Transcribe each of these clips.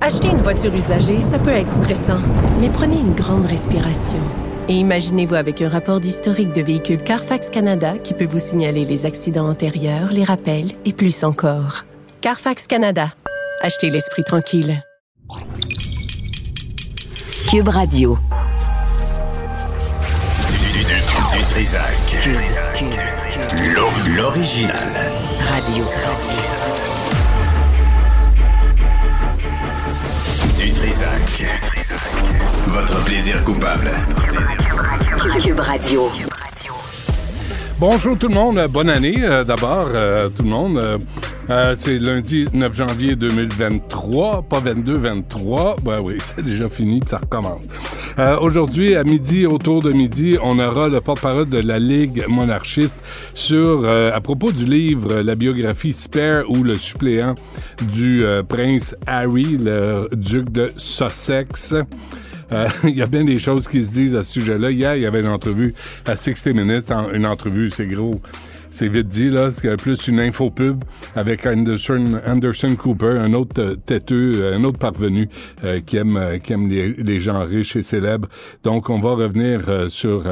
Acheter une voiture usagée, ça peut être stressant, mais prenez une grande respiration. Et imaginez-vous avec un rapport d'historique de véhicule Carfax Canada qui peut vous signaler les accidents antérieurs, les rappels et plus encore. Carfax Canada. Achetez l'esprit tranquille. Cube Radio. Du, Trisac. L'original. Radio. Du Trisac. Votre plaisir coupable. Cube Radio. Bonjour tout le monde, bonne année euh, d'abord euh, tout le monde. Euh, euh, c'est lundi 9 janvier 2023, pas 22, 23. Ben oui, c'est déjà fini, ça recommence. Euh, Aujourd'hui, à midi, autour de midi, on aura le porte-parole de la Ligue monarchiste sur, euh, à propos du livre, la biographie Spare ou le suppléant du euh, prince Harry, le duc de Sussex. Euh, il y a bien des choses qui se disent à ce sujet-là. Hier, il y avait une entrevue à 60 Minutes. Une entrevue, c'est gros. C'est vite dit, là. C'est plus une infopub avec Anderson, Cooper, un autre euh, têteux, euh, un autre parvenu qui aime, les, gens riches et célèbres. Donc, on va revenir sur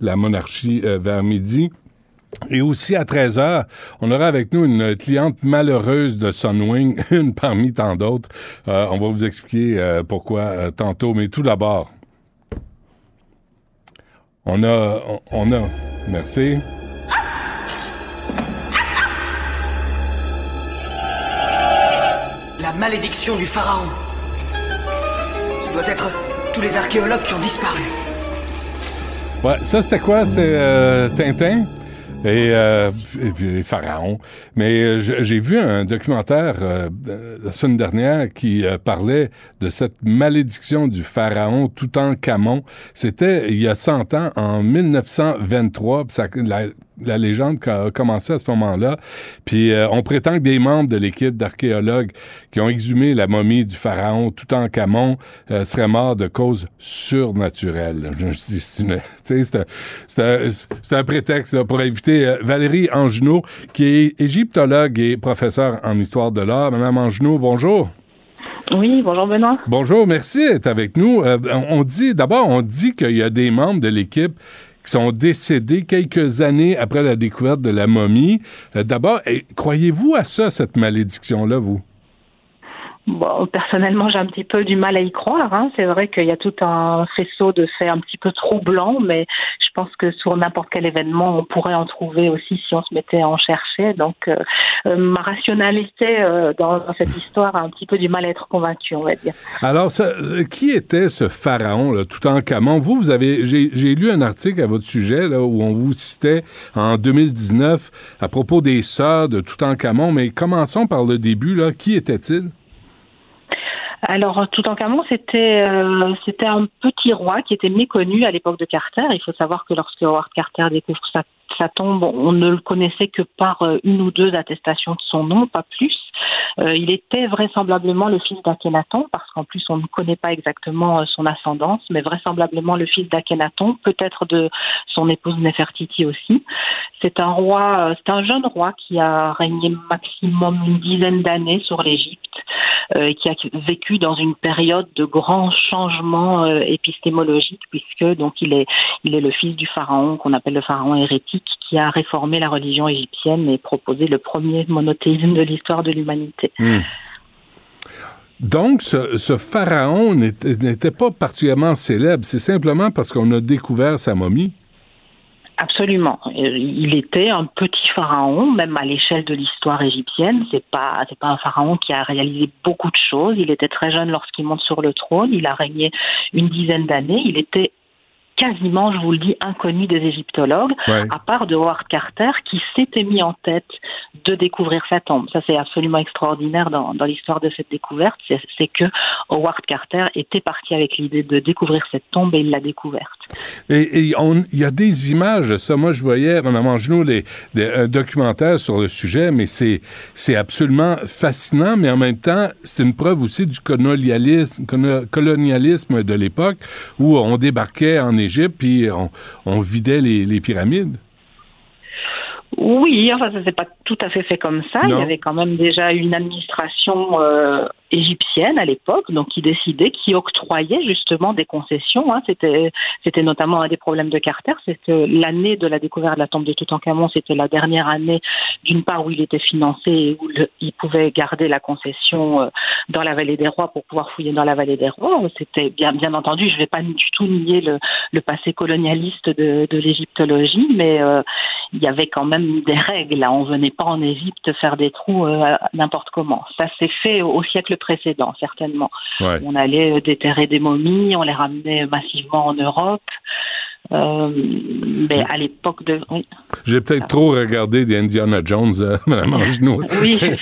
la monarchie vers midi. Et aussi à 13h, on aura avec nous une cliente malheureuse de Sunwing, une parmi tant d'autres. Euh, on va vous expliquer euh, pourquoi euh, tantôt, mais tout d'abord, on a, on, a, merci. La malédiction du pharaon. Ce doit être tous les archéologues qui ont disparu. Ouais, ça c'était quoi? C'était Tintin? Et, euh, et les pharaons. Mais euh, j'ai vu un documentaire euh, euh, la semaine dernière qui euh, parlait de cette malédiction du pharaon Toutankhamon. C'était il y a 100 ans, en 1923. puis ça, la, la légende a commencé à ce moment-là. Puis euh, on prétend que des membres de l'équipe d'archéologues qui ont exhumé la momie du pharaon Toutankhamon euh, seraient morts de causes surnaturelles. Je dit, c'est une- un, c'est un, c'est un prétexte là, pour inviter euh, Valérie Angenot, qui est égyptologue et professeure en histoire de l'art. Madame Angenot, bonjour. Oui, bonjour Benoît. Bonjour, merci d'être avec nous. Euh, on dit, d'abord, on dit qu'il y a des membres de l'équipe sont décédés quelques années après la découverte de la momie. Euh, d'abord, eh, croyez-vous à ça, cette malédiction-là, vous? Bon, personnellement, j'ai un petit peu du mal à y croire. Hein. C'est vrai qu'il y a tout un faisceau de faits un petit peu troublants, mais je pense que sur n'importe quel événement, on pourrait en trouver aussi si on se mettait à en chercher. Donc, euh, euh, ma rationalité euh, dans, cette histoire a un petit peu du mal à être convaincue, on va dire. Alors, qui était ce pharaon, là, Toutankhamon? Vous, vous avez, j'ai, j'ai lu un article à votre sujet, là, où on vous citait en 2019 à propos des sœurs de Toutankhamon, mais commençons par le début, là. Qui était-il? Alors, Toutankhamon, c'était euh, c'était un petit roi qui était méconnu à l'époque de Carter. Il faut savoir que lorsque Howard Carter découvre sa, sa tombe, on ne le connaissait que par euh, une ou deux attestations de son nom, pas plus. Euh, il était vraisemblablement le fils d'Akhenaton, parce qu'en plus on ne connaît pas exactement euh, son ascendance, mais vraisemblablement le fils d'Akhenaton, peut-être de son épouse Nefertiti aussi. C'est un roi, c'est un jeune roi qui a régné maximum une dizaine d'années sur l'Égypte qui a vécu dans une période de grands changements épistémologiques puisque donc il est le fils du pharaon qu'on appelle le pharaon hérétique qui a réformé la religion égyptienne et proposé le premier monothéisme de l'histoire de l'humanité. Hmm. Donc, ce, ce pharaon n'était pas particulièrement célèbre. C'est simplement parce qu'on a découvert sa momie. Absolument. Il était un petit pharaon, même à l'échelle de l'histoire égyptienne. C'est pas, c'est pas un pharaon qui a réalisé beaucoup de choses. Il était très jeune lorsqu'il monte sur le trône. Il a régné une dizaine d'années. Il était quasiment, je vous le dis, inconnu des égyptologues, Ouais. à part de Howard Carter qui s'était mis en tête de découvrir sa tombe. Ça, c'est absolument extraordinaire dans, dans l'histoire de cette découverte, c'est que Howard Carter était parti avec l'idée de découvrir cette tombe et il l'a découverte. Et il y a des images de ça. Moi, je voyais, Mme Angenot, les, des- un documentaire sur le sujet, mais c'est absolument fascinant, mais en même temps, c'est une preuve aussi du colonialisme, colo- colonialisme de l'époque où on débarquait en Égypte puis on, on vidait les, les pyramides. Oui, enfin, ça s'est pas tout à fait fait comme ça. Il y avait quand même déjà une administration euh, égyptienne à l'époque, donc qui décidait, qui octroyait justement des concessions. Hein. C'était, c'était notamment un des problèmes de Carter, c'est que l'année de la découverte de la tombe de Toutankhamon, c'était la dernière année, d'une part où il était financé et où il pouvait garder la concession euh, dans la vallée des rois pour pouvoir fouiller dans la vallée des rois. C'était bien, bien entendu, je ne vais pas du tout nier le, passé colonialiste de, l'égyptologie, mais euh, il y avait quand même des règles. Là. On venait pas en Égypte faire des trous euh, n'importe comment. Ça s'est fait au siècle précédent, certainement. Ouais. On allait euh, déterrer des momies, on les ramenait massivement en Europe. Euh, mais à l'époque de... Oui, J'ai peut-être trop regardé des Indiana Jones, euh, Mme Angenot. oui C'est-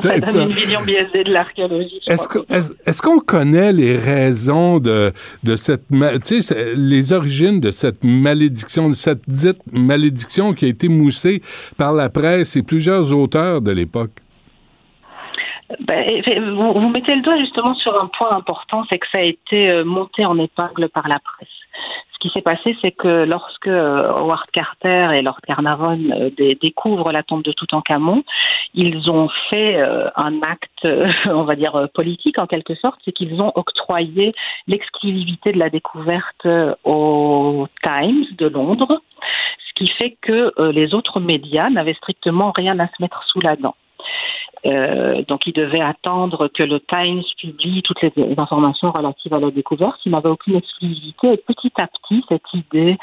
peut-être ça. une vision biaisée de l'archéologie. Est-ce qu'on connaît les raisons de, de cette, tu sais, les origines de cette malédiction, de cette dite malédiction qui a été moussée par la presse et plusieurs auteurs de l'époque? Ben, vous, vous mettez le doigt justement sur un point important, c'est que ça a été euh, monté en épingle par la presse. Ce qui s'est passé, c'est que lorsque euh, Howard Carter et Lord Carnarvon euh, dé- découvrent la tombe de Toutankhamon, ils ont fait un acte, on va dire, politique en quelque sorte, c'est qu'ils ont octroyé l'exclusivité de la découverte au Times de Londres, ce qui fait que les autres médias n'avaient strictement rien à se mettre sous la dent. Euh, donc, il devait attendre que le Times publie toutes les, informations relatives à la découverte. Il n'avait aucune exclusivité. Et petit à petit, cette idée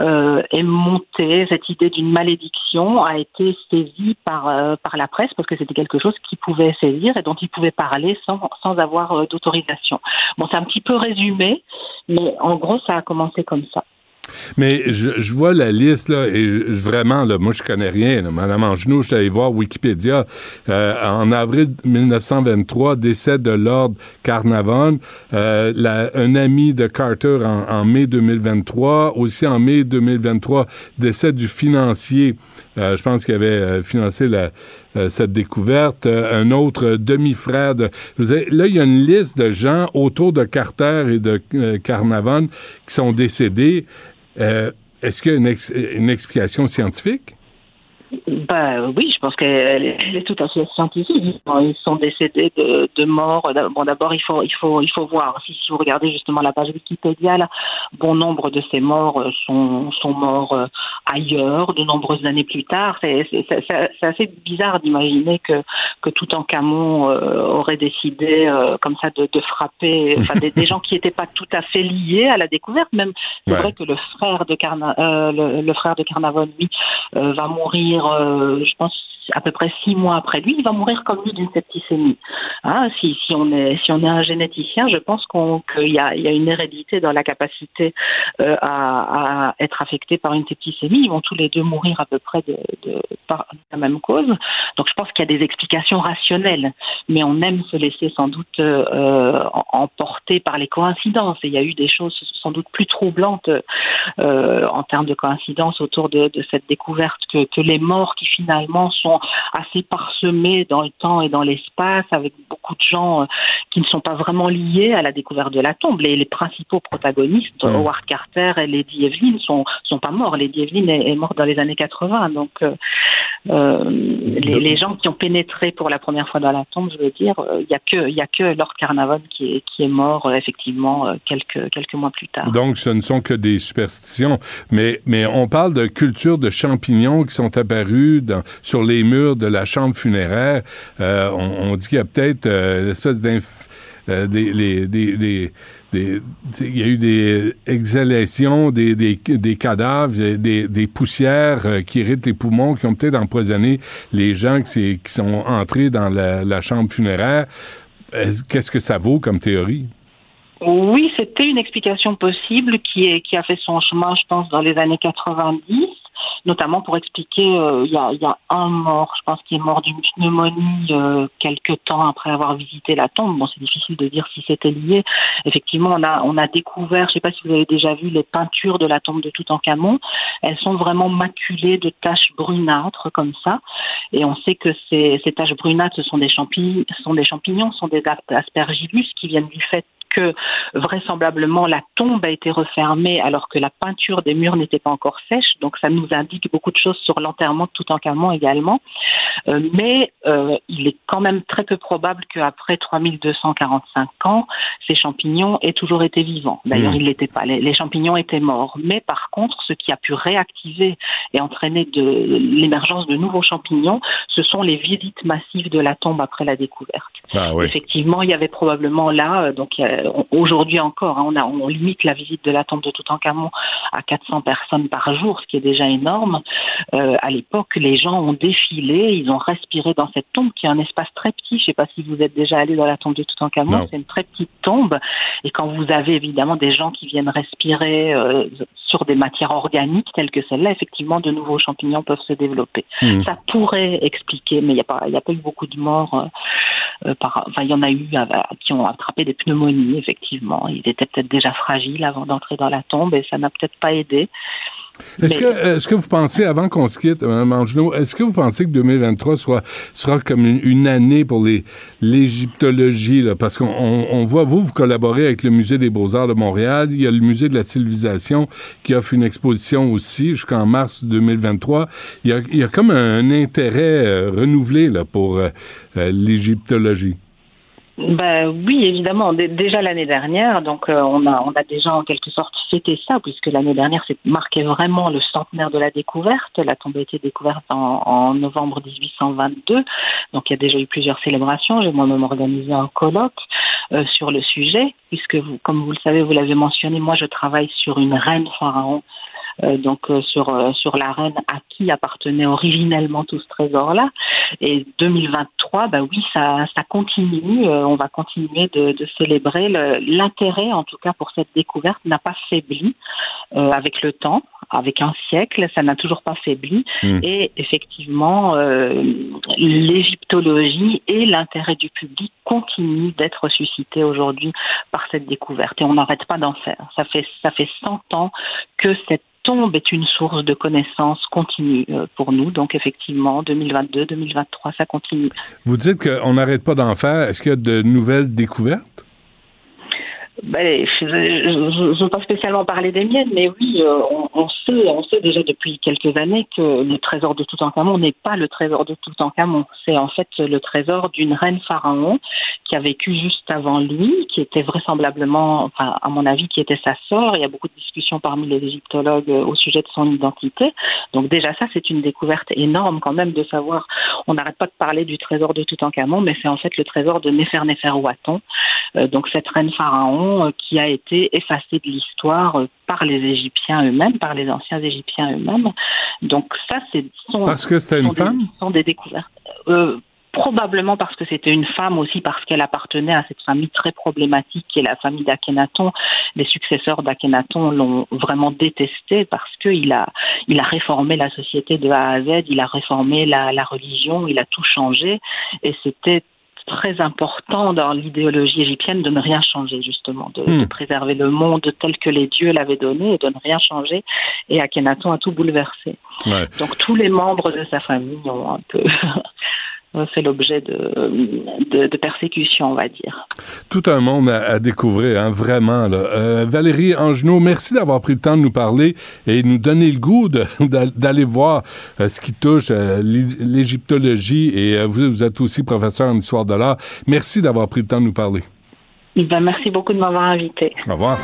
euh, est montée. Cette idée d'une malédiction a été saisie par euh, la presse parce que c'était quelque chose qu'il pouvait saisir et dont il pouvait parler sans sans avoir d'autorisation. Bon, c'est un petit peu résumé, mais en gros, ça a commencé comme ça. Mais je, je vois la liste, là, et je- vraiment, là, moi, je connais rien. Là. Madame Angenot, je suis voir Wikipédia. Euh, en avril 1923, décès de Lord Carnarvon, euh, un ami de Carter en, en mai 2023. Aussi en mai 2023, décès du financier, euh, je pense qu'il avait euh, financé la, euh, cette découverte. Euh, un autre demi-frère de... là, il y a une liste de gens autour de Carter et de Carnarvon qui sont décédés. Euh, Est-ce qu'il y a une, une explication scientifique? Ben oui, je pense qu'elle est, tout à fait scientifique. Ils sont décédés de, de mort. Bon, d'abord, il faut, il faut, il faut voir. Si, si vous regardez justement la page Wikipédia, là, bon nombre de ces morts euh, sont, sont morts euh, ailleurs, de nombreuses années plus tard. C'est, assez bizarre d'imaginer que, que Toutankhamon euh, aurait décidé euh, comme ça de, de frapper enfin, des, des gens qui n'étaient pas tout à fait liés à la découverte. Même, c'est Ouais. vrai que le frère de Carna, euh, le, le frère de Carnavon, lui, va mourir, je pense, à peu près six mois après lui. Il va mourir comme lui d'une septicémie. Hein, si, on est un généticien, je pense qu'il y a, une hérédité dans la capacité euh, à, être affecté par une septicémie. Ils vont tous les deux mourir à peu près de, par la même cause. Donc je pense qu'il y a des explications rationnelles, mais on aime se laisser sans doute euh, emporter par les coïncidences. Et il y a eu des choses sans doute plus troublantes euh, en termes de coïncidences autour de, cette découverte que les morts qui finalement sont assez parsemés dans le temps et dans l'espace avec beaucoup de gens euh, qui ne sont pas vraiment liés à la découverte de la tombe. Les, les principaux protagonistes, Mm. Howard Carter et Lady Evelyn, sont sont pas morts. Lady Evelyn est, est morte dans les années 80, donc euh, euh, les, les gens qui ont pénétré pour la première fois dans la tombe, je veux dire, il y a que il y a que Lord Carnarvon qui est qui est mort effectivement quelques quelques mois plus tard. Donc, ce ne sont que des superstitions. Mais, mais on parle de cultures de champignons qui sont apparus dans, sur les murs de la chambre funéraire. Euh, on, dit qu'il y a peut-être euh, une espèce d'inf... euh, des, il y a eu des exhalations des, des, cadavres, des, des poussières euh, qui irritent les poumons, qui ont peut-être empoisonné les gens qui, sont entrés dans la, chambre funéraire. Est-ce- Qu'est-ce que ça vaut comme théorie? Oui, c'était une explication possible qui a fait son chemin, je pense, dans les années 90 notamment pour expliquer, euh, il y, a, un mort, je pense, qui est mort d'une pneumonie euh, quelques temps après avoir visité la tombe. Bon, c'est difficile de dire si c'était lié. Effectivement, on a, on a découvert, je ne sais pas si vous avez déjà vu les peintures de la tombe de Toutankhamon, elles sont vraiment maculées de taches brunâtres comme ça, et on sait que ces, ces taches brunâtres, ce sont des champignons, sont des champignons, sont des aspergillus qui viennent du fait que vraisemblablement la tombe a été refermée alors que la peinture des murs n'était pas encore sèche. Donc ça nous indique beaucoup de choses sur l'enterrement de Toutankhamon également. Euh, mais euh, il est quand même très peu probable qu'après 3245 ans, ces champignons aient toujours été vivants. D'ailleurs, mmh. ils l'étaient pas. Les, les, champignons étaient morts. Mais par contre, ce qui a pu réactiver et entraîner de l'émergence de nouveaux champignons, ce sont les visites massives de la tombe après la découverte. Ah, oui. Effectivement, il y avait probablement là, euh, donc aujourd'hui encore, hein, on, a, on limite la visite de la tombe de Toutankhamon à 400 personnes par jour, ce qui est déjà énorme. Euh, à l'époque, les gens ont défilé, ils ont respiré dans cette tombe qui est un espace très petit. Je ne sais pas si vous êtes déjà allé dans la tombe de Toutankhamon, c'est une très petite tombe. Et quand vous avez évidemment des gens qui viennent respirer euh, sur des matières organiques telles que celle-là, effectivement, de nouveaux champignons peuvent se développer. Mmh. Ça pourrait expliquer, mais il n'y a, pas, a pas eu beaucoup de morts. Euh, par, enfin, il y en a eu qui ont attrapé des pneumonies effectivement. Il était peut-être déjà fragile avant d'entrer dans la tombe et ça n'a peut-être pas aidé. Est-ce que, est que vous pensez, avant qu'on se quitte, Mme Angelot, est-ce que vous pensez que 2023 soit, sera comme une, année pour l'égyptologie? Parce qu'on on, voit, vous, vous collaborez avec le Musée des Beaux-Arts de Montréal. Il y a le Musée de la civilisation qui offre une exposition aussi jusqu'en mars 2023. Il y a, il y a comme un, intérêt euh, renouvelé là, pour euh, euh, l'égyptologie. Ben oui, évidemment. déjà l'année dernière, donc euh, on a on a déjà en quelque sorte fêté ça, puisque l'année dernière c'est marqué vraiment le centenaire de la découverte. La tombe a été découverte en, novembre 1822, donc il y a déjà eu plusieurs célébrations. J'ai moi-même organisé un colloque euh, sur le sujet, puisque vous, comme vous le savez, vous l'avez mentionné, moi je travaille sur une reine pharaon donc euh, sur euh, sur la reine à qui appartenait originellement tout ce trésor-là. Et 2023, bah oui, ça ça continue. on va continuer de, de célébrer l'intérêt, en tout cas pour cette découverte, n'a pas faibli avec le temps, avec un siècle, ça n'a toujours pas faibli. Hmm. Et effectivement, l'égyptologie et l'intérêt du public continuent d'être suscités aujourd'hui par cette découverte. Et on n'arrête pas d'en faire. Ça fait ça fait 100 ans que cette tombe est une source de connaissances continue euh, pour nous. Donc, effectivement, 2022, 2023, ça continue. Vous dites qu'on n'arrête pas d'en faire. Est-ce qu'il y a de nouvelles découvertes? Ben, je ne veux pas spécialement parler des miennes, mais oui, euh, on, sait, on sait déjà depuis quelques années que le trésor de Toutankhamon n'est pas le trésor de Toutankhamon. C'est en fait le trésor d'une reine pharaon qui a vécu juste avant lui, qui était vraisemblablement, à mon avis, qui était sa sœur. Il y a beaucoup de discussions parmi les égyptologues euh, au sujet de son identité. Donc déjà ça, c'est une découverte énorme quand même de savoir. On n'arrête pas de parler du trésor de Toutankhamon, mais c'est en fait le trésor de Néfernefer-Ouaton. Euh, donc cette reine pharaon euh, qui a été effacé de l'histoire euh, par les Égyptiens eux-mêmes, par les anciens Égyptiens eux-mêmes. Donc ça, c'est parce que c'était une femme. Des, sont des découvertes. Euh, probablement parce que c'était une femme aussi, parce qu'elle appartenait à cette famille très problématique qui est la famille d'Akhenaton. Les successeurs d'Akhenaton l'ont vraiment détesté parce qu'il a, il a réformé la société de A à Z, il a réformé la, la religion, il a tout changé et c'était très important dans l'idéologie égyptienne de ne rien changer, justement, de, hmm. préserver le monde tel que les dieux l'avaient donné et de ne rien changer. Et Akhenaton a tout bouleversé. Donc tous les membres de sa famille ont un peu fait l'objet de, de, persécutions, on va dire. Tout un monde à, découvrir, hein, vraiment. Là. Euh, Valérie Angenot, merci d'avoir pris le temps de nous parler et nous donner le goût d'aller voir euh, ce qui touche euh, l'égyptologie. Et vous, vous êtes aussi professeur en histoire de l'art. Merci d'avoir pris le temps de nous parler. Ben, merci beaucoup de m'avoir invité. Au revoir.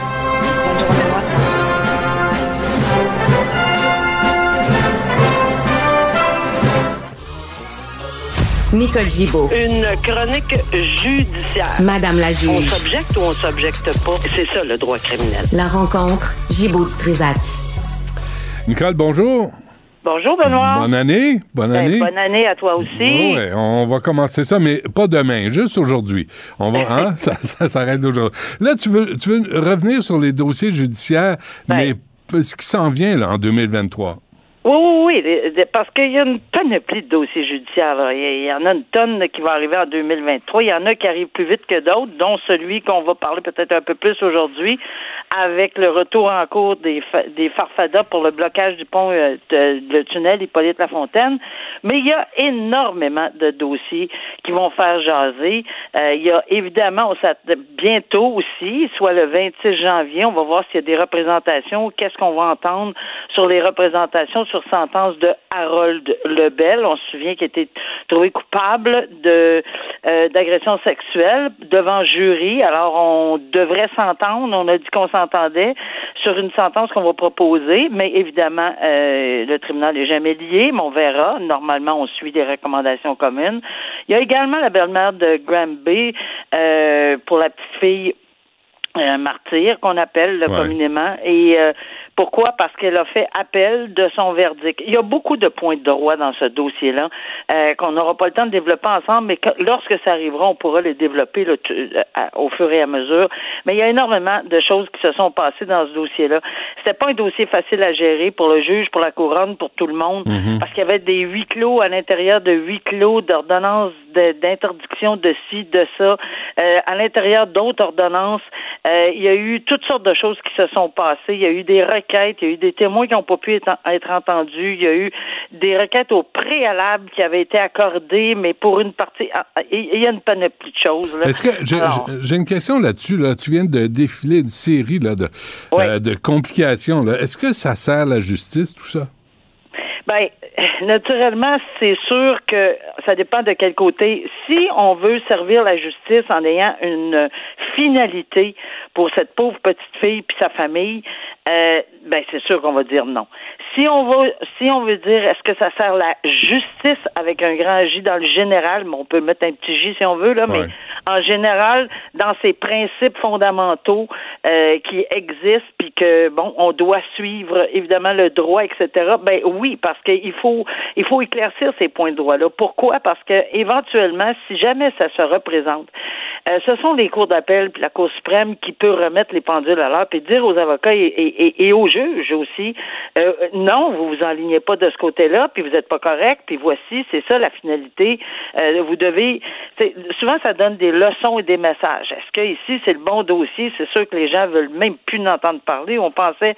Nicole Gibaud. Une chronique judiciaire. Madame la juge. On s'objecte ou on s'objecte pas? C'est ça le droit criminel. La rencontre Gibaud-Strisac. Nicole, bonjour. Bonjour, Benoît. Bonne année. Bonne Ben, année. bonne année à toi aussi. Ouais, on va commencer ça, mais pas demain, juste aujourd'hui. On va, hein, ça, ça s'arrête d'aujourd'hui. Là, tu veux, tu veux revenir sur les dossiers judiciaires, Ben. mais ce qui s'en vient là en 2023. Oui, oui, oui, parce qu'il y a une panoplie de dossiers judiciaires. il y en a une tonne qui va arriver en 2023. Il y en a qui arrivent plus vite que d'autres, dont celui qu'on va parler peut-être un peu plus aujourd'hui, avec le retour en cours des, des farfadas pour le blocage du pont, euh, de- le tunnel Hippolyte Lafontaine. Mais il y a énormément de dossiers qui vont faire jaser. Euh, il y a évidemment, bientôt aussi, soit le 26 janvier, on va voir s'il y a des représentations. Qu'est-ce qu'on va entendre sur les représentations sur sentence de Harold Lebel. On se souvient qu'il été trouvé coupable de euh, d'agression sexuelle devant jury. Alors, on devrait s'entendre. On a dit qu'on s'entendait sur une sentence qu'on va proposer, mais évidemment, euh, le tribunal n'est jamais lié, mais on verra. Normalement, on suit des recommandations communes. Il y a également la belle-mère de Graham B. euh, pour la petite fille euh, martyr qu'on appelle là, Ouais. communément. Et euh, pourquoi? Parce qu'elle a fait appel de son verdict. Il y a beaucoup de points de droit dans ce dossier-là euh, qu'on n'aura pas le temps de développer ensemble, mais que, lorsque ça arrivera, on pourra les développer là, euh, au fur et à mesure. Mais il y a énormément de choses qui se sont passées dans ce dossier-là. C'était pas un dossier facile à gérer pour le juge, pour la couronne, pour tout le monde, parce qu'il y avait des huis clos à l'intérieur de huis clos d'ordonnances d'interdiction de ci, de ça, euh, à l'intérieur d'autres ordonnances. Euh, il y a eu toutes sortes de choses qui se sont passées. Il y a eu des requêtes, il y a eu des témoins qui n'ont pas pu être, être entendus. Il y a eu des requêtes au préalable qui avaient été accordées, mais pour une partie, ah, ah, il y a une panoplie de choses. Est-ce que j'ai- une question là-dessus là. Tu viens de défiler une série là de euh, de complications là. Est-ce que ça sert la justice tout ça? Ben, naturellement, c'est sûr que ça dépend de quel côté. Si on veut servir la justice en ayant une finalité pour cette pauvre petite fille puis sa famille, euh, ben c'est sûr qu'on va dire non. Si on veut, si on veut dire est-ce que ça sert la justice avec un grand J dans le général, mais on peut mettre un petit J si on veut là, mais en général, dans ces principes fondamentaux euh, qui existent, puis que bon, on doit suivre évidemment le droit, etc. Ben oui, parce qu'il faut il faut éclaircir ces points de droit-là. Pourquoi? Parce que éventuellement, si jamais ça se représente, euh, ce sont les cours d'appel puis la Cour suprême qui peut remettre les pendules à l'heure puis dire aux avocats et, et- et- aux juges aussi, euh, non, vous vous enlignez pas de ce côté-là, puis vous n'êtes pas correct, puis voici, c'est ça la finalité. Euh, vous devez, souvent ça donne des leçons et des messages. Est-ce que ici c'est le bon dossier? C'est sûr que les gens veulent même plus n'entendre parler. On pensait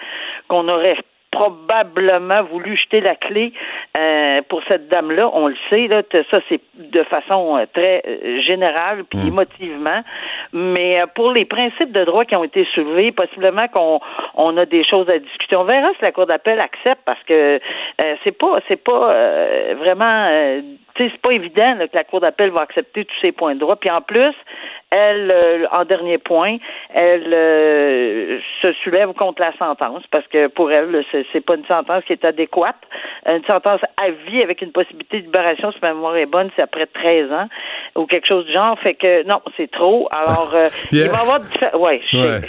qu'on aurait probablement voulu jeter la clé euh, pour cette dame-là. On le sait, là, ça c'est de façon euh, très euh, générale puis émotivement. Mais euh, pour les principes de droit qui ont été soulevés, possiblement qu'on on a des choses à discuter. On verra si la Cour d'appel accepte parce que euh, c'est pas c'est pas euh, vraiment euh, tu sais, c'est pas évident là, que la Cour d'appel va accepter tous ces points de droit. Puis en plus, elle, euh, en dernier point, elle euh, se soulève contre la sentence parce que pour elle, c'est, pas une sentence qui est adéquate. Une sentence à vie avec une possibilité de libération, si ma mémoire est bonne, c'est après 13 ans ou quelque chose du genre. Fait que non, c'est trop. Alors, euh, il va y avoir diffé- ouais.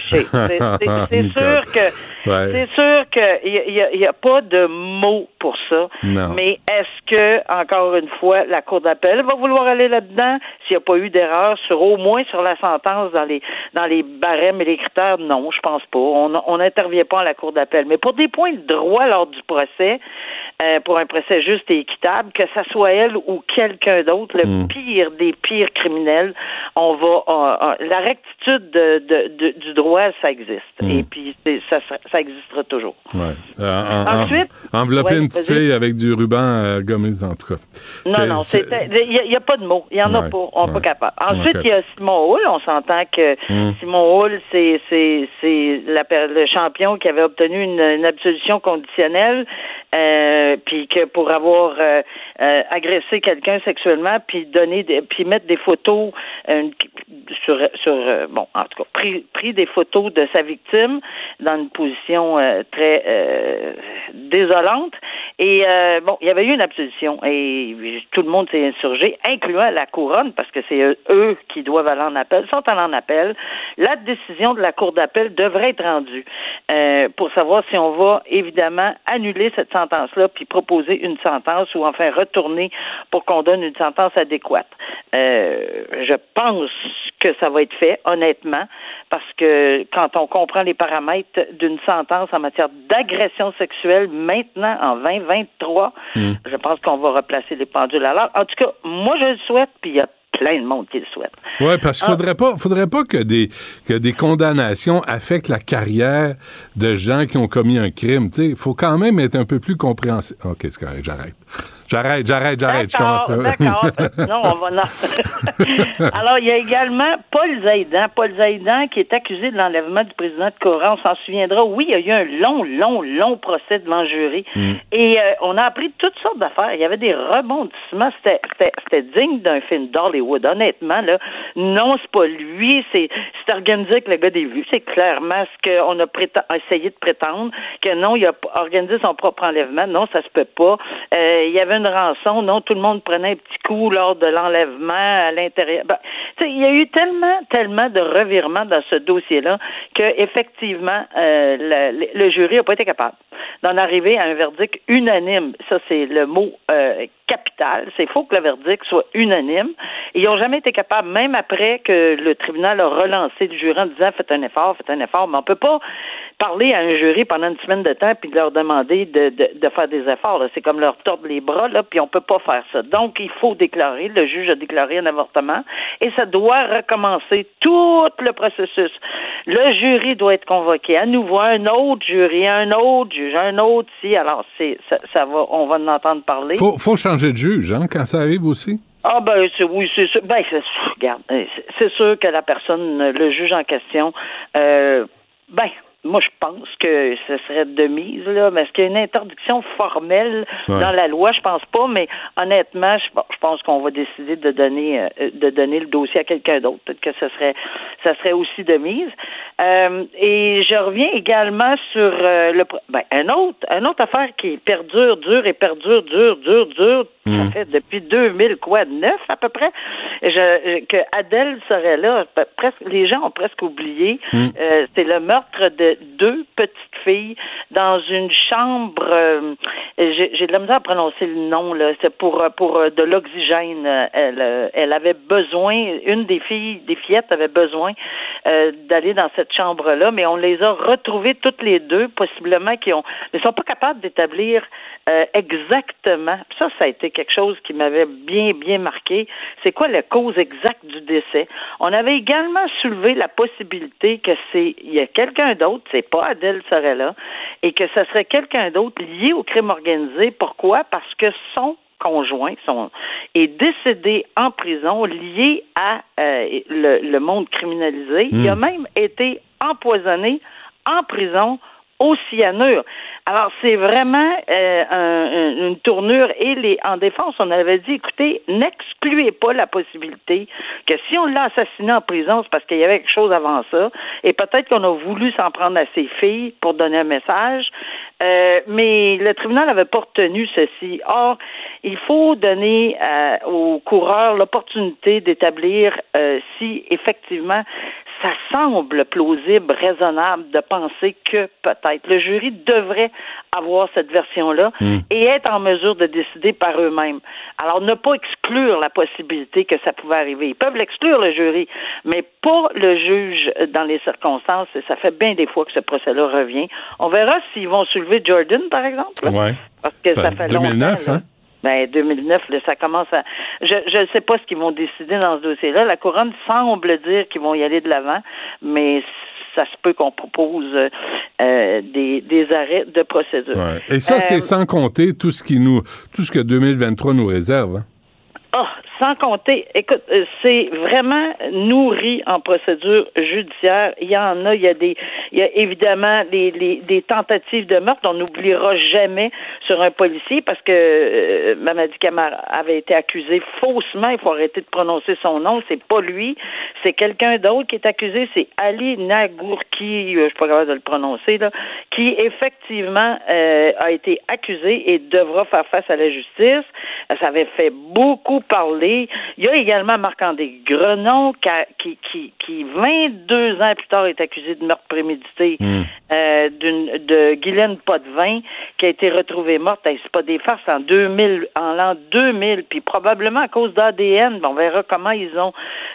C'est, sûr que Ouais. c'est sûr qu'il n'y a, il y a- il y a pas de mots pour ça. Non. Mais est-ce que, encore une fois, la Cour d'appel va vouloir aller là-dedans? S'il n'y a pas eu d'erreur sur au moins sur la sentence dans les dans les barèmes et les critères? Non, je pense pas. On on n'intervient pas à la Cour d'appel. Mais pour des points de droit lors du procès, euh, pour un procès juste et équitable, que ça soit elle ou quelqu'un d'autre, le Mm. pire des pires criminels, on va euh, euh, la rectitude de, de- de- du droit, ça existe. Mm. Et puis ça, existera toujours. Ouais. Euh, en- en- Ensuite- envelopper Ouais, une petite fille avec du ruban euh, gommé en tout cas. Non, non, il n'y a, pas de mots. Il n'y en a Ouais, pas. On n'est pas capable. Ensuite, il y a Simon Hull. On s'entend que Mm. Simon Hull, c'est le champion qui avait obtenu une, une absolution conditionnelle, euh, puis que pour avoir euh, euh, agressé quelqu'un sexuellement, puis donner puis mettre des photos euh, sur sur euh, bon, en tout cas, pris pris des photos de sa victime dans une position euh, très euh, désolante Et euh, bon, il y avait eu une absolution et tout le monde s'est insurgé, incluant la couronne, parce que c'est eux qui doivent aller en appel, sont allés en appel. La décision de la Cour d'appel devrait être rendue euh, pour savoir si on va évidemment annuler cette sentence-là puis proposer une sentence ou enfin retourner pour qu'on donne une sentence adéquate. Euh, je pense que ça va être fait, honnêtement, parce que quand on comprend les paramètres d'une sentence en matière d'agression sexuelle maintenant en 2023, hmm. je pense qu'on va replacer les pendules l'heure. En tout cas, moi je le souhaite, puis il y a plein de monde qui le souhaite. Oui, parce qu'il faudrait pas, faudrait pas que des, que des condamnations affectent la carrière de gens qui ont commis un crime. Il faut quand même être un peu plus compréhensif. OK, c'est correct, j'arrête. J'arrête, j'arrête, j'arrête. D'accord, d'accord. non, on va... Non. Alors, il y a également Paul Zaidan. Paul Zaidan qui est accusé de l'enlèvement du président de Coran. On s'en souviendra. Oui, il y a eu un long, long, long procès devant le jury. Mm. Et euh, on a appris toutes sortes d'affaires. Il y avait des rebondissements. C'était digne d'un film d'Hollywood. Honnêtement, là, non, c'est pas lui. C'est organisé avec le gars des vues. C'est clairement ce qu'on a essayé de prétendre. Que non, il a organisé son propre enlèvement. Non, ça se peut pas. Euh, il y avait rançon, non, tout le monde prenait un petit coup lors de l'enlèvement à l'intérieur. Ben, il y a eu tellement, tellement de revirements dans ce dossier-là que effectivement, euh, le, le, jury n'a pas été capable d'en arriver à un verdict unanime. Ça, c'est le mot euh, capital. C'est faux que le verdict soit unanime. Ils n'ont jamais été capables, même après que le tribunal a relancé le jury en disant faites un effort, faites un effort, mais on peut pas parler à un jury pendant une semaine de temps puis leur demander de, de, faire des efforts. C'est comme leur tordre les bras, là, puis on peut pas faire ça. Donc, il faut déclarer, le juge a déclaré un avortement et ça doit recommencer tout le processus. Le jury doit être convoqué à nouveau, un autre jury, un autre juge, un autre si. Alors, c'est ça, va, on va en entendre parler. De juge, hein, quand ça arrive aussi? Ah ben oui, c'est sûr. Ben, regarde, c'est sûr que la personne, le juge en question, euh, ben moi, je pense que ce serait de mise, là. Mais est-ce qu'il y a une interdiction formelle dans la loi? Je pense pas, mais honnêtement, je, pense qu'on va décider de donner euh, de donner le dossier à quelqu'un d'autre. Peut-être que ce serait ça serait aussi de mise. Euh, et je reviens également sur euh, le ben, un autre un autre affaire qui perdure, dure et perdure, dure, dure, dure. Ça hmm. fait depuis 2000 quoi, neuf à peu près. Je, que Adèle serait là. Presque les gens ont presque oublié. Hmm. C'est le meurtre de deux petites filles dans une chambre. Euh, j'ai de la misère à prononcer le nom. C'est pour pour euh, de l'oxygène. Elle euh, elle avait besoin. Une des filles, des fillettes, avait besoin d'aller dans cette chambre là, mais on les a retrouvées toutes les deux, possiblement qui ont, ne sont pas capables d'établir exactement. Ça, ça a été quelque chose qui m'avait bien bien marqué. C'est quoi la cause exacte du décès? On avait également soulevé la possibilité que c'est il y a quelqu'un d'autre c'est pas Adèle Sorella, et que ce serait quelqu'un d'autre lié au crime organisé. Pourquoi? Parce que son conjoint son, est décédé en prison lié à euh, le, monde criminalisé. Il a hmm. même été empoisonné en prison au cyanure. Alors, c'est vraiment euh, une tournure. Et les, en défense, on avait dit, écoutez, n'excluez pas la possibilité que si on l'a assassiné en prison, c'est parce qu'il y avait quelque chose avant ça. Et peut-être qu'on a voulu s'en prendre à ses filles pour donner un message. Euh, mais le tribunal n'avait pas retenu ceci. Or, il faut donner euh, aux coureurs l'opportunité d'établir si effectivement ça semble plausible, raisonnable de penser que peut-être le jury devrait avoir cette version-là hmm. et être en mesure de décider par eux-mêmes. Alors, ne pas exclure la possibilité que ça pouvait arriver. Ils peuvent l'exclure, le jury, mais pas le juge dans les circonstances. Et ça fait bien des fois que ce procès-là revient. On verra s'ils vont soulever Jordan, par exemple. Oui. Parce que ça ben, fait 2009, hein? Ben, 2009, ça commence à. Je ne sais pas ce qu'ils vont décider dans ce dossier-là. La couronne semble dire qu'ils vont y aller de l'avant, mais ça se peut qu'on propose euh, des, des, arrêts de procédure. Et ça, c'est euh, sans compter tout ce qui nous, tout ce que 2023 nous réserve. Hein? Ah, sans compter, écoute, euh, c'est vraiment nourri en procédure judiciaire. Il y en a, il y a des, il y a évidemment des, tentatives de meurtre. On n'oubliera jamais sur un policier parce que euh, Mamadi Kamar avait été accusé faussement. Il faut arrêter de prononcer son nom. C'est pas lui, c'est quelqu'un d'autre qui est accusé. C'est Ali Nagourki, euh, je suis pas capable de le prononcer là, qui effectivement euh, a été accusé et devra faire face à la justice. Ça avait fait beaucoup parler. Il y a également Marc-André Grenon qui, qui, qui, 22 ans plus tard, est accusé de meurtre prémédité hmm. euh, d'une, de Guylaine Potvin, qui a été retrouvée morte. c'est pas des farces en 2000, en l'an 2000, puis probablement à cause d'ADN. on verra comment ils ont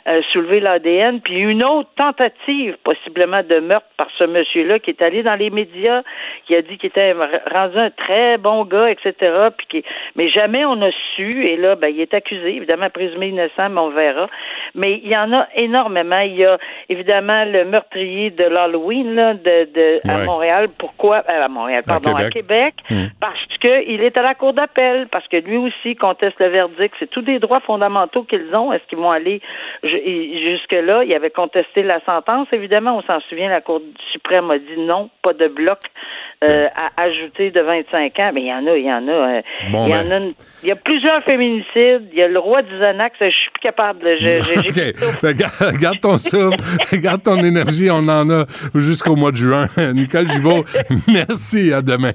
euh, soulevé l'ADN. Puis une autre tentative, possiblement de meurtre par ce monsieur-là, qui est allé dans les médias, qui a dit qu'il était rendu un très bon gars, etc. Puis qui, mais jamais on a su. Et là, ben, il est accusé, évidemment présumé innocent, mais on verra. Mais il y en a énormément. Il y a évidemment le meurtrier de l'Halloween là, de, de à Montréal. Pourquoi? Euh, à Montréal, pardon, à Québec, hmm. parce qu'il est à la cour d'appel, parce que lui aussi conteste le verdict. C'est tous des droits fondamentaux qu'ils ont. Est-ce qu'ils vont aller jusque là Il avait contesté la sentence. Évidemment, on s'en souvient. La Cour suprême a dit non, pas de bloc. Euh, à ajouter de 25 ans, mais il y en a, il y en a. Euh, il y en ben. a, il y a plusieurs féminicides. Il y a le roi du Xanax. Je suis plus capable. Ben, garde ton souffle, garde ton énergie. On en a jusqu'au mois de juin. Nicole Gibault, merci. À demain.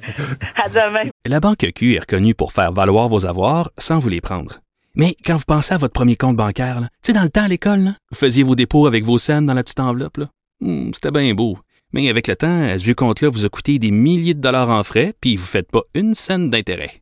À demain. La Banque Q est reconnue pour faire valoir vos avoirs sans vous les prendre. Mais quand vous pensez à votre premier compte bancaire, tu sais, dans le temps à l'école, vous faisiez vos dépôts avec vos scènes dans la petite enveloppe. Hmm, c'était bien beau. Mais avec le temps, à ce compte-là vous a coûté des milliers de dollars en frais, puis vous ne faites pas une scène d'intérêt.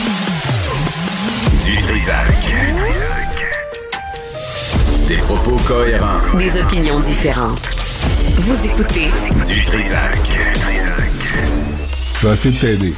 Du Trisac. Des propos cohérents. Des opinions différentes. Vous écoutez Du Trisac. Je vais essayer de t'aider.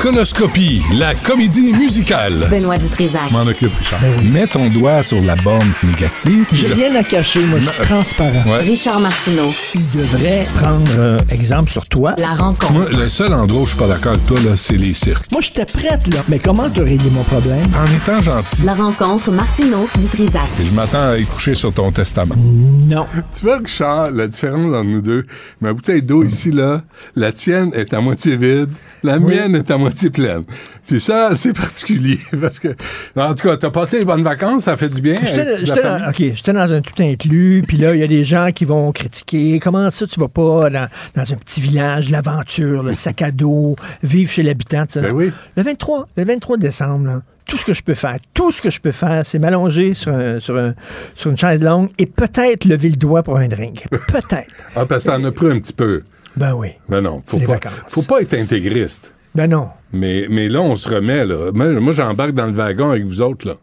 Conoscopie, la comédie musicale. Benoît Dutrisac. M'en occupe, Richard. Ben Mets ton doigt sur la borne négative. J'ai rien à cacher, moi, je suis transparent. Richard Martineau. Il devrait prendre euh, exemple sur toi. La rencontre. Moi, le seul endroit où je suis pas d'accord avec toi, là, c'est les cirques. Moi, j'étais prête, là. Mais comment te régler mon problème? En étant gentil. La rencontre Martineau Dutrisac. je m'attends à y coucher sur ton testament. Non. Tu vois, Richard, la différence entre nous deux, ma bouteille d'eau ici, là, la tienne est à moitié vide, la mienne est à moitié pleine. Puis ça, c'est particulier parce que, en tout cas, t'as passé les bonnes vacances, ça fait du bien. J'étais dans, un tout inclus, puis là, il y a des gens qui vont critiquer. Comment ça, tu vas pas dans, dans un petit village, l'aventure, le sac à dos, vivre chez l'habitant, ben oui. Le 23, le 23 décembre, là, tout ce que je peux faire, tout ce que je peux faire, c'est m'allonger sur, sur, sur une chaise longue et peut-être lever le doigt pour un drink. Peut-être. ah, parce que t'en as pris un petit peu. Ben oui. Ben non, faut pas, faut pas être intégriste. Ben non. Mais, mais là, on se remet, là. Moi, j'embarque dans le wagon avec vous autres, là.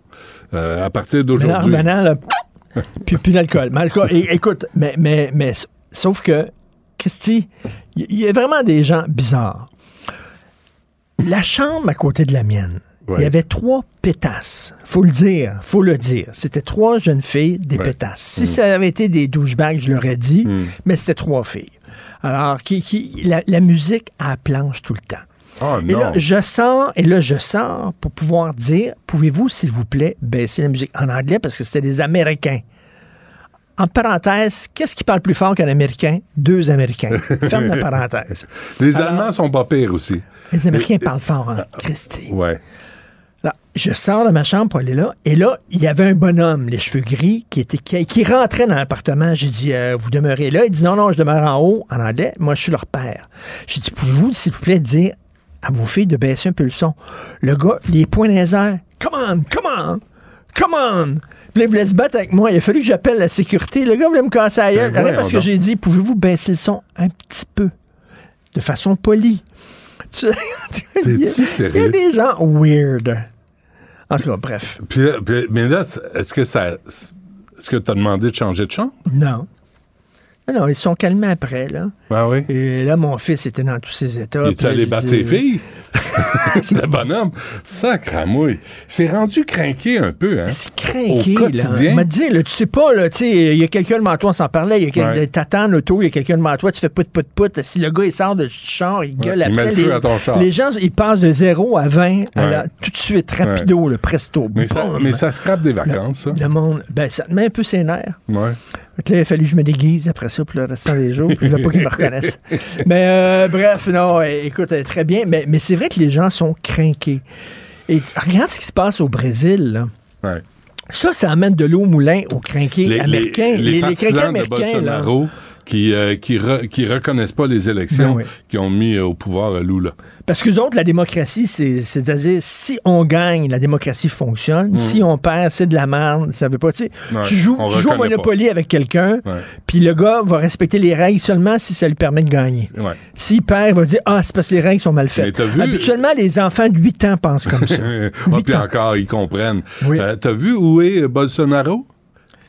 Euh, à partir d'aujourd'hui. Ben non, là, puis, puis l'alcool. écoute, mais, mais, mais, sauf que, Christy, il y, a vraiment des gens bizarres. La chambre à côté de la mienne, il y avait trois pétasses. Faut le dire, faut le dire. C'était trois jeunes filles, des pétasses. Si mm. ça avait été des douchebags, je l'aurais dit, mm. mais c'était trois filles. Alors, qui, qui, la, la musique à la planche tout le temps. Oh, et là, je sors, et là, je sors pour pouvoir dire, pouvez-vous, s'il vous plaît, baisser la musique en anglais parce que c'était des Américains. En parenthèse, qu'est-ce qui parle plus fort qu'un Américain? Deux Américains. Ferme la parenthèse. Les Allemands sont pas pires aussi. Les Américains parlent fort, hein, Christy. Ouais. Là, je sors de ma chambre pour aller là, et là, il y avait un bonhomme, les cheveux gris, qui, était, qui, rentrait dans l'appartement. J'ai dit, euh, vous demeurez là? Il dit, non, non, je demeure en haut, en anglais. Moi, je suis leur père. J'ai dit, pouvez-vous, s'il vous plaît, dire à vos filles de baisser un peu le son. Le gars, les poings dans les airs. Come on, come on, come on. Puis là, il voulait se battre avec moi. Il a fallu que j'appelle la sécurité. Le gars voulait me casser la gueule. Ben parce que j'ai dit, pouvez-vous baisser le son un petit peu? De façon polie. il, y a, il y a des gens weird. En tout cas, bref. Puis, puis- mais là, est-ce que ça. Est-ce que tu as demandé de changer de chambre? Non. Non, non, ils sont calmés après, là. Ah oui? Et là, mon fils était dans tous ses états. Il puis est allé battre ses filles? C'est le bonhomme. Sacramouille. C'est rendu craqué un peu, hein? C'est craqué, Au là. quotidien. m'a dit, là, tu sais pas, là, tu sais, il y a quelqu'un devant toi, on s'en parlait, il y a quelqu'un, Ouais. t'attends l'auto, il y a quelqu'un devant toi, tu fais put, put, put. Si le gars, il sort de char, il gueule il après. met le feu à ton char. les gens, ils passent de 0 à 20 à Ouais. la- tout de suite, rapido, le presto. Mais ça, mais ça scrape des vacances, ça. Le monde, ben, ça te met un peu ses nerfs. Ouais. Là, il a fallu que je me déguise après ça pour le restant des jours, puis je pas qu'ils me reconnaissent. Mais euh, bref, non, euh, écoute, euh, très bien. Mais, mais c'est vrai que les gens sont craqués. Et regarde ce qui se passe au Brésil, là. Ouais. Ça, ça amène de l'eau au moulin aux crinqués américains. Les, les de américains, là. Qui, euh, qui, re- qui reconnaissent pas les élections Ben oui. qui ont mis euh, au pouvoir Lula. Parce que autres, la démocratie, c'est- c'est-à-dire, si on gagne, la démocratie fonctionne. Si on perd, c'est de la merde. Ça veut pas, tu sais. Mm. Ouais, tu joues, tu joues au Monopoly avec quelqu'un, puis le gars va respecter les règles seulement si ça lui permet de gagner. Ouais. S'il perd, il va dire Ah, c'est parce que les règles sont mal faites. vu- Habituellement, les enfants de 8 ans pensent comme ça. Ah, puis encore, ils comprennent. Oui. Euh, T'as vu où est Bolsonaro?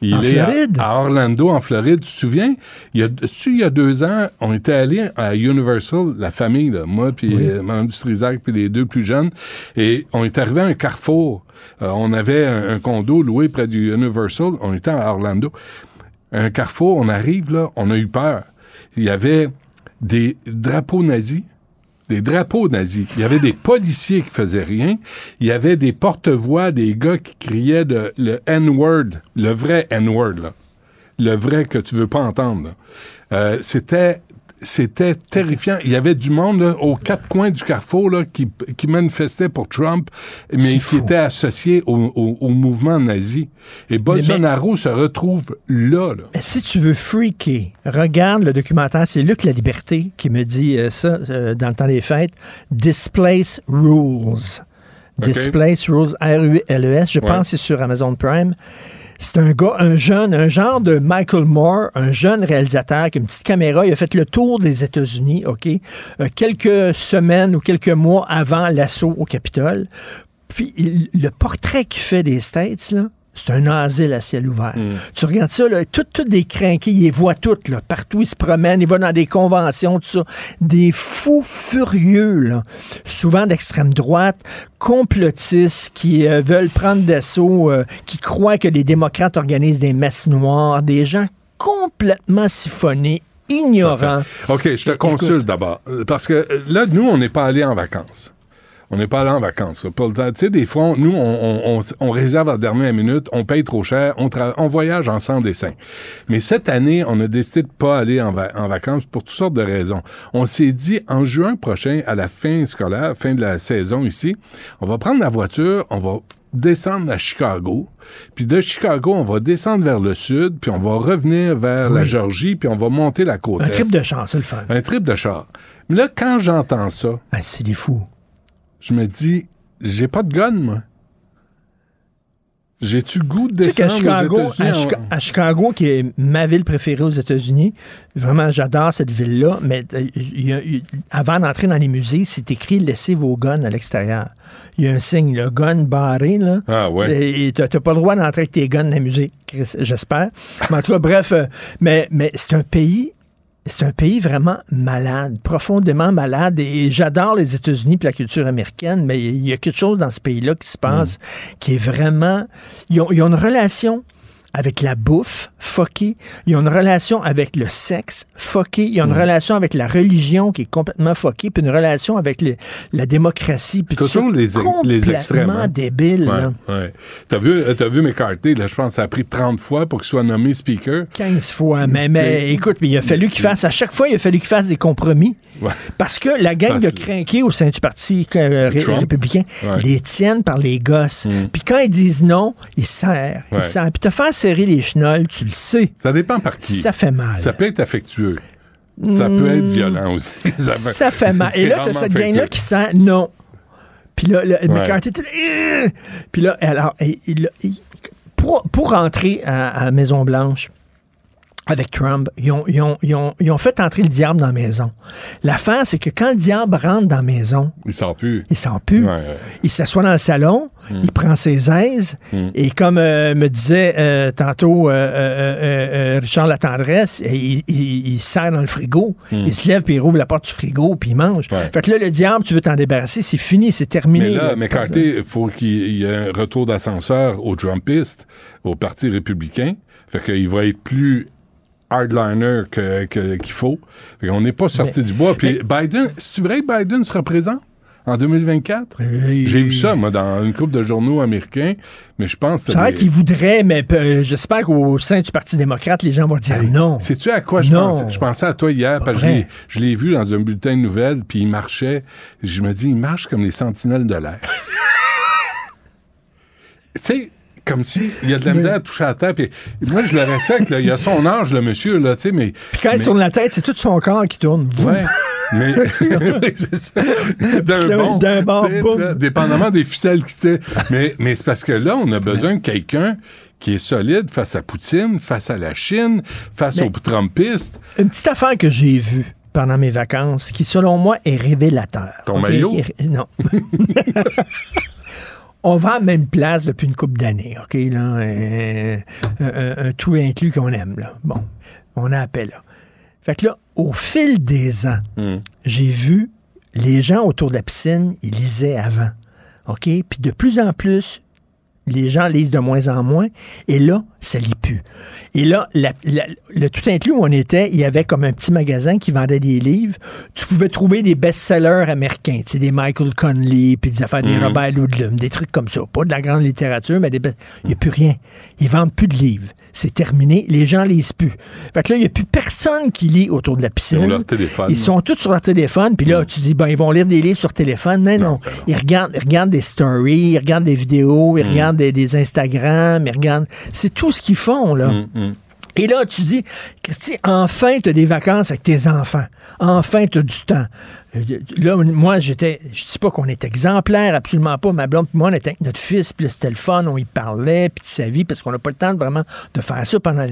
Il En est à- Floride? À, Orlando, en Floride. Tu te souviens? Il y a, tu, il y a deux ans, on était allés à Universal, la famille, là, moi, puis euh, Mme Dutrisac, puis les deux plus jeunes, et on est arrivé à un carrefour. Euh, on avait un, un condo loué près du Universal. On était à Orlando. Un carrefour, on arrive là, on a eu peur. Il y avait des drapeaux nazis des drapeaux nazis. Il y avait des policiers qui faisaient rien. Il y avait des porte-voix, des gars qui criaient le N-word, le vrai N-word. Le vrai que tu veux pas entendre. Euh, c'était c'était terrifiant. Il y avait du monde là, aux quatre coins du carrefour là, qui, qui manifestait pour Trump, mais qui fou. était associé au, au- au mouvement nazi. Et Bolsonaro se retrouve là. là. Mais si tu veux freaker, regarde le documentaire. C'est Luc La Liberté qui me dit euh, ça euh, dans le temps des fêtes. Displace Rules. Displace Rules, R-U-L-E-S. Je Ouais. pense que c'est sur Amazon Prime. C'est un gars, un jeune, un genre de Michael Moore, un jeune réalisateur qui a une petite caméra. Il a fait le tour des États-Unis, OK, euh, quelques semaines ou quelques mois avant l'assaut au Capitole. Puis le portrait qu'il fait des States, là, c'est un asile à ciel ouvert. Tu regardes ça, là, tout, tout des crinqués, il les voit toutes, là, partout, il se promène, il va dans des conventions, tout ça. Des fous furieux, là, souvent d'extrême droite, complotistes qui euh, veulent prendre d'assaut, euh, qui croient que les démocrates organisent des messes noires, des gens complètement siphonnés, ignorants. OK, je te consulte d'abord. Euh, Parce que euh, là, nous, on n'est pas allés en vacances. On n'est pas allé en vacances. là. Pour le temps- Tu sais, des fois, on- nous, on, on- on- on réserve à la dernière minute, on paye trop cher, on, voyage en sans dessin. Mais cette année, on a décidé de pas aller en, va- en vacances pour toutes sortes de raisons. On s'est dit, en juin prochain, à la fin scolaire, fin de la saison ici, on va prendre la voiture, on va descendre à Chicago, puis de Chicago, on va descendre vers le sud, puis on va revenir vers la. Georgie, puis on va monter la côte Un est. trip de chance, c'est le fun. Un trip de char. Mais là, quand j'entends ça, Ah, c'est des fous. Je me dis, j'ai pas de gun, moi. J'ai-tu le goût de Tu sais qu'à descendre Chicago, aux États-Unis à, en- Chica- à Chicago, qui est ma ville préférée aux États-Unis, vraiment, j'adore cette ville-là, mais euh, il y a- il- avant d'entrer dans les musées, c'est écrit « Laissez vos guns à l'extérieur ». Il y a un signe, le gun barré, là. Ah ouais. Et tu n'as pas le droit d'entrer avec tes guns dans les musées, Chris, j'espère. Mais en tout cas, bref, euh, mais, mais c'est un pays... C'est un pays vraiment malade, profondément malade. Et j'adore les États-Unis et la culture américaine, mais il y a quelque chose dans ce pays-là qui se passe qui est vraiment. Ils ont, ils ont une relation avec la bouffe, fuckée. Ils ont une relation avec le sexe, fucké. Ils ont une relation avec la religion qui est complètement fuckée, puis une relation avec la démocratie. Puis tout Toujours ça, les, les extrêmes. hein. débile. Ouais, ouais. T'as vu, euh, t'as vu McCarthy, là, je pense que ça a pris 30 fois pour qu'il soit nommé speaker. 15 fois. Mais, mais C'est- écoute, mais il a fallu qu'il fasse, à chaque fois, il a fallu qu'il fasse des compromis. Ouais. Parce que la gang Parce- de crinqués au sein du Parti euh, ré- Trump. républicain les tiennent par les gosses. Mm. Puis quand ils disent non, ils serrent. Ils serrent. Puis te faire serrer les chenolles, tu le sais. Ça dépend par qui. Ça fait mal. Ça peut être affectueux. Ça peut être violent aussi. Ça fait mal. Et là, tu as cette gang-là qui sent non. Puis là, le, McCarthy était Euh! Puis là, alors, il- il- il- pour, pour rentrer à, à Maison-Blanche, avec Trump, ils ont, ils ont- ils ont- ils ont fait entrer le diable dans la maison. L'affaire, c'est que quand le diable rentre dans la maison, Il sort plus. il sent plus. Ouais, ouais. Il s'assoit dans le salon, il prend ses aises, et comme euh, me disait euh, tantôt euh, euh, euh, Richard Latendresse, il, il, il se serre dans le frigo. Il se lève, puis il rouvre la porte du frigo, puis il mange. Ouais. Fait que là, le diable, tu veux t'en débarrasser, c'est fini, c'est terminé. Mais là, là. McCarthy, il faut qu'il y ait un retour d'ascenseur aux Trumpistes, au Parti républicain. Fait qu'il va être plus hardliner que- que- qu'il faut. Fait qu'on n'est pas sorti du bois. Puis Biden, c'est vrai que Biden se représente en 2024? Euh, J'ai vu ça, moi, dans une couple de journaux américains, mais je pense. C'est vrai des- qu'il voudrait, mais euh, j'espère qu'au sein du Parti démocrate, les gens vont dire non. Sais-tu à quoi je Non. pensais? Je pensais à toi hier, parce que je vrai. l'ai- je l'ai vu dans un bulletin de nouvelles, puis il marchait. Je me dis, il marche comme les sentinelles de l'air. tu sais, comme si il y a de la misère à toucher à la terre. Puis moi, je le respecte. là. Il a son âge, le monsieur, là, tu sais, mais... Puis quand il mais- sur la tête, c'est tout son corps qui tourne. Ouais. Mais oui, c'est ça. D'un bon, d'un là, dépendamment des ficelles qui tirent. Mais, mais c'est parce que là, on a besoin de quelqu'un qui est solide face à Poutine, face à la Chine, face Mais- aux Trumpistes. Une petite affaire que j'ai vue pendant mes vacances, qui selon moi est révélateur. Ton maillot? Non. On va à la même place depuis une couple d'années, OK? Là, un, un- un tout inclus qu'on aime, là. Bon, on a appelé là. Fait que là, au fil des ans, Hmm. j'ai vu les gens autour de la piscine, ils lisaient avant. OK? Puis de plus en plus, les gens lisent de moins en moins. Et là, ça lit plus. Et là, la- la- le tout inclus où on était, il y avait comme un petit magasin qui vendait des livres. Tu pouvais trouver des best-sellers américains, tu sais, des Michael Conley, puis des affaires, des Mhm. Robert Ludlum, des trucs comme ça. Pas de la grande littérature, mais des best- il n'y a plus rien. Ils vendent plus de livres. C'est terminé. Les gens lisent plus. Fait que là, il n'y a plus personne qui lit autour de la piscine. Ils ont leur téléphone. Ils sont tous sur leur téléphone. Puis là, tu dis, ben, ils vont lire des livres sur téléphone. Mais non. ben non. Ils regardent, ils regardent des stories, ils regardent des vidéos, Mm. ils regardent des, des Instagram, ils regardent. C'est tout ce qu'ils font, là. Hum. Et là, tu dis, Christy, enfin, tu as des vacances avec tes enfants. Enfin, tu as du temps. Là, moi, j'étais, je dis pas qu'on est exemplaire, absolument pas. Ma blonde, moi, on était avec notre fils, puis c'était le fun, on y parlait, puis de sa vie, parce qu'on n'a pas le temps vraiment de faire ça pendant.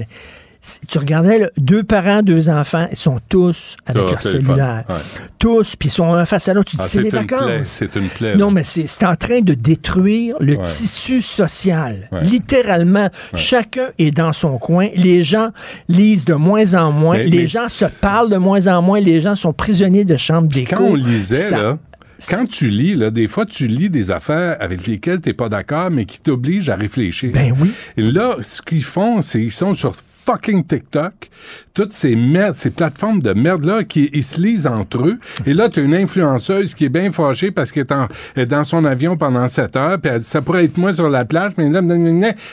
Tu regardais, là, deux parents, deux enfants, ils sont tous avec leur téléphone, cellulaire. ouais. Tous, puis ils sont un face à l'autre. Tu dis, Ah, c'est les vacances. c'est une plaie. Non, mais c'est en train de détruire le Ouais. tissu social. Ouais. Littéralement. Chacun est dans son coin. Les gens lisent de moins en moins. Mais- les mais gens se parlent de moins en moins. Les gens sont prisonniers de chambres d'écho. quand on lisait, Ça- là, quand tu lis, là, des fois, tu lis des affaires avec lesquelles tu n'es pas d'accord, mais qui t'obligent à réfléchir. Ben oui. Et là, ce qu'ils font, c'est qu'ils sont sur fucking TikTok, toutes ces merdes, ces plateformes de merde-là, qui ils se lisent entre eux. Et là, tu as une influenceuse qui est bien fâchée parce qu'elle est, en- est dans son avion pendant 7 heures, puis elle dit, ça pourrait être moi sur la plage, mais là,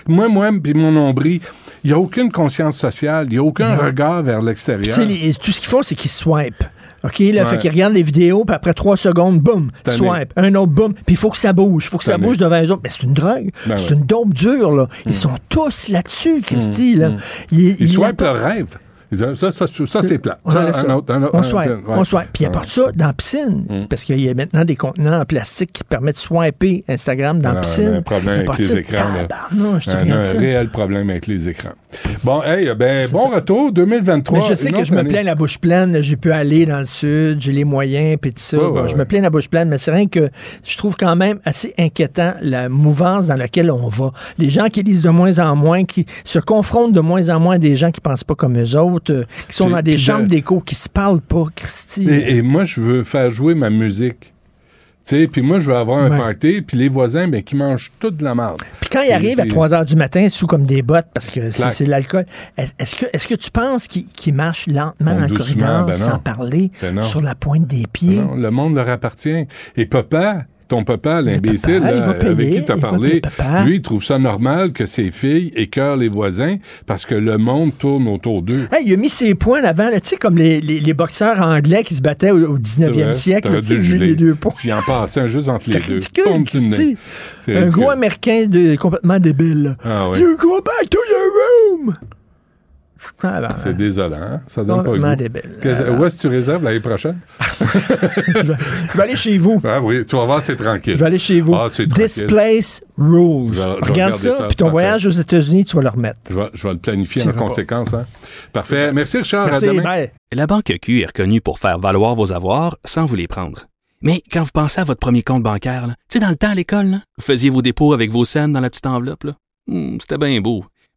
moi, moi, puis mon nombril. Il n'y a aucune conscience sociale, il n'y a aucun regard vers l'extérieur. tout ce qu'ils font, c'est qu'ils swipent. OK, là, Ouais. fait qu'ils regardent les vidéos, puis après trois secondes, boum, swipe. Un autre, boum, puis il faut que ça bouge. Il faut que ça bouge devant eux autres. Mais c'est une drogue. Ben c'est une dope dure, là. Ils sont tous là-dessus, Christy, là. Ils, Ils ils- swipent leur rêve. Ça, ça, ça, c'est plat. On un un on un- swipe, ouais. on swipe. Puis ils apportent ça dans la piscine. Parce qu'il y a maintenant des contenants en plastique qui permettent de swiper Instagram dans la Ah, piscine. on a un problème avec les écrans. là. Je un ça. réel problème avec les écrans. Bon, hey, ben, bon retour, 2023. Mais je sais que je me plains la bouche pleine, j'ai pu aller dans le sud, j'ai les moyens, puis tout ça. Ouais, Bon, ouais, je me plains la bouche pleine, mais c'est rien que je trouve quand même assez inquiétant la mouvance dans laquelle on va. Les gens qui lisent de moins en moins, qui se confrontent de moins en moins à des gens qui pensent pas comme eux autres, euh, qui sont Puis- dans des chambres de- d'écho, qui se parlent pas, Christy. Et, et moi, je veux faire jouer ma musique. Sais, puis moi, je veux avoir un Ouais. party, puis les voisins, ben, qui mangent toute de la merde. Puis quand ils arrivent à puis- 3 heures du matin sous comme des bottes parce que c'est de l'alcool, est- est-ce que, est que tu penses qu'ils marchent lentement Bon, dans le corridor ben sans parler Ben sur la pointe des pieds? Non, le monde leur appartient. Et papa, ton papa, l'imbécile, avec qui tu as parlé, lui, il trouve ça normal que ses filles écœurent les voisins parce que le monde tourne autour d'eux. Hey, il a mis ses poings avant, tu sais, comme les, les- les boxeurs anglais qui se battaient au, au C'est 19e vrai, siècle, là, les deux poings. Puis en passant juste entre les deux. ridicule, Un ridicule. gros américain de, complètement débile. Ah oui. You go back to your room! Ah, ben, C'est désolant, hein? Ça donne pas goût. débile. Alors- Où est-ce que tu réserves l'année prochaine? je vais aller chez vous. Ah oui, tu vas voir, c'est tranquille. Je vais aller chez vous. Ah. Displace Rules. Je je vais Regarde ça, ça, puis ton parfait. voyage aux États-Unis, tu vas le remettre. Je vais, je vais le planifier en conséquence. Hein? Parfait. Merci, Richard. Merci, à demain. bye. La Banque Q est reconnue pour faire valoir vos avoirs sans vous les prendre. Mais quand vous pensez à votre premier compte bancaire, tu sais, dans le temps à l'école, là, vous faisiez vos dépôts avec vos scènes dans la petite enveloppe. Hmm, C'était bien beau.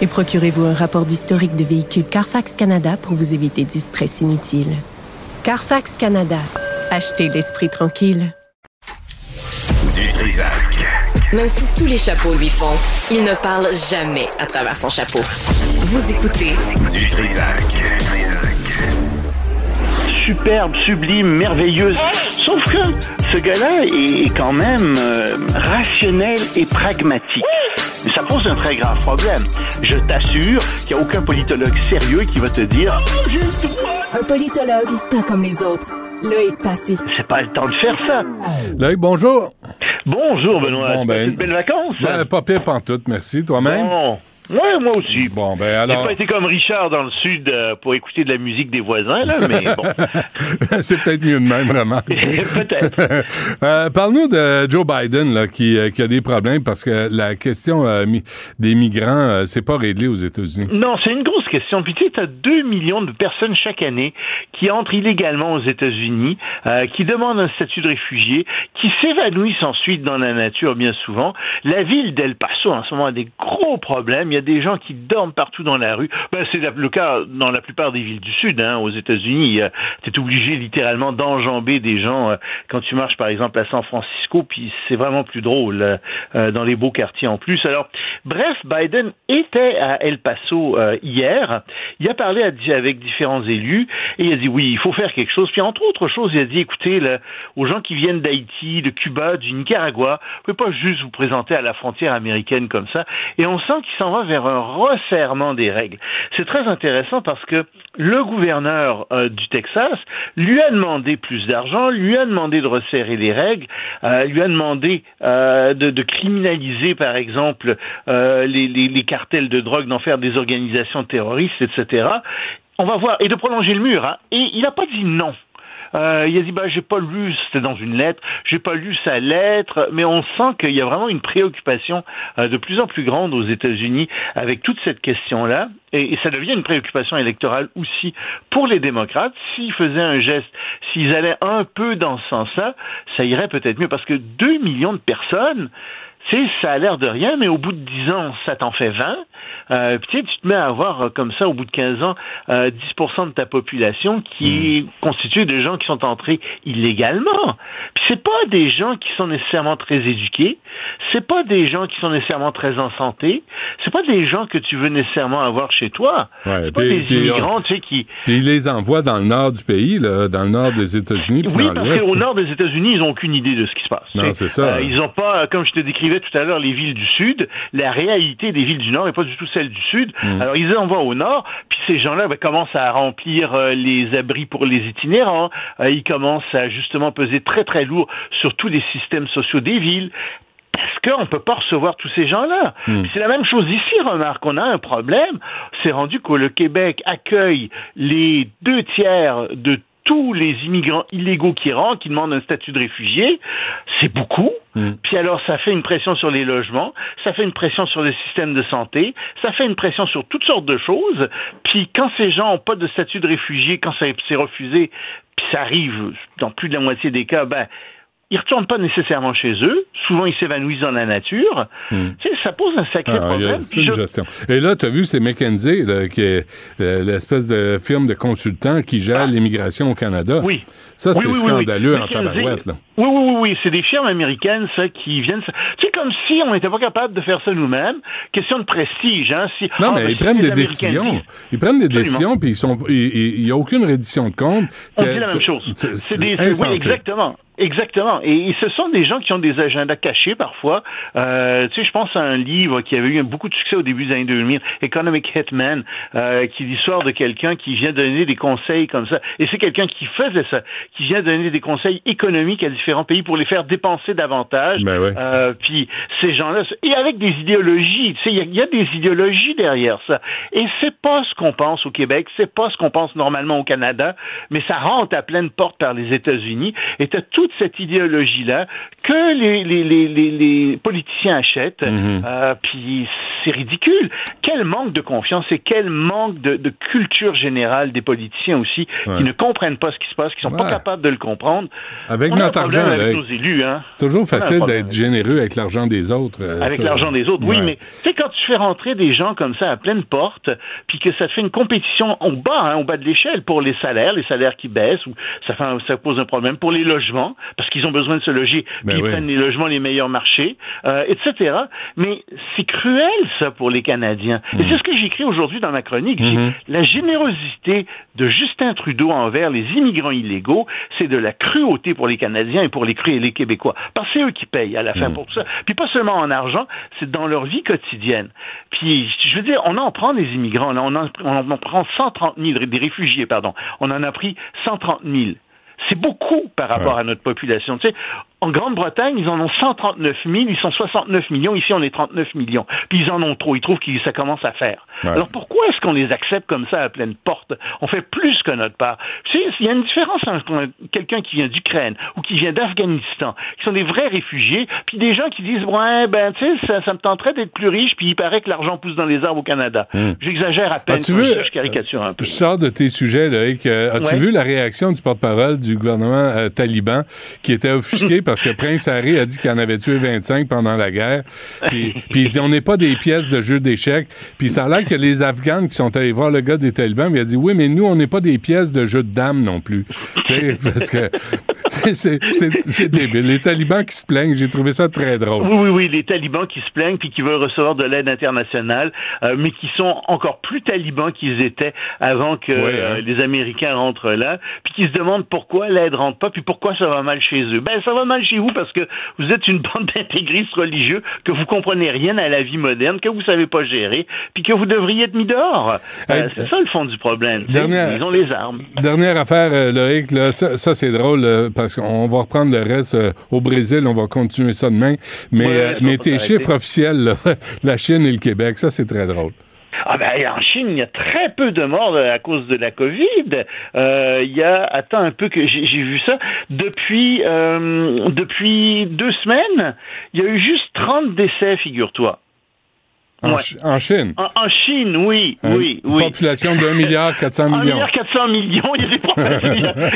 Et procurez-vous un rapport d'historique de véhicule Carfax Canada pour vous éviter du stress inutile. Carfax Canada. Achetez l'esprit tranquille. Du Trisac. Même si tous les chapeaux lui font, il ne parle jamais à travers son chapeau. Vous écoutez Du Trisac. superbe, sublime, merveilleuse. Sauf que ce gars-là est quand même euh, rationnel et pragmatique. Ça pose un très grave problème. Je t'assure qu'il n'y a aucun politologue sérieux qui va te dire Oh, droit. Un politologue, pas comme les autres. Loïc Passy. C'est pas le temps de faire ça. Loïc, bonjour. Bonjour, Benoît. Bon, ben- passes une belle vacances? Ben, pas pire pantoute, merci. Toi-même? Bon. Ouais, moi aussi. Bon, ben J'ai alors... pas été comme Richard dans le sud euh, pour écouter de la musique des voisins, là, mais bon. c'est peut-être mieux de même, vraiment. Peut-être. Euh, Parle-nous de Joe Biden, là, qui, euh, qui a des problèmes parce que la question euh, des migrants, c'est pas réglé aux États-Unis. Non, c'est une grosse question. Puis tu sais, as 2 millions de personnes chaque année qui entrent illégalement aux États-Unis, qui demandent un statut de réfugié, qui s'évanouissent ensuite dans la nature bien souvent. La ville d'El Paso en ce moment a des gros problèmes. Il y a des gens qui dorment partout dans la rue. Ben, c'est le cas dans la plupart des villes du Sud. Hein, aux États-Unis, tu es obligé littéralement d'enjamber des gens euh, quand tu marches par exemple à San Francisco. Puis c'est vraiment plus drôle euh, euh, dans les beaux quartiers en plus. Alors, bref, Biden était à El Paso hier. Il a parlé avec différents élus et il a dit oui, il faut faire quelque chose. Puis entre autres choses, il a dit écoutez, là, aux gens qui viennent d'Haïti, de Cuba, du Nicaragua, vous pouvez pas juste vous présenter à la frontière américaine comme ça. Et on sent qu'il s'en va vers un resserrement des règles. C'est très intéressant parce que le gouverneur euh, du Texas lui a demandé plus d'argent, lui a demandé de resserrer les règles, euh, lui a demandé euh, de, criminaliser, par exemple, les cartels de drogue, d'en faire des organisations terroristes, etc. On va voir, et de prolonger le mur. hein. Et il n'a pas dit non. Euh, il a dit bah j'ai pas lu, c'était dans une lettre, j'ai pas lu sa lettre, mais on sent qu'il y a vraiment une préoccupation euh, de plus en plus grande aux États-Unis avec toute cette question-là, et, ça devient une préoccupation électorale aussi pour les démocrates. S'ils faisaient un geste, s'ils allaient un peu dans ce sens-là, ça irait peut-être mieux parce que 2 millions de personnes, tu sais, ça a l'air de rien, mais au bout de 10 ans, ça t'en fait 20. Euh, puis tu te mets à avoir euh, comme ça, au bout de 15 ans, euh, 10% de ta population qui est constituée de gens qui sont entrés illégalement. Puis c'est pas des gens qui sont nécessairement très éduqués, c'est pas des gens qui sont nécessairement très en santé, c'est pas des gens que tu veux nécessairement avoir chez toi. Ouais, c'est pas des immigrants, tu sais, qui, Puis il les envoie dans le nord du pays, là, dans le nord des États-Unis, Oui, dans parce qu'au nord des États-Unis, ils n'ont aucune idée de ce qui se passe. Non, c'est ça. euh, ils n'ont pas, comme je te décrivais tout à l'heure, les villes du Sud. La réalité des villes du Nord n'est pas du tout celle du Sud. Mm. Alors, ils envoient au Nord, puis ces gens-là ben, commencent à remplir euh, les abris pour les itinérants. Euh, ils commencent à justement peser très, très lourd sur tous les systèmes sociaux des villes parce qu'on ne peut pas recevoir tous ces gens-là. Puis C'est la même chose ici, remarque, on a un problème. C'est rendu que le Québec accueille les deux tiers de tous les immigrants illégaux qui rentrent, qui demandent un statut de réfugié. C'est beaucoup. Hmm. Puis alors, ça fait une pression sur les logements, ça fait une pression sur le système de santé, ça fait une pression sur toutes sortes de choses. Puis quand ces gens n'ont pas de statut de réfugié, quand c'est refusé, puis ça arrive dans plus de la moitié des cas, ben ils retournent pas nécessairement chez eux. Souvent, ils s'évanouissent dans la nature. Hmm. Tu sais, ça pose un sacré Ah, problème. c'est une je- gestion. Et là, tu as vu, c'est là, qui est euh, l'espèce de firme de consultants qui gère l'immigration au Canada. Ah. Oui. Ça, Oui, c'est oui, oui, oui. scandaleux en tabarouette. Là. Oui, oui, oui, c'est des firmes américaines, ça, qui viennent. C'est comme si on n'était pas capable de faire ça nous-mêmes. Question de prestige, hein. Si, non, ah, mais ben, ils si prennent des décisions. Ils prennent des décisions, puis ils sont, il n'y a aucune reddition de compte. On dit la même chose. c'est- des, oui, exactement. Exactement. Et, et ce sont des gens qui ont des agendas cachés parfois. Euh, tu sais, je pense à un livre qui avait eu beaucoup de succès au début des années 2000, Economic Hitman, euh, qui est l'histoire de quelqu'un qui vient donner des conseils comme ça. Et c'est quelqu'un qui faisait ça, qui vient donner des conseils économiques à différents pays pour les faire dépenser davantage. Ben ouais. Euh, puis ces gens-là, et avec des idéologies, tu sais, il y, a- il y a des idéologies derrière ça. Et c'est pas ce qu'on pense au Québec, c'est pas ce qu'on pense normalement au Canada, mais ça rentre à pleine porte par les États-Unis. Et t'as toute cette idéologie-là que les, les, les, les, les politiciens achètent. Mhm. Euh, puis c'est ridicule. Quel manque de confiance et quel manque de, de culture générale des politiciens aussi, Ouais. qui ne comprennent pas ce qui se passe, qui sont pas Ouais. capables de le comprendre. Avec On a un notre argent, avec là, nos élus, hein. Toujours facile d'être généreux avec l'argent des autres. euh, avec l'argent des autres, oui, Ouais. mais tu sais, quand tu fais rentrer des gens comme ça à pleine porte, puis que ça te fait une compétition au bas, hein, au bas de l'échelle pour les salaires, les salaires qui baissent, ou ça, fait un- ça pose un problème pour les logements, parce qu'ils ont besoin de se loger, Ben puis ils prennent les logements les meilleurs marchés, euh, etc. Mais c'est cruel, ça, pour les Canadiens. Et c'est ce que j'écris aujourd'hui dans ma chronique. Mhm. La générosité de Justin Trudeau envers les immigrants illégaux, c'est de la cruauté pour les Canadiens et pour les, Cré- les Québécois. Parce que c'est eux qui payent à la fin Mhm. pour tout ça. Puis pas seulement en argent, c'est dans leur vie quotidienne. Puis, je veux dire, on en prend des immigrants, là, on en, on en prend 130 000, des réfugiés, pardon. On en a pris 130 000. C'est beaucoup par rapport à notre population. Tu sais, en Grande-Bretagne, ils en ont 139 000, ils sont 69 millions, ici on est 39 millions. Puis ils en ont trop, ils trouvent que ça commence à faire. Ouais. Alors pourquoi est-ce qu'on les accepte comme ça à pleine porte? On fait plus que notre part. Tu il y a une différence entre un- quelqu'un qui vient d'Ukraine ou qui vient d'Afghanistan, qui sont des vrais réfugiés, puis des gens qui disent ouais ben tu sais ça, ça me tenterait d'être plus riche, puis il paraît que l'argent pousse dans les arbres au Canada. Hmm. J'exagère à peine, As-tu quand vu- je, caricature un peu. Je sors de tes sujets, Loïc. Euh, As-tu Ouais. vu la réaction du porte-parole du gouvernement euh, taliban qui était offusqué parce que Prince Harry a dit qu'il en avait tué 25 pendant la guerre? Puis, puis il dit on n'est pas des pièces de jeu d'échecs. Puis ça a l'air que les Afghans qui sont allés voir le gars des talibans, il a dit oui, mais nous, on n'est pas des pièces de jeu de dames non plus. Parce que c'est- débile. Les talibans qui se plaignent, j'ai trouvé ça très drôle. Oui, oui, oui, les talibans qui se plaignent puis qui veulent recevoir de l'aide internationale, euh, mais qui sont encore plus talibans qu'ils étaient avant que Ouais, hein. euh, les Américains rentrent là, puis qui se demandent pourquoi l'aide rentre pas, puis pourquoi ça va mal chez eux. Ben, ça va mal chez vous parce que vous êtes une bande d'intégristes religieux, que vous comprenez rien à la vie moderne, que vous savez pas gérer, puis que vous devriez être mis dehors. Euh, c'est ça le fond du problème. dernière- Ils ont les armes. Dernière affaire, euh, Loïc, là, ça, ça, c'est drôle euh, parce qu'on va reprendre le reste au Brésil, on va continuer ça demain. Mais, Ouais, tes chiffres officiels, là, la Chine et le Québec, ça c'est très drôle. Ah ben, en Chine, il y a très peu de morts à cause de la COVID. Euh, il y a, attends un peu que j'ai j'ai vu ça, depuis, euh, depuis deux semaines, il y a eu juste 30 décès, figure-toi. En, Ouais. Ch- en Chine? En, en Chine, oui, Hein, oui, une oui. Population d'un milliard 400 1 millions. milliard 400 millions, il y a des problèmes. Il y a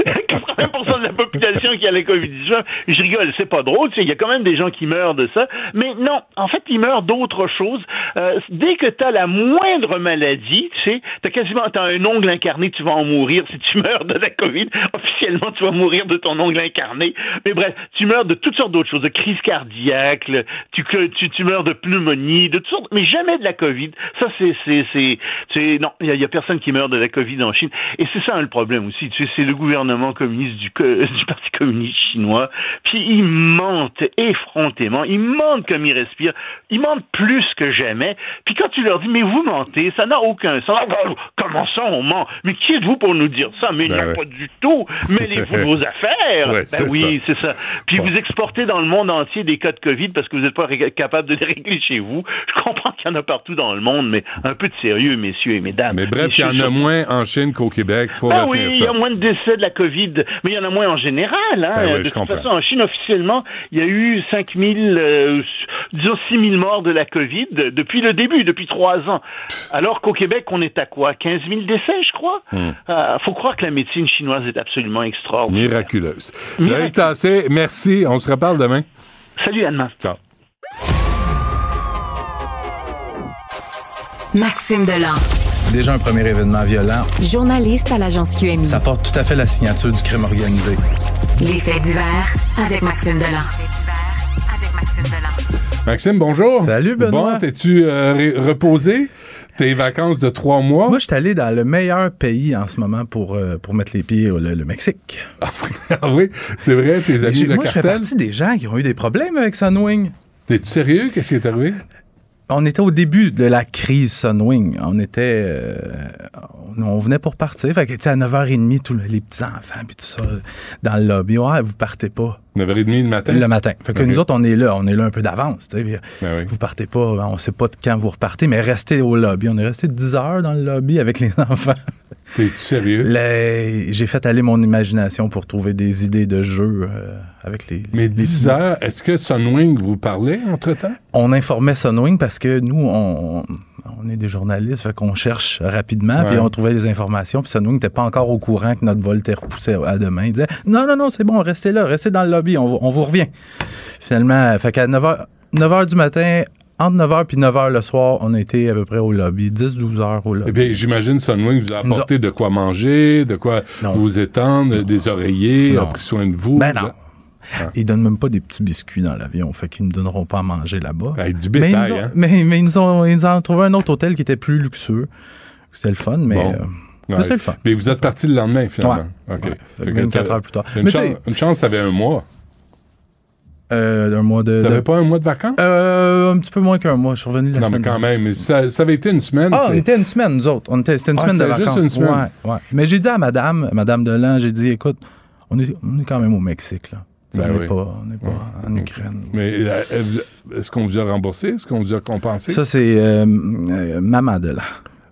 80% de la population qui a la COVID-19. Je rigole, c'est pas drôle, il y a quand même des gens qui meurent de ça. Mais non, en fait, ils meurent d'autre chose. Euh, dès que tu as la moindre maladie, tu sais, t'as quasiment, t'as un ongle incarné, tu vas en mourir. Si tu meurs de la COVID, officiellement, tu vas mourir de ton ongle incarné. Mais bref, tu meurs de toutes sortes d'autres choses, de crise cardiaque, tu, que- tu, tu meurs de pneumonie, de toutes sortes, mais jamais de la COVID. Ça, c'est, c'est, c'est, non, il y, a- personne qui meurt de la COVID en Chine. Et c'est ça hein, le problème aussi. Tu sais, c'est le gouvernement communiste du, Parti communiste chinois. Puis ils mentent effrontément. Ils mentent comme ils respirent. Ils mentent plus que jamais. Puis quand tu leur dis, mais vous mentez, ça n'a aucun sens. Ah, Comment ça, on ment? Mais qui êtes-vous pour nous dire ça? Mais il n'y a Ben ouais. pas du tout. Mêlez-vous de vos affaires. Ouais, ben oui, c'est ça. Puis Bon. vous exportez dans le monde entier des cas de COVID parce que vous n'êtes pas capable de les régler chez vous. Je comprends qu'il y en a partout dans le monde, mais un peu de sérieux, messieurs et mesdames. Mais bref, il y en a moins en Chine qu'au Québec. Faut ben oui, il y a moins de décès de la COVID, mais il y en a moins en général. Hein. Ben oui, de je toute comprends. façon, en Chine, officiellement, il y a eu 5 000, euh, disons 6 000 morts de la COVID depuis le début, depuis trois ans. Alors qu'au Québec, on est à quoi? 15 000 décès, je crois? Hmm. Euh, faut croire que la médecine chinoise est absolument extraordinaire. Miraculeuse. Miraculeuse. Tassé, merci. On se reparle demain. Salut, Anne. Ciao. Maxime Delan. Déjà un premier événement violent. Journaliste à l'agence QMI. Ça porte tout à fait la signature du crime organisé. Les faits divers avec Maxime Delan. Maxime, bonjour. Salut, Benoît. Bon, t'es-tu euh, reposé? Tes vacances de trois mois? Moi, je suis allé dans le meilleur pays en ce moment pour, euh, pour mettre les pieds au le, le Mexique. Ah oui, c'est vrai, tes amis de moi, je fais cartel? partie des gens qui ont eu des problèmes avec Sunwing. T'es-tu sérieux? Qu'est-ce qui est arrivé? On était au début de la crise Sunwing. On était. euh, on, venait pour partir. Fait que, tu à 9h30, tous les petits enfants, puis tout ça, dans le lobby. Ouais, vous partez pas. 9h30 le matin? Le matin. Fait que nous autres, on est là. On est là un peu d'avance. Ben Vous partez pas. On sait pas de quand vous repartez, mais restez au lobby. On est resté 10 heures dans le lobby avec les enfants. T'es-tu sérieux? Les- J'ai fait aller mon imagination pour trouver des idées de jeu euh, avec les. Mais les 10 petits- heures, est-ce que Sunwing vous parlait entre-temps? On informait Sunwing parce que nous, on, on est des journalistes, fait qu'on cherche rapidement, puis on trouvait les informations, puis Sunwing n'était pas encore au courant que notre vol était repoussé à demain. Il disait Non, non, non, c'est bon, restez là, restez dans le lobby, on, vous- on vous revient. Finalement, fait qu'à 9h, 9h du matin, entre 9h puis 9h le soir, on a été à peu près au lobby, 10-12 heures au lobby. Et puis, j'imagine Sunwing vous a apporté de quoi manger, de quoi vous étendre, des oreillers, a Non. pris soin de vous. Ben non. a- Ils donnent même pas des petits biscuits dans l'avion, fait qu'ils ne donneront pas à manger là-bas. Avec du mais, ils bétail, ont, hein? mais, mais ils, ont, ils ont trouvé un autre hôtel qui était plus luxueux. C'était le fun, mais, Bon. euh, mais Ouais. c'était le fun. Mais vous êtes parti le lendemain, finalement. Ouais. OK. Ouais. 24 t'as- heures plus tard. Une, Mais chan- tu sais- une chance, t'avais un mois. Euh, un mois de. T'avais de- pas un mois de vacances? Euh, un petit peu moins qu'un mois. Je suis revenu la non, semaine mais quand même. mais Ça, ça avait été une semaine. Ah, on était une semaine, nous autres. On était, c'était une Ah, semaine de c'était juste vacances. une semaine. Ouais, ouais. Mais j'ai dit à madame, madame Delan, j'ai dit, écoute, on est, on est quand même au Mexique, là. Ben on n'est oui. pas, on n'est pas en Ukraine. Mais euh, est-ce qu'on vous a remboursé? Est-ce qu'on vous a compensé? Ça, c'est euh, maman Delan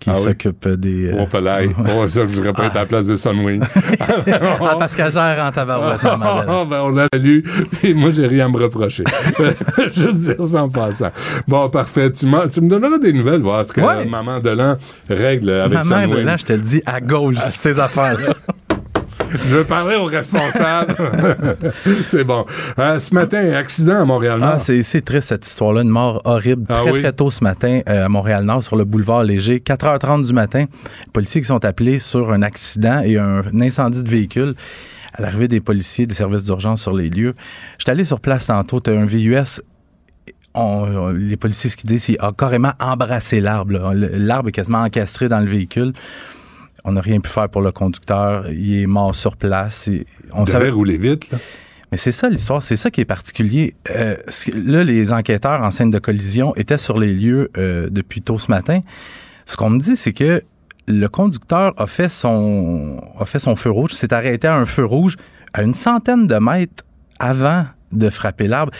qui Ah oui? s'occupe des. euh, Oh, pelaille. Oh, ça, je voudrais pas être à la place de Sunwing. ah, parce qu'elle gère en tabarouette, maman Delan. Ah, ben, on l'a lu. Et moi, j'ai rien à me reprocher. Juste dire ça en passant. Bon, parfait. Tu, tu me donneras des nouvelles, voir ce que Ouais. Maman Delan règle avec Maman Sunwing. Delan, je te le dis, à gauche, ces affaires-là. Je veux parler aux responsables. C'est bon. Euh, ce matin, accident à Montréal-Nord. Ah, c'est c'est triste cette histoire-là, une mort horrible. Ah très, oui? très tôt ce matin euh, à Montréal-Nord, sur le boulevard Léger, 4h30 du matin. Les policiers qui sont appelés sur un accident et un, incendie de véhicule. À l'arrivée des policiers des services d'urgence sur les lieux. J'étais allé sur place tantôt, t'as un VUS. on- on- les policiers, ce qu'ils disent, c'est qu'il a carrément embrassé l'arbre. L'arbre est quasiment encastré dans le véhicule. On n'a rien pu faire pour le conducteur. Il est mort sur place. Et on devait rouler vite, là. mais c'est ça l'histoire, c'est ça qui est particulier. Euh, là, les enquêteurs en scène de collision étaient sur les lieux euh, depuis tôt ce matin. Ce qu'on me dit, c'est que le conducteur a fait son a fait son feu rouge, s'est arrêté à un feu rouge à une centaine de mètres avant de frapper l'arbre.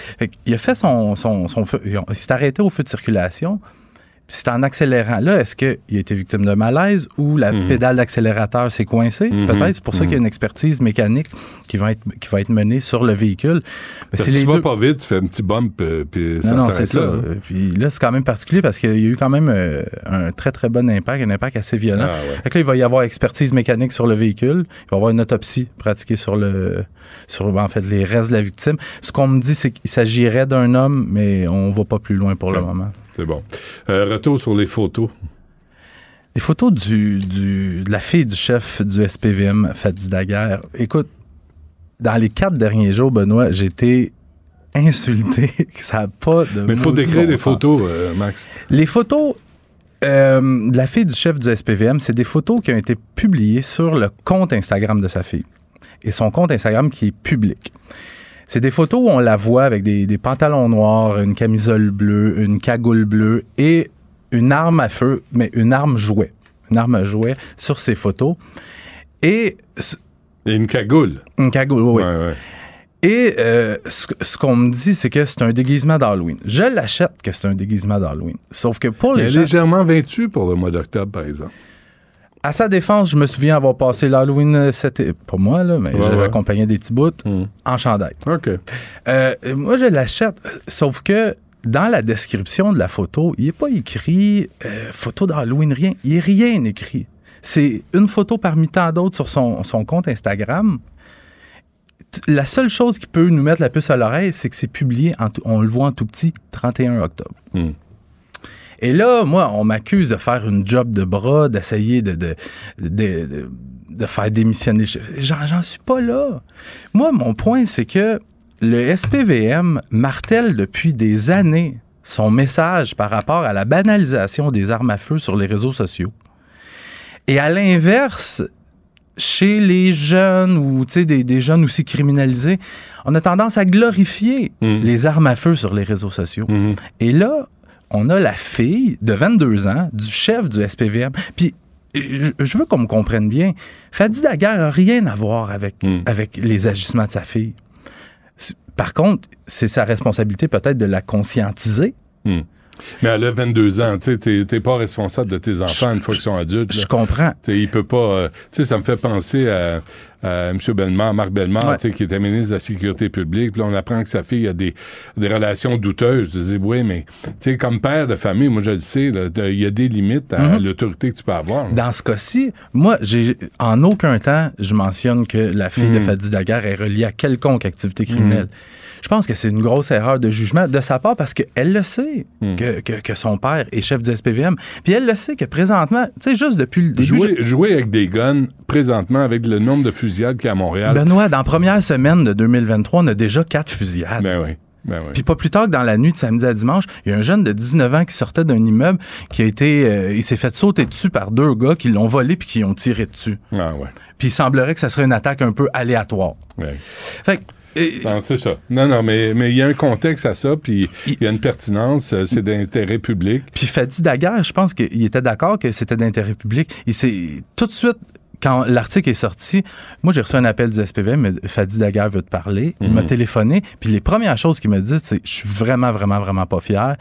Il a fait son, son, son feu, il s'est arrêté au feu de circulation. C'est en accélérant. Là, est-ce qu'il a été victime de malaise ou la Mhm. pédale d'accélérateur s'est coincée? Peut-être. C'est pour ça qu'il y a une expertise mécanique qui va être, qui va être menée sur le véhicule. Mais les tu vas deux. pas vite, tu fais un petit bump, euh, puis ça Non, non, c'est ça. là. hein. Puis là, c'est quand même particulier parce qu'il y a eu quand même euh, un très, très bon impact, un impact assez violent. Ah, ouais. Fait que là, il va y avoir expertise mécanique sur le véhicule. Il va y avoir une autopsie pratiquée sur le sur en fait les restes de la victime. Ce qu'on me dit, c'est qu'il s'agirait d'un homme, mais on va pas plus loin pour le moment. C'est bon. Euh, retour sur les photos. Les photos du, du, de la fille du chef du SPVM, Fadi Daguerre. Écoute, dans les quatre derniers jours, Benoît, j'ai été insulté ça n'a pas de. Mais il faut décrire bon les photos, euh, Max. Les photos euh, de la fille du chef du SPVM, c'est des photos qui ont été publiées sur le compte Instagram de sa fille. Et son compte Instagram qui est public. C'est des photos où on la voit avec des, des pantalons noirs, une camisole bleue, une cagoule bleue et une arme à feu, mais une arme jouet. Une arme à jouet sur ces photos. Et. Et une cagoule. Une cagoule, oui. Ouais, ouais. Et euh, ce, ce qu'on me dit, c'est que c'est un déguisement d'Halloween. Je l'achète que c'est un déguisement d'Halloween. Sauf que pour les gens... légèrement vêtue pour le mois d'octobre, par exemple. À sa défense, je me souviens avoir passé l'Halloween, euh, c'était pas moi, là, mais Ouais, j'avais ouais. accompagné des petits bouts en chandail. OK. Euh, moi, je l'achète, sauf que dans la description de la photo, il n'est pas écrit euh, photo d'Halloween, rien. Il n'est rien écrit. C'est une photo parmi tant d'autres sur son, son compte Instagram. La seule chose qui peut nous mettre la puce à l'oreille, c'est que c'est publié, en on le voit en tout petit, 31 octobre. Hmm. Et là, moi, on m'accuse de faire une job de bras, d'essayer de, de, de, faire démissionner. J'en, j'en suis pas là. Moi, mon point, c'est que le SPVM martèle depuis des années son message par rapport à la banalisation des armes à feu sur les réseaux sociaux. Et à l'inverse, chez les jeunes ou des, des jeunes aussi criminalisés, on a tendance à glorifier les armes à feu sur les réseaux sociaux. Et là, on a la fille de 22 ans du chef du SPVM. Puis je veux qu'on me comprenne bien. Fadi Daguerre n'a rien à voir avec, avec les agissements de sa fille. Par contre, c'est sa responsabilité peut-être de la conscientiser. Hmm. Mais elle a 22 ans, tu sais, t'es- t'es pas responsable de tes enfants une fois qu'ils sont adultes. Je comprends. Tu sais, il peut pas. euh, tu sais, ça me fait penser à, à M. Bellemare, Marc Bellemare, Ouais. tu sais, qui était ministre de la Sécurité publique. Puis là, on apprend que sa fille a des, des relations douteuses. Je dis, oui, mais tu sais, comme père de famille, moi, je le sais, il y a des limites à Mhm. l'autorité que tu peux avoir. Dans ce cas-ci, moi, j'ai en aucun temps, je mentionne que la fille de Mhm. Fadi Daguerre est reliée à quelconque activité criminelle. Je pense que c'est une grosse erreur de jugement de sa part parce qu'elle le sait que, que, que son père est chef du SPVM. Puis elle le sait que présentement, tu sais, juste depuis le début. Jouer, jouer avec des guns, présentement, avec le nombre de fusillades qu'il y a à Montréal. Benoît, dans la première semaine de 2023, on a déjà quatre fusillades. Ben oui. Ben oui. Puis pas plus tard que dans la nuit de samedi à dimanche, il y a un jeune de 19 ans qui sortait d'un immeuble qui a été, euh, il s'est fait sauter dessus par deux gars qui l'ont volé puis qui ont tiré dessus. Ah ouais. Puis il semblerait que ça serait une attaque un peu aléatoire. Ouais. Fait que, Non, c'est ça. Non, non, mais mais il y a un contexte à ça, puis il y a une pertinence, euh, c'est d'intérêt public. Puis Fadi Daguerre, je pense qu'il était d'accord que c'était d'intérêt public. Il s'est tout de suite quand l'article est sorti, moi j'ai reçu un appel du SPVM, mais Fadi Daguerre veut te parler. Il m'a Mhm. téléphoné, puis les premières choses qu'il m'a dit, c'est je suis vraiment vraiment vraiment pas fier.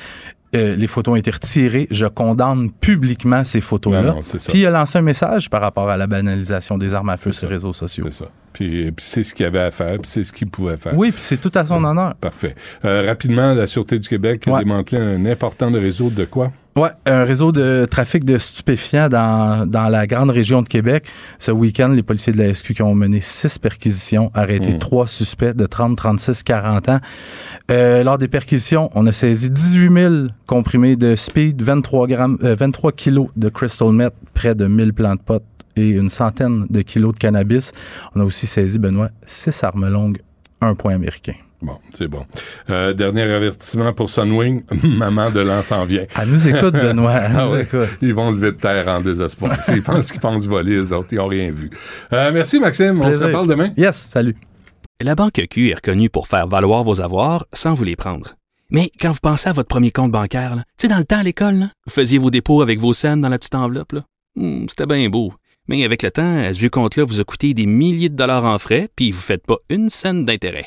Euh, les photos ont été retirées. Je condamne publiquement ces photos-là. Ça. Puis il a lancé un message par rapport à la banalisation des armes à feu sur les réseaux sociaux. C'est ça. Puis, puis c'est ce qu'il avait à faire, puis c'est ce qu'il pouvait faire. Oui, puis c'est tout à son honneur. Parfait. Euh, rapidement, la Sûreté du Québec a Ouais. démantelé un important réseau de quoi? Un réseau de trafic de stupéfiants dans, dans la grande région de Québec. Ce week-end, les policiers de la SQ qui ont mené six perquisitions, arrêté Mm. trois suspects de 30, 36, 40 ans. Euh, lors des perquisitions, on a saisi 18 000 comprimés de speed, 23, grammes, euh, 23 kilos de crystal meth, près de 1000 plants de pot et une centaine de kilos de cannabis. On a aussi saisi, Benoît, six armes longues, un point américain. Bon, c'est bon. Euh, dernier avertissement pour Sunwing. Maman de l'an s'en vient. Elle nous écoute, Benoît. Elle Ah nous ouais. écoute. Ils vont lever de terre en désespoir. Ils pensent qu'ils pensent voler, les autres. Ils n'ont rien vu. Euh, merci, Maxime. On se reparle demain. Yes, salut. La Banque Q est reconnue pour faire valoir vos avoirs sans vous les prendre. Mais quand vous pensez à votre premier compte bancaire, tu sais, dans le temps à l'école, là, vous faisiez vos dépôts avec vos scènes dans la petite enveloppe. là. Hmm, C'était bien beau. Mais avec le temps, ce vieux compte-là vous a coûté des milliers de dollars en frais, puis vous ne faites pas une scène d'intérêt.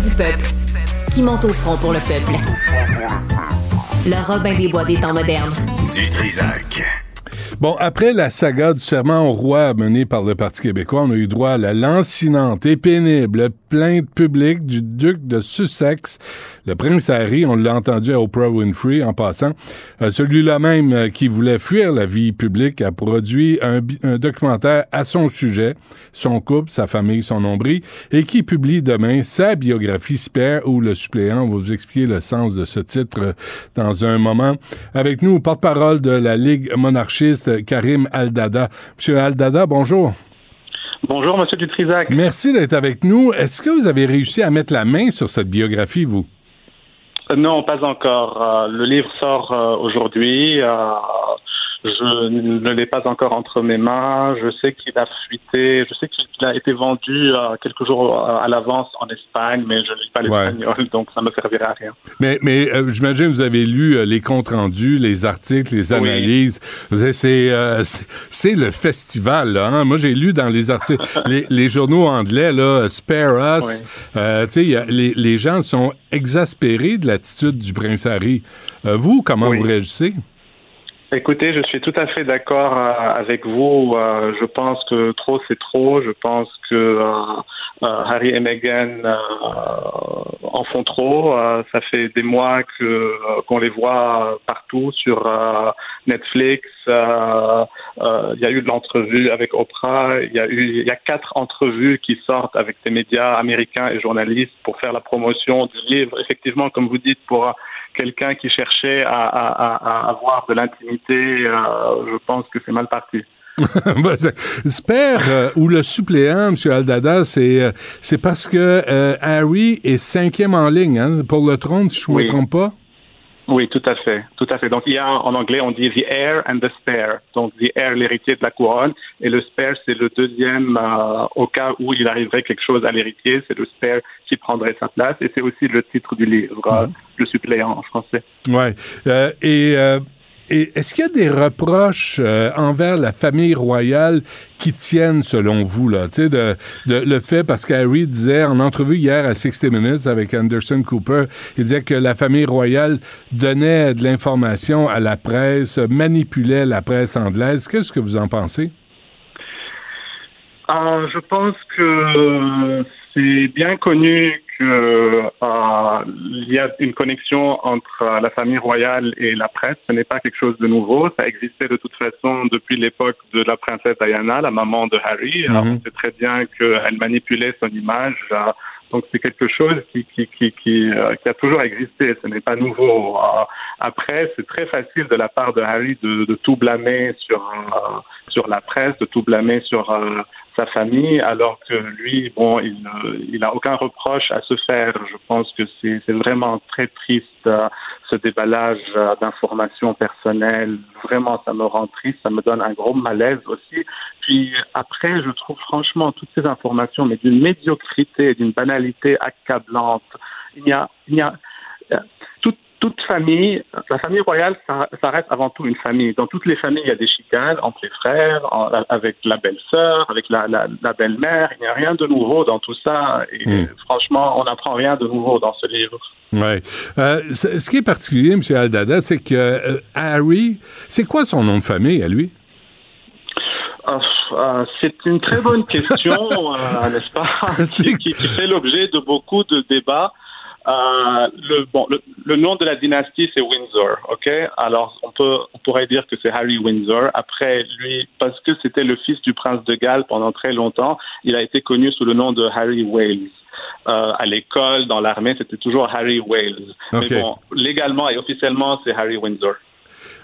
Du peuple qui monte au front pour le peuple. Le Robin des Bois des temps modernes. Du Trisac. Bon, après la saga du serment au roi menée par le Parti québécois, on a eu droit à la lancinante et pénible plainte publique du duc de Sussex, le prince Harry. On l'a entendu à Oprah Winfrey en passant. Euh, Celui-là même euh, qui voulait fuir la vie publique a produit un, documentaire à son sujet, son couple, sa famille, son nombril, et qui publie demain sa biographie Spare ou le suppléant. On va vous expliquer le sens de ce titre euh, dans un moment. Avec nous, porte-parole de la Ligue monarchiste, Karim Aldada. Monsieur Aldada, bonjour. Bonjour, Monsieur Dutrisac. Merci d'être avec nous. Est-ce que vous avez réussi à mettre la main sur cette biographie, vous? Euh, Non, pas encore. Euh, le livre sort euh, aujourd'hui. Euh, Je ne l'ai pas encore entre mes mains. Je sais qu'il a fuité. Je sais qu'il a été vendu euh, quelques jours à l'avance en Espagne, mais je ne lis pas l'espagnol, donc ça ne me servira à rien. Mais, mais euh, j'imagine que vous avez lu euh, les comptes rendus, les articles, les analyses. C'est c'est le festival. Là, hein? Moi, j'ai lu dans les articles, les, les, journaux anglais, là, Spare Us. Oui. les, les gens sont exaspérés de l'attitude du prince Harry. vous, comment vous réagissez? Écoutez, je suis tout à fait d'accord euh, avec vous. Euh, je pense que trop, c'est trop. Je pense que euh, Harry et Meghan en font trop. ça fait des mois que qu'on les voit partout sur Netflix. Il y a eu de l'entrevue avec Oprah. Il y a eu, il y a quatre entrevues qui sortent avec des médias américains et journalistes pour faire la promotion du livre. Effectivement, comme vous dites, pour quelqu'un qui cherchait à, avoir de l'intimité, euh, je pense que c'est mal parti. J'espère, euh, ou le suppléant, M. Aldada, c'est euh, c'est parce que Harry est cinquième en ligne hein, pour le trône, si je ne me trompe pas. Oui, tout à fait, tout à fait. Donc il y a en anglais on dit the heir and the spare. Donc the heir l'héritier de la couronne et le spare c'est le deuxième euh, au cas où il arriverait quelque chose à l'héritier, c'est le spare qui prendrait sa place et c'est aussi le titre du livre, euh, le suppléant en français. Ouais. Euh, et est-ce qu'il y a des reproches euh, envers la famille royale qui tiennent selon vous là, tu sais, de, le fait parce qu'Harry disait en entrevue hier à 60 Minutes avec Anderson Cooper, il disait que la famille royale donnait de l'information à la presse, manipulait la presse anglaise. Qu'est-ce que vous en pensez? Euh, je pense que c'est bien connu euh, y a une connexion entre la famille royale et la presse. Ce n'est pas quelque chose de nouveau. Ça existait de toute façon depuis l'époque de la princesse Diana, la maman de Harry. Mhm. On sait très bien qu'elle manipulait son image. Euh, donc c'est quelque chose qui, qui, qui, qui, euh, qui, a toujours existé, ce n'est pas nouveau. Euh, après, c'est très facile de la part de Harry de, de tout blâmer sur, euh, sur la presse, de tout blâmer sur sa famille, alors que lui, bon, il n'a aucun reproche à se faire. Je pense que c'est vraiment très triste euh, ce déballage euh, d'informations personnelles. Vraiment, ça me rend triste, ça me donne un gros malaise aussi. Puis après, je trouve franchement toutes ces informations, mais d'une médiocrité, d'une banalité accablante. Il y a, il y a euh, tout, toute famille, la famille royale, ça, reste avant tout une famille. Dans toutes les familles, il y a des chicanes entre les frères, avec la belle-sœur, avec la, belle-mère. Il n'y a rien de nouveau dans tout ça. Et hmm. franchement, on n'apprend rien de nouveau dans ce livre. Ouais. Euh, ce qui est particulier, M. Aldada, c'est que euh, Harry, c'est quoi son nom de famille à lui? Ah, ah, c'est une très bonne question, euh, n'est-ce pas, qui, fait l'objet de beaucoup de débats. Euh, le, bon, le, nom de la dynastie, c'est Windsor, ok? Alors, on, peut, on pourrait dire que c'est Harry Windsor. Après, lui, parce que c'était le fils du prince de Galles pendant très longtemps, il a été connu sous le nom de Harry Wales. Euh, à l'école, dans l'armée, c'était toujours Harry Wales. Mais bon, légalement et officiellement, c'est Harry Windsor.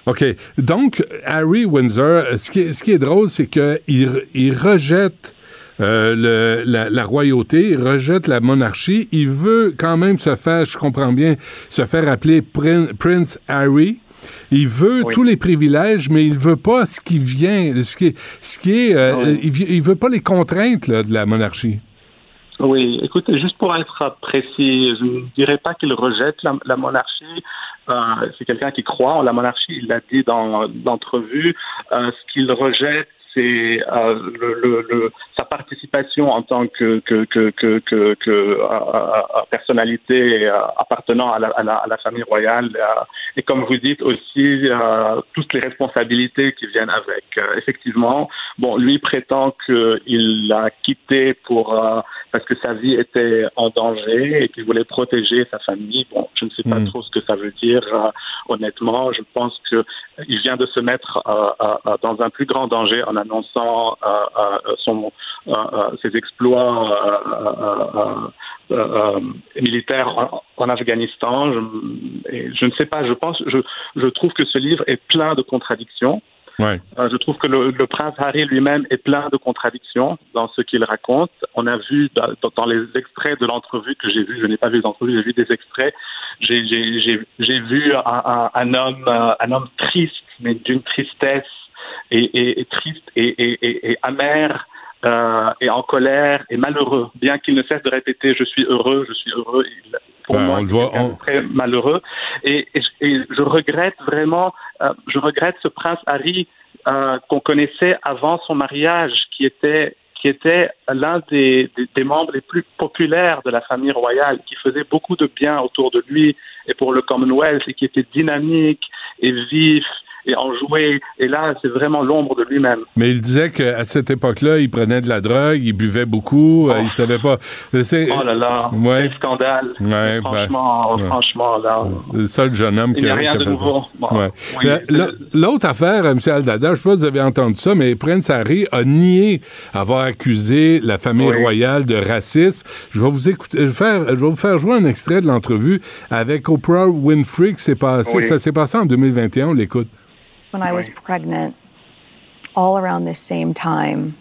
OK. Donc, Harry Windsor, ce qui est, ce qui est drôle, c'est qu'il il rejette euh, le, la, la, royauté, rejette la monarchie. Il veut quand même se faire, je comprends bien, se faire appeler Prince Harry. Il veut tous les privilèges, mais il veut pas ce qui vient, ce qui, ce qui est, euh, il, il, veut pas les contraintes là, de la monarchie. Oui, écoutez, juste pour être précis, je ne dirais pas qu'il rejette la, la monarchie. Euh, c'est quelqu'un qui croit en la monarchie. Il l'a dit dans l'entrevue. Euh, ce qu'il rejette, euh, le, le, sa participation en tant que, que, que, que, que, que euh, personnalité euh, appartenant à la, à, la, à la, famille royale et comme vous dites aussi toutes les responsabilités qui viennent avec. effectivement, bon, lui prétend qu'il a quitté pour parce que sa vie était en danger et qu'il voulait protéger sa famille. Bon, je ne sais pas hmm. trop ce que ça veut dire. honnêtement, je pense qu'il vient de se mettre dans un plus grand danger en annonçant euh, euh, son, euh, ses exploits militaires en, Afghanistan. Je, je, ne sais pas, je pense, je, je trouve que ce livre est plein de contradictions. Ouais. Euh, je trouve que le, le prince Harry lui-même est plein de contradictions dans ce qu'il raconte. On a vu dans, dans les extraits de l'entrevue que j'ai vu, je n'ai pas vu l'entrevue, j'ai vu des extraits. J'ai vu un, un, un homme, un homme triste, mais d'une tristesse et, et, et triste et, amer. euh, et en colère et malheureux, bien qu'il ne cesse de répéter je suis heureux, je suis heureux. Il, pour Ben, moi, on le il voit, on- très malheureux. Et, et, je- et je regrette vraiment, euh, je regrette ce prince Harry euh, qu'on connaissait avant son mariage, qui était qui était l'un des, des, des membres les plus populaires de la famille royale, qui faisait beaucoup de bien autour de lui et pour le Commonwealth, et qui était dynamique et vif et enjoué. Et là, c'est vraiment l'ombre de lui-même. Mais il disait qu'à cette époque-là, il prenait de la drogue, il buvait beaucoup, euh, il savait pas. Oh là là, Ouais. scandale. Ouais, ben, franchement, ouais. franchement, là. le seul jeune homme qui a a rien de nouveau. Bon, Ouais. oui, La- la- L'autre affaire, M. Aldada, je sais pas si vous avez entendu ça, mais Prince Harry a nié avoir accusé la famille Oui. royale de racisme. Je vais vous écouter, je vais, faire, je vais vous faire jouer un extrait de l'entrevue avec Oprah Winfrey qui s'est passé. Oui. Ça s'est passé en 2021. On l'écoute. When I was pregnant, all around this same time.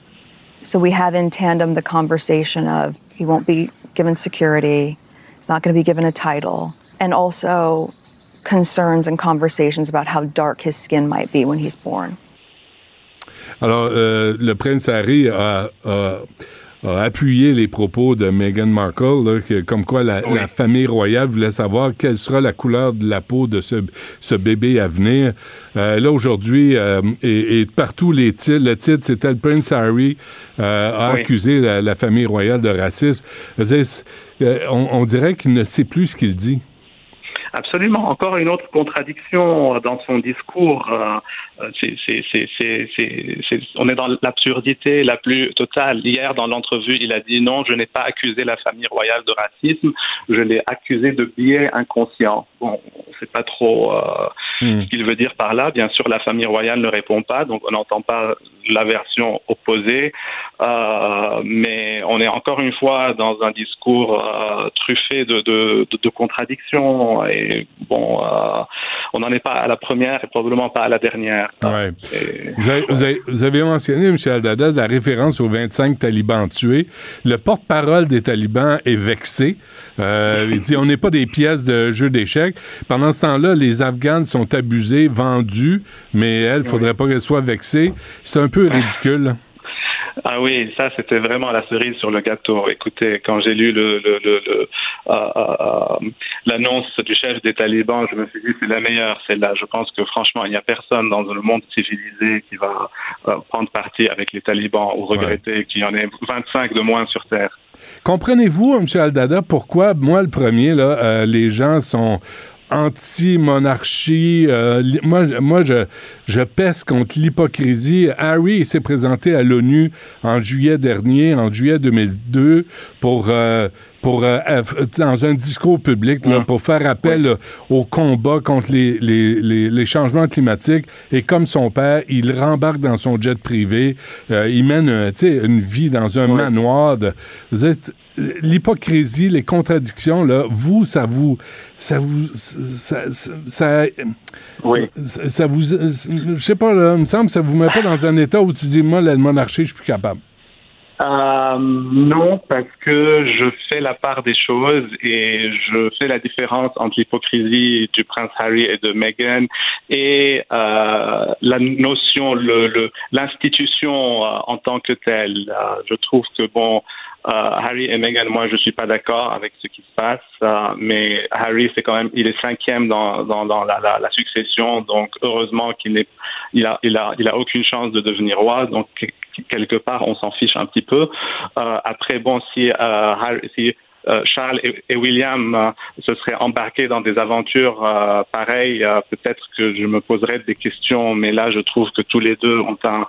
So we have in tandem the conversation of he won't be given security, he's not going to be given a title, and also concerns and conversations about how dark his skin might be when he's born. Alors, euh, le prince Harry a, a- a appuyé les propos de Meghan Markle, là, que- comme quoi la, la famille royale voulait savoir quelle sera la couleur de la peau de ce, ce bébé à venir. Euh, là, aujourd'hui, euh, et, et partout, les titres, le titre, c'était le prince Harry euh, a Oui. accusé la, la famille royale de racisme. Dire, on dirait qu'il ne sait plus ce qu'il dit. Absolument. Encore une autre contradiction euh, dans son discours. euh, euh, c'est- c'est- c'est- on est dans l'absurdité la plus totale. Hier, dans l'entrevue, il a dit non, je n'ai pas accusé la famille royale de racisme, je l'ai accusé de biais inconscient. Bon, on ne sait pas trop euh, Hmm. ce qu'il veut dire par là. Bien sûr, la famille royale ne répond pas, donc on n'entend pas la version opposée. Euh, mais on est encore une fois dans un discours euh, truffé de, de, de- de contradictions. Et bon, euh, on n'en est pas à la première et probablement pas à la dernière. Ouais. Et- Vous avez, vous avez- vous avez mentionné, M. Aldada, la référence aux 25 talibans tués. Le porte-parole des talibans est vexé. Euh, il dit on n'est pas des pièces de jeu d'échecs. Pendant ce temps-là, les Afghanes sont abusés, vendus, mais elle, il faudrait pas qu'elle soit vexée. C'est un peu ridicule. Ah oui, ça c'était vraiment la cerise sur le gâteau. Écoutez, quand j'ai lu le, le, le, le, euh, euh, l'annonce du chef des talibans, je me suis dit c'est la meilleure, celle-là. Je pense que franchement, il n'y a personne dans le monde civilisé qui va euh, prendre parti avec les talibans ou regretter qu'il y en ait 25 de moins sur Terre. Comprenez-vous, M. Aldada, pourquoi, moi, le premier, là, euh, les gens sont anti-monarchie. euh, moi, je- moi je, je pèse contre l'hypocrisie. Harry s'est présenté à l'ONU en juillet dernier, en juillet 2002, pour... euh, pour euh, dans un discours public là, pour faire appel euh, au combat contre les, les, les, les changements climatiques et comme son père il rembarque dans son jet privé euh, il mène euh, tu sais, une vie dans un manoir de l'hypocrisie les contradictions là vous ça vous ça vous ça, ça, ça, ça, ça vous je sais pas là, il me semble que ça vous met pas dans un état où tu dis moi la monarchie je suis plus capable Euh, non, parce que je fais la part des choses et je fais la différence entre l'hypocrisie du prince Harry et de Meghan et euh, la notion, le, le- l'institution euh, en tant que telle. Je trouve que bon, Harry et Meghan, moi, je suis pas d'accord avec ce qui se passe, euh, mais Harry, c'est quand même, il est cinquième dans, dans, la, succession, donc heureusement qu'il n'est, il a, il a, il a aucune chance de devenir roi, donc quelque part, on s'en fiche un petit peu. Euh, après, bon, si, euh, euh, Charles et, William euh, se seraient embarqués dans des aventures euh, pareilles, euh, peut-être que je me poserais des questions, mais là, je trouve que tous les deux ont un,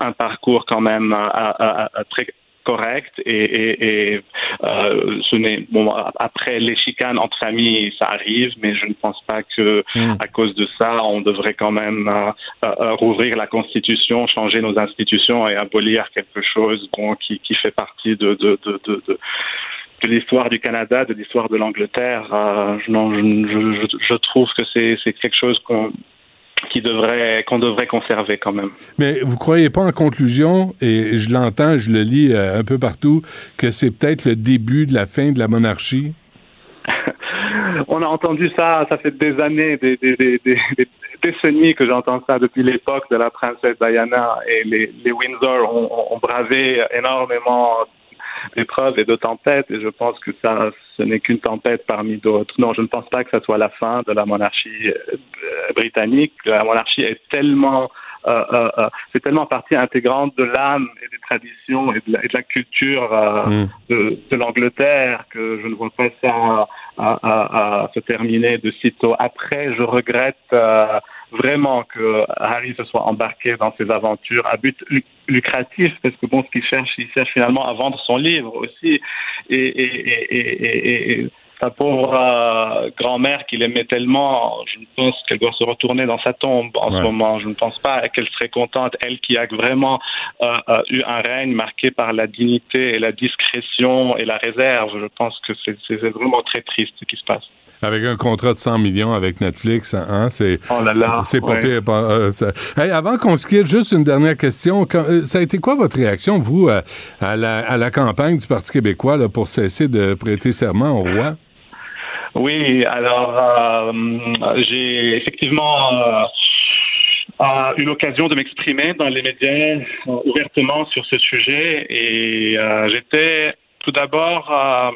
un, parcours quand même euh, euh, euh, très correct et, et, et euh, ce n'est bon après les chicanes entre familles ça arrive mais je ne pense pas que à cause de ça on devrait quand même euh, euh, rouvrir la constitution changer nos institutions et abolir quelque chose bon, qui, qui fait partie de, de, de, de, l'histoire du Canada, de l'histoire de l'Angleterre. Euh, non, je, je, je trouve que c'est quelque chose qu'on qui devrait qu'on devrait conserver quand même. Mais vous croyez pas en conclusion, et je l'entends, je le lis euh, un peu partout, que c'est peut-être le début de la fin de la monarchie? On a entendu ça, ça fait des années, des, des, des, des décennies que j'entends ça depuis l'époque de la princesse Diana et les, les Windsor ont, ont bravé énormément d'épreuves et de tempêtes et je pense que ça ce n'est qu'une tempête parmi d'autres. Non, je ne pense pas que ça soit la fin de la monarchie euh, britannique. La monarchie est tellement c'est tellement partie intégrante de l'âme et des traditions et de la, et de la culture euh, Mm. de, de l'Angleterre que je ne vois pas ça à, se terminer de sitôt. Après, je regrette euh, vraiment que Harry se soit embarqué dans ces aventures à but lu- lucratif parce que bon, ce qu'il cherche, il cherche finalement à vendre son livre aussi et, et- et sa pauvre euh, grand-mère qu'il aimait tellement, je pense qu'elle doit se retourner dans sa tombe en Ouais. ce moment. Je ne pense pas qu'elle serait contente, elle qui a vraiment euh, euh, eu un règne marqué par la dignité et la discrétion et la réserve. Je pense que c'est vraiment très triste ce qui se passe. Avec un contrat de 100 millions avec Netflix, hein, c'est Oh là là, c'est c'est pas ouais. pire. Hey, avant qu'on se quitte, juste une dernière question. Quand- ça a été quoi votre réaction, vous, à, à la, à la campagne du Parti québécois là, pour cesser de prêter serment au roi? Oui, alors euh, j'ai effectivement euh, euh, eu l'occasion de m'exprimer dans les médias ouvertement sur ce sujet et euh, j'étais tout d'abord euh,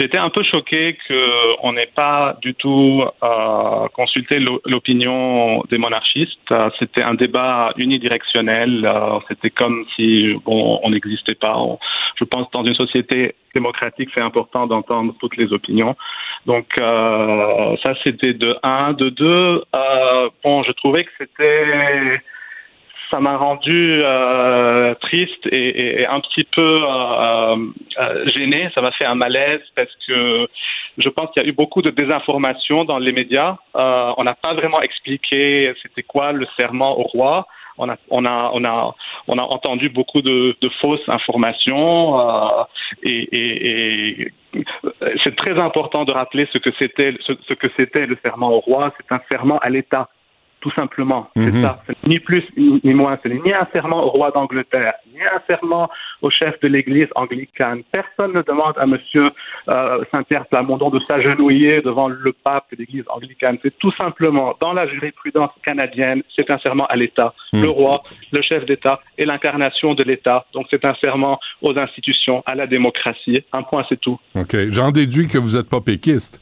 J'étais un peu choqué qu'on n'ait pas du tout euh, consulté l'o- l'opinion des monarchistes. Euh, C'était un débat unidirectionnel. Euh, C'était comme si bon, on n'existait pas. Je pense dans une société démocratique, c'est important d'entendre toutes les opinions. Donc euh, ça, c'était de un. De deux, euh, bon, je trouvais que c'était ça m'a rendu euh, triste et, un petit peu euh, euh, gêné. Ça m'a fait un malaise parce que je pense qu'il y a eu beaucoup de désinformation dans les médias. Euh, on n'a pas vraiment expliqué c'était quoi le serment au roi. On a, entendu beaucoup de, fausses informations et, c'est très important de rappeler ce que c'était le serment au roi. C'est un serment à l'État tout simplement. C'est Mhm. ça. Ni plus ni moins. Ce n'est ni un serment au roi d'Angleterre, ni un serment au chef de l'Église anglicane. Personne ne demande à Monsieur euh, Saint-Pierre Plamondon de s'agenouiller devant le pape de l'Église anglicane. C'est tout simplement, dans la jurisprudence canadienne, c'est un serment à l'État. Mhm. Le roi, le chef d'État et l'incarnation de l'État. Donc c'est un serment aux institutions, à la démocratie. Un point, c'est tout. OK. J'en déduis que vous n'êtes pas péquiste.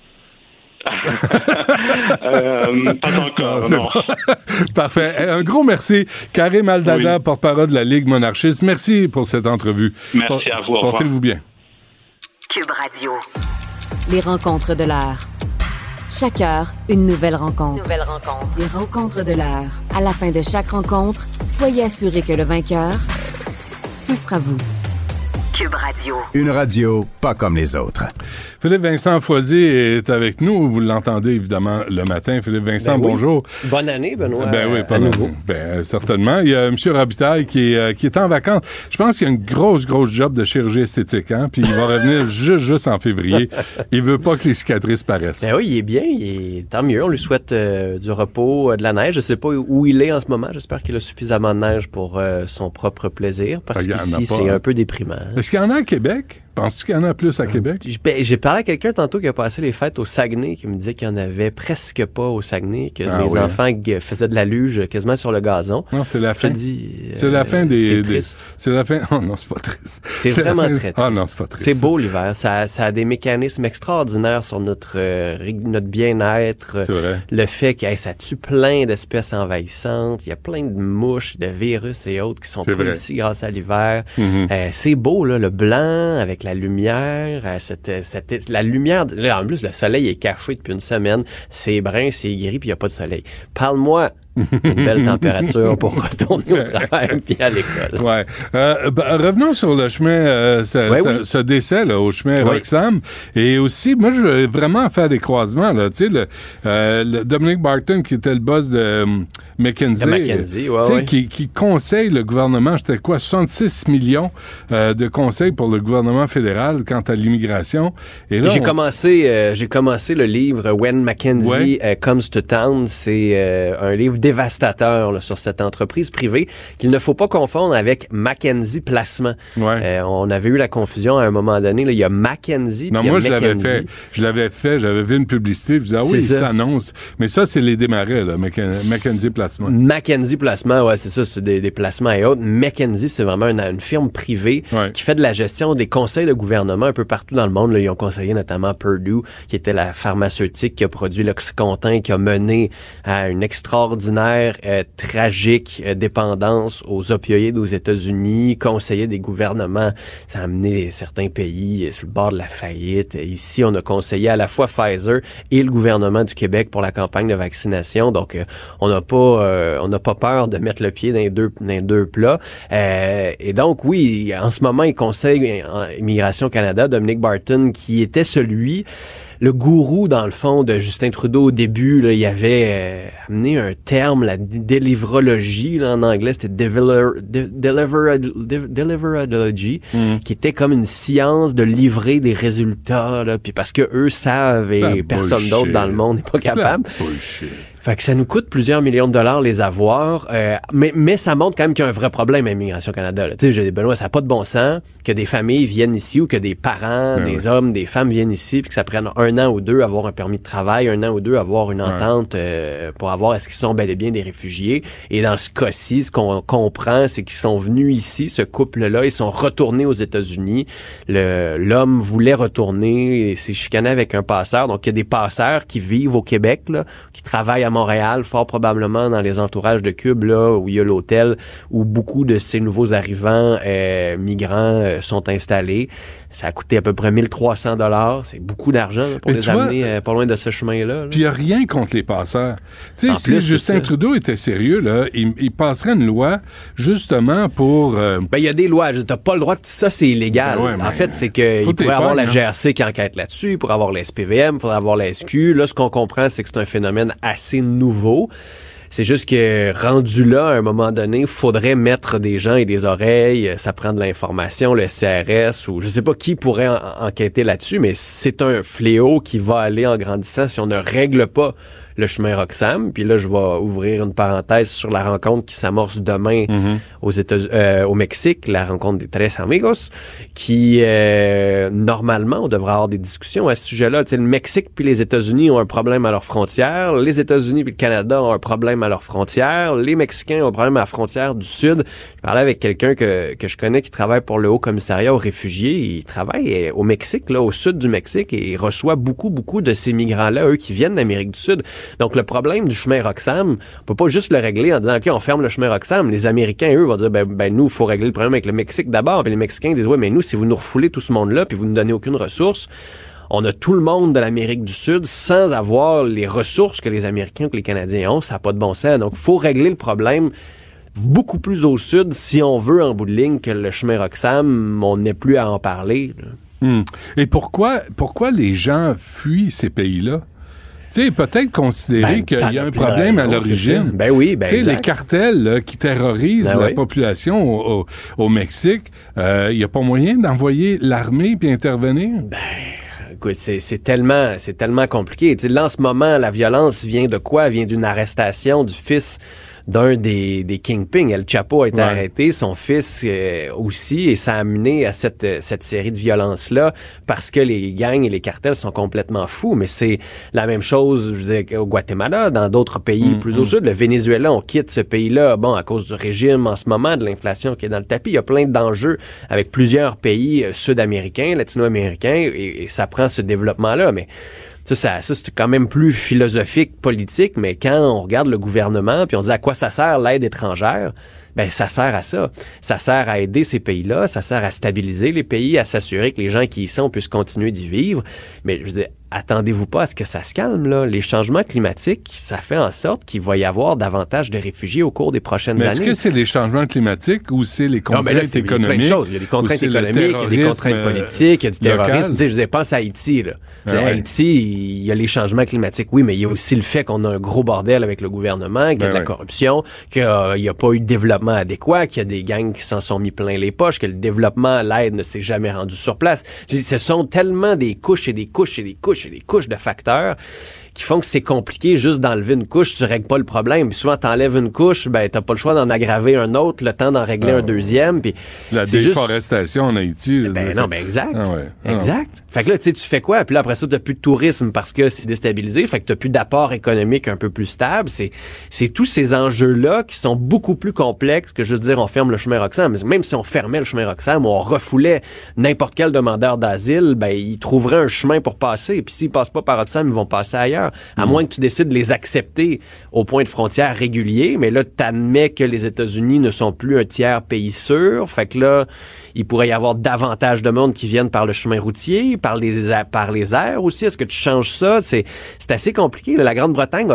Euh, pas encore, non. Parfait. Eh, Un gros merci. Karim Aldada, porte-parole de la Ligue monarchiste. Merci pour cette entrevue. Merci à vous. Portez-vous bien. Cube Radio. Les rencontres de l'heure. Chaque heure, une nouvelle rencontre. Nouvelle rencontre. Les rencontres de l'heure. À la fin de chaque rencontre, soyez assurés que le vainqueur, ce sera vous. Cube Radio. Une radio pas comme les autres. Philippe Vincent Foisy est avec nous. Vous l'entendez évidemment le matin. Philippe Vincent, Ben oui. bonjour. Bonne année, Benoît. Ben oui, à pas nouveau. Ben, certainement. Il y a M. Robitaille qui est, euh, qui est en vacances. Je pense qu'il y a une grosse, grosse job de chirurgie esthétique, hein, puis il va revenir juste, juste en février. Il veut pas que les cicatrices paraissent. Ben oui, il est bien, il est... tant mieux. On lui souhaite euh, du repos, euh, de la neige. Je sais pas où il est en ce moment. J'espère qu'il a suffisamment de neige pour euh, son propre plaisir, parce il y en a qu'ici, c'est hein. un peu déprimant. Est-ce qu'il y en a à Québec? Penses-tu qu'il y en a plus à Québec? Ben, J'ai parlé à quelqu'un tantôt qui a passé les fêtes au Saguenay, qui me disait qu'il n'y en avait presque pas au Saguenay, que Ah les oui, hein? enfants faisaient de la luge quasiment sur le gazon. Non, c'est la fin. dis, C'est la euh, fin des. c'est la fin. Oh non, c'est pas triste. C'est vraiment fin- très triste. Ah non, c'est pas triste. C'est beau l'hiver. Ça, ça a des mécanismes extraordinaires sur notre, euh, notre bien-être. C'est vrai. Le fait que hey, ça tue plein d'espèces envahissantes. Il y a plein de mouches, de virus et autres qui sont pris ici grâce à l'hiver. Mhm. Euh, c'est beau, là, le blanc avec la lumière. euh, cette, cette- la lumière, là, en plus, le soleil est caché depuis une semaine. C'est brun, c'est gris, puis il n'y a pas de soleil. Parle-moi d'une belle température pour retourner au travail puis à l'école. Ouais. Euh, ben, revenons sur le chemin, euh, ce, Ouais, ce- oui. ce décès là, au chemin Oui. Roxham. Et aussi, moi, je veux vraiment faire des croisements. Là. Tu sais, le, euh, le Dominic Barton, qui était le boss de euh, McKinsey, De McKinsey, ouais, tu sais, ouais. qui, qui conseille le gouvernement, c'était quoi, 66 millions euh, de conseils pour le gouvernement fédéral quant à l'immigration. Et là, J'ai on- commencé, euh, j'ai commencé le livre When Mackenzie Ouais. euh, Comes to Town. C'est euh, un livre dévastateur là, sur cette entreprise privée qu'il ne faut pas confondre avec Mackenzie Placement. Euh, on avait eu la confusion à un moment donné. Là, il y a Mackenzie. Non, puis il y a moi, je l'avais fait. Je l'avais fait. J'avais vu une publicité. Je disais, ah oui, il ça. s'annonce. Mais ça, c'est les démarrais, là. Mackenzie, Mackenzie Placement. Mackenzie Placement, ouais, c'est ça, c'est des, des placements et autres. Mackenzie, c'est vraiment une, une firme privée qui fait de la gestion des conseils de un peu partout dans le monde. Là, ils ont conseillé notamment Purdue, qui était la pharmaceutique qui a produit l'Oxycontin, qui a mené à une extraordinaire, euh, tragique euh, dépendance aux opioïdes aux États-Unis, conseillé des gouvernements. Ça a amené certains pays euh, sur le bord de la faillite. Ici, on a conseillé à la fois Pfizer et le gouvernement du Québec pour la campagne de vaccination. Donc, euh, on n'a pas, euh, on n'a pas peur de mettre le pied dans les deux, dans les deux plats. Euh, et donc, oui, en ce moment, il conseille en Immigration Canada, Dominic Barton, qui était celui le gourou, dans le fond, de Justin Trudeau au début, là, il avait euh, amené un terme, la délivrologie, là, en anglais, c'était de- deliver- de- deliverology, qui était comme une science de livrer des résultats, là, puis parce que eux savent et La personne d'autre dans le monde n'est pas capable. Fait que ça nous coûte plusieurs millions de dollars les avoir, euh, mais, mais ça montre quand même qu'il y a un vrai problème à Immigration Canada. Tu sais, Benoît, ça n'a pas de bon sens que des familles viennent ici ou que des parents, Ben des hommes, des femmes viennent ici, puis que ça prenne un an ou deux à avoir un permis de travail, un an ou deux à avoir une entente euh, pour avoir est-ce qu'ils sont bel et bien des réfugiés. Et dans ce cas-ci, ce qu'on comprend, c'est qu'ils sont venus ici, ce couple-là, ils sont retournés aux États-Unis. L'homme voulait retourner et s'est chicané avec un passeur. Donc, il y a des passeurs qui vivent au Québec, là, qui travaillent à Montréal, fort probablement dans les entourages de Cube, là, où il y a l'hôtel, où beaucoup de ces nouveaux arrivants euh, migrants euh, sont installés. Ça a coûté à peu près 1300 dollars. C'est beaucoup d'argent là, pour Mais les tu vois, amener euh, pas loin de ce chemin-là. là. Puis il n'y a rien contre les passeurs. Tu sais, si plus, Justin. Trudeau était sérieux, là, il, il passerait une loi justement pour. euh, Ben, il y a des lois. T'as pas le droit de... Ça, c'est illégal. Ben ouais, en fait, c'est qu'il pourrait avoir la hein. GRC qui enquête là-dessus, il pourrait avoir la SPVM, il faudrait avoir la SQ. Là, ce qu'on comprend, c'est que c'est un phénomène assez nouveau. C'est juste que rendu là, à un moment donné, faudrait mettre des gens et des oreilles. Ça prend de l'information, le CRS ou je sais pas qui pourrait en- enquêter là-dessus, mais c'est un fléau qui va aller en grandissant si on ne règle pas le chemin Roxham. Puis là, je vais ouvrir une parenthèse sur la rencontre qui s'amorce demain aux États, euh, au Mexique, la rencontre des Tres Amigos, qui euh, normalement, on devrait avoir des discussions à ce sujet-là. Tu sais, le Mexique puis les États-Unis ont un problème à leurs frontières, les États-Unis puis le Canada ont un problème à leurs frontières, les Mexicains ont un problème à la frontière du Sud. Je parlais avec quelqu'un que, que je connais qui travaille pour le Haut Commissariat aux réfugiés. Il travaille euh, au Mexique, là, au sud du Mexique, et il reçoit beaucoup, beaucoup de ces migrants-là, eux, qui viennent d'Amérique du Sud. Donc, le problème du chemin Roxham, on peut pas juste le régler en disant, OK, on ferme le chemin Roxham. Les Américains, eux, vont dire, ben, ben nous, il faut régler le problème avec le Mexique d'abord. Puis les Mexicains disent, ouais, mais nous, si vous nous refoulez tout ce monde-là, puis vous ne donnez aucune ressource, on a tout le monde de l'Amérique du Sud sans avoir les ressources que les Américains ou que les Canadiens ont. Ça n'a pas de bon sens. Donc, il faut régler le problème beaucoup plus au sud si on veut, en bout de ligne, que le chemin Roxham, on n'ait plus à en parler. Hmm. Et pourquoi, pourquoi les gens fuient ces pays-là? Tu sais, peut-être considérer Ben, qu'il y a un problème à l'origine. Ben oui, ben Tu sais, les cartels là, qui terrorisent Ben la oui. population au, au- au Mexique, euh, il n'y a pas moyen d'envoyer l'armée puis intervenir? Ben, Écoute, c'est tellement, c'est tellement compliqué. Tu sais, là, en ce moment, la violence vient de quoi? Elle vient d'une arrestation du fils d'un des, des. El Chapo a été Ouais. arrêté, son fils euh, aussi, et ça a amené à cette, euh, cette série de violences-là parce que les gangs et les cartels sont complètement fous. Mais c'est la même chose, je veux dire, au Guatemala, dans d'autres pays Mm, plus au sud. Le Venezuela, on quitte ce pays-là, bon, à cause du régime en ce moment, de l'inflation qui est dans le tapis. Il y a plein d'enjeux avec plusieurs pays euh, sud-américains, latino-américains, et, et ça prend ce développement-là. Mais ça, ça, ça, c'est quand même plus philosophique, politique, mais quand on regarde le gouvernement, puis on se dit à quoi ça sert l'aide étrangère, ben ça sert à ça. Ça sert à aider ces pays-là, ça sert à stabiliser les pays, à s'assurer que les gens qui y sont puissent continuer d'y vivre. Mais je veux dire, attendez-vous pas à ce que ça se calme. Là. Les changements climatiques, ça fait en sorte qu'il va y avoir davantage de réfugiés au cours des prochaines mais années. Est-ce que c'est les changements climatiques ou c'est les contraintes non, mais là, économiques? Il y a plein de choses. Il y a des contraintes économiques, il y a des contraintes politiques, il y a du terrorisme. Sais, je pense à Haïti. Là. Ah ouais. Haïti, il y a les changements climatiques, oui, mais il y a aussi le fait qu'on a un gros bordel avec le gouvernement, qu'il y a Ben de la ouais. corruption, qu'il n'y a pas eu de développement adéquat, qu'il y a des gangs qui s'en sont mis plein les poches, que le développement, l'aide ne s'est jamais rendu sur place. Dis, ce sont tellement des couches et des couches et des couches et des couches de facteurs qui font que c'est compliqué juste d'enlever une couche, tu règles pas le problème. Puis souvent, t'enlèves une couche, ben t'as pas le choix d'en aggraver un autre, le temps d'en régler Ah. un deuxième. Puis La juste- déforestation en Haïti. ben non, ben exact. Ah ouais. Ah. Exact. Fait que là, tu sais, tu fais quoi? Puis là, après ça, t'as plus de tourisme parce que c'est déstabilisé. Fait que t'as plus d'apport économique un peu plus stable. C'est, c'est tous ces enjeux-là qui sont beaucoup plus complexes que juste dire on ferme le chemin Roxham. Mais même si on fermait le chemin Roxham ou on refoulait n'importe quel demandeur d'asile, ben, ils trouveraient un chemin pour passer. Puis s'ils passent pas par Roxham, ils vont passer ailleurs. À moins que tu décides de les accepter au point de frontière régulier. Mais là, t'admets que les États-Unis ne sont plus un tiers pays sûr. Fait que là, il pourrait y avoir davantage de monde qui viennent par le chemin routier, par les, par les airs aussi. Est-ce que tu changes ça? C'est, c'est assez compliqué. La Grande-Bretagne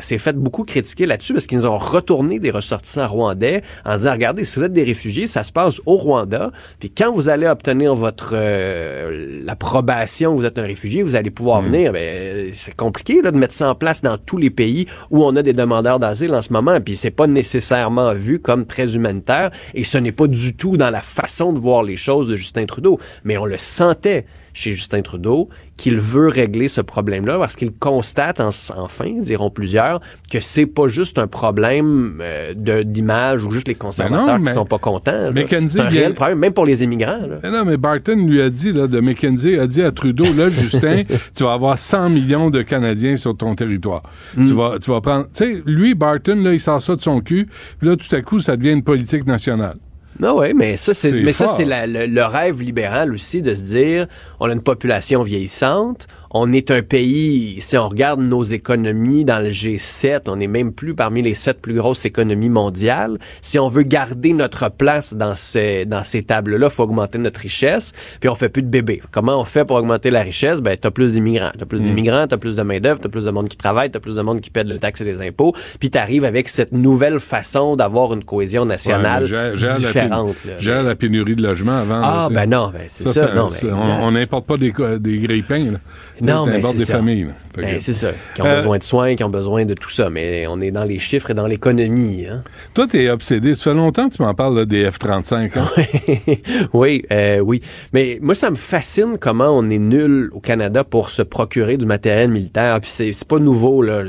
s'est fait beaucoup critiquer là-dessus parce qu'ils ont retourné des ressortissants rwandais en disant, regardez, si vous êtes des réfugiés, ça se passe au Rwanda. Puis quand vous allez obtenir votre euh, l'approbation, vous êtes un réfugié, vous allez pouvoir venir. Ben, c'est compliqué de mettre ça en place dans tous les pays où on a des demandeurs d'asile en ce moment. Puis c'est pas nécessairement vu comme très humanitaire et ce n'est pas du tout dans la façon de voir les choses de Justin Trudeau. Mais on le sentait chez Justin Trudeau qu'il veut régler ce problème-là parce qu'il constate en- enfin, diront plusieurs, que c'est pas juste un problème euh, d'image ou juste les conservateurs Ben non, mais qui sont pas contents. C'est un réel problème, même pour les immigrants. là. Mais non, mais Barton lui a dit, là, de McKenzie, a dit à Trudeau, là, Justin, tu vas avoir 100 millions de Canadiens sur ton territoire. Mm. Tu, vas, tu vas prendre... Tu sais, lui, Barton, là, il sort ça de son cul, puis là, tout à coup, ça devient une politique nationale. Non, oui, mais ça, c'est, mais ça, c'est la- le, le rêve libéral aussi de se dire on a une population vieillissante, on est un pays, si on regarde nos économies dans le G7, on n'est même plus parmi les sept plus grosses économies mondiales. Si on veut garder notre place dans, ce, dans ces tables-là, il faut augmenter notre richesse, puis on fait plus de bébés. Comment on fait pour augmenter la richesse? Ben, t'as plus d'immigrants. T'as plus d'immigrants, t'as plus de main-d'œuvre, t'as plus de monde qui travaille, t'as plus de monde qui paie le taxe et les impôts, puis t'arrives avec cette nouvelle façon d'avoir une cohésion nationale Ouais, gère- différente. Gère la pénurie de logements avant. Ah, là, ben non, ben c'est ça, non, ben on- n'importe pas des, des grille-pains. Non, mais c'est des ça. familles. là. Ben, que- c'est ça. Qui ont Euh, besoin de soins, qui ont besoin de tout ça. Mais on est dans les chiffres et dans l'économie. Hein? Toi, t'es obsédé. Ça fait longtemps que tu m'en parles là, des F-35. hein? oui, euh, oui. Mais moi, ça me fascine comment on est nul au Canada pour se procurer du matériel militaire. Puis c'est c'est pas nouveau, là.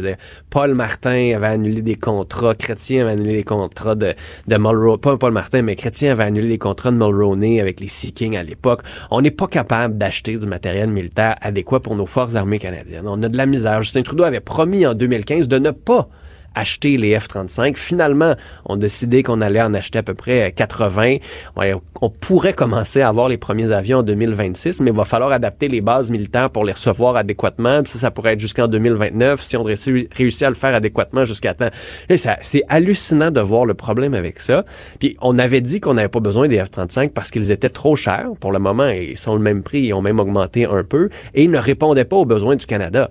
Paul Martin avait annulé des contrats, Chrétien avait annulé des contrats de, de Mulroney. Pas Paul Martin, mais Chrétien avait annulé des contrats de Mulroney avec les Sea Kings à l'époque. On n'est pas capable d'acheter du matériel militaire adéquat pour nos forces armées canadiennes. On a de la misère. Justin Trudeau avait promis en 2015 de ne pas acheter les F-35. Finalement, on a décidé qu'on allait en acheter à peu près euh, 80. Ouais, on pourrait commencer à avoir les premiers avions en 2026, mais il va falloir adapter les bases militaires pour les recevoir adéquatement. Puis ça, ça pourrait être jusqu'en 2029 si on réussit à le faire adéquatement jusqu'à temps. C'est hallucinant de voir le problème avec ça. Puis on avait dit qu'on n'avait pas besoin des F-35 parce qu'ils étaient trop chers. Pour le moment, ils sont le même prix, ils ont même augmenté un peu et ils ne répondaient pas aux besoins du Canada.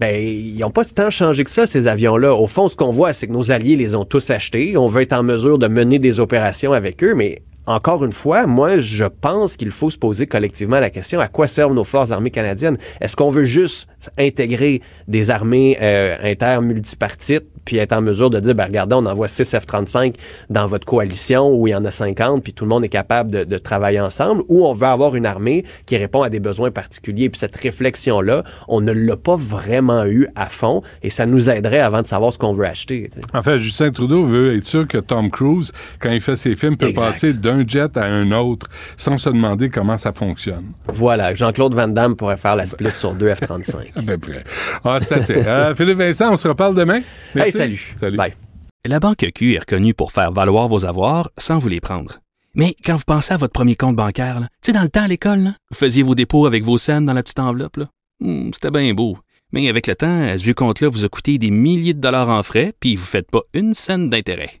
Ben, ils n'ont pas tant changé que ça, ces avions-là. Au fond, ce qu'on voit, c'est que nos alliés les ont tous achetés. On veut être en mesure de mener des opérations avec eux, mais encore une fois, moi, je pense qu'il faut se poser collectivement la question à quoi servent nos forces armées canadiennes? Est-ce qu'on veut juste intégrer des armées euh, inter-multipartites puis être en mesure de dire, ben, regardez, on envoie 6 F-35 dans votre coalition où il y en a 50 puis tout le monde est capable de, de travailler ensemble ou on veut avoir une armée qui répond à des besoins particuliers? Puis cette réflexion-là, on ne l'a pas vraiment eu à fond et ça nous aiderait avant de savoir ce qu'on veut acheter. En fait, Justin Trudeau veut être sûr que Tom Cruise, quand il fait ses films, peut Exact. passer d'un jet à un autre sans se demander comment ça fonctionne. Voilà, Jean-Claude Van Damme pourrait faire la split sur deux F-35. À peu près. Ah, c'est assez. Euh, Philippe Vincent, on se reparle demain. Merci. Hey, salut. Salut. Bye. La Banque Q est reconnue pour faire valoir vos avoirs sans vous les prendre. Mais quand vous pensez à votre premier compte bancaire, tu sais, dans le temps à l'école, vous faisiez vos dépôts avec vos scènes dans la petite enveloppe. là. Hmm, C'était bien beau. Mais avec le temps, ce vieux compte-là vous a coûté des milliers de dollars en frais, puis vous ne faites pas une scène d'intérêt.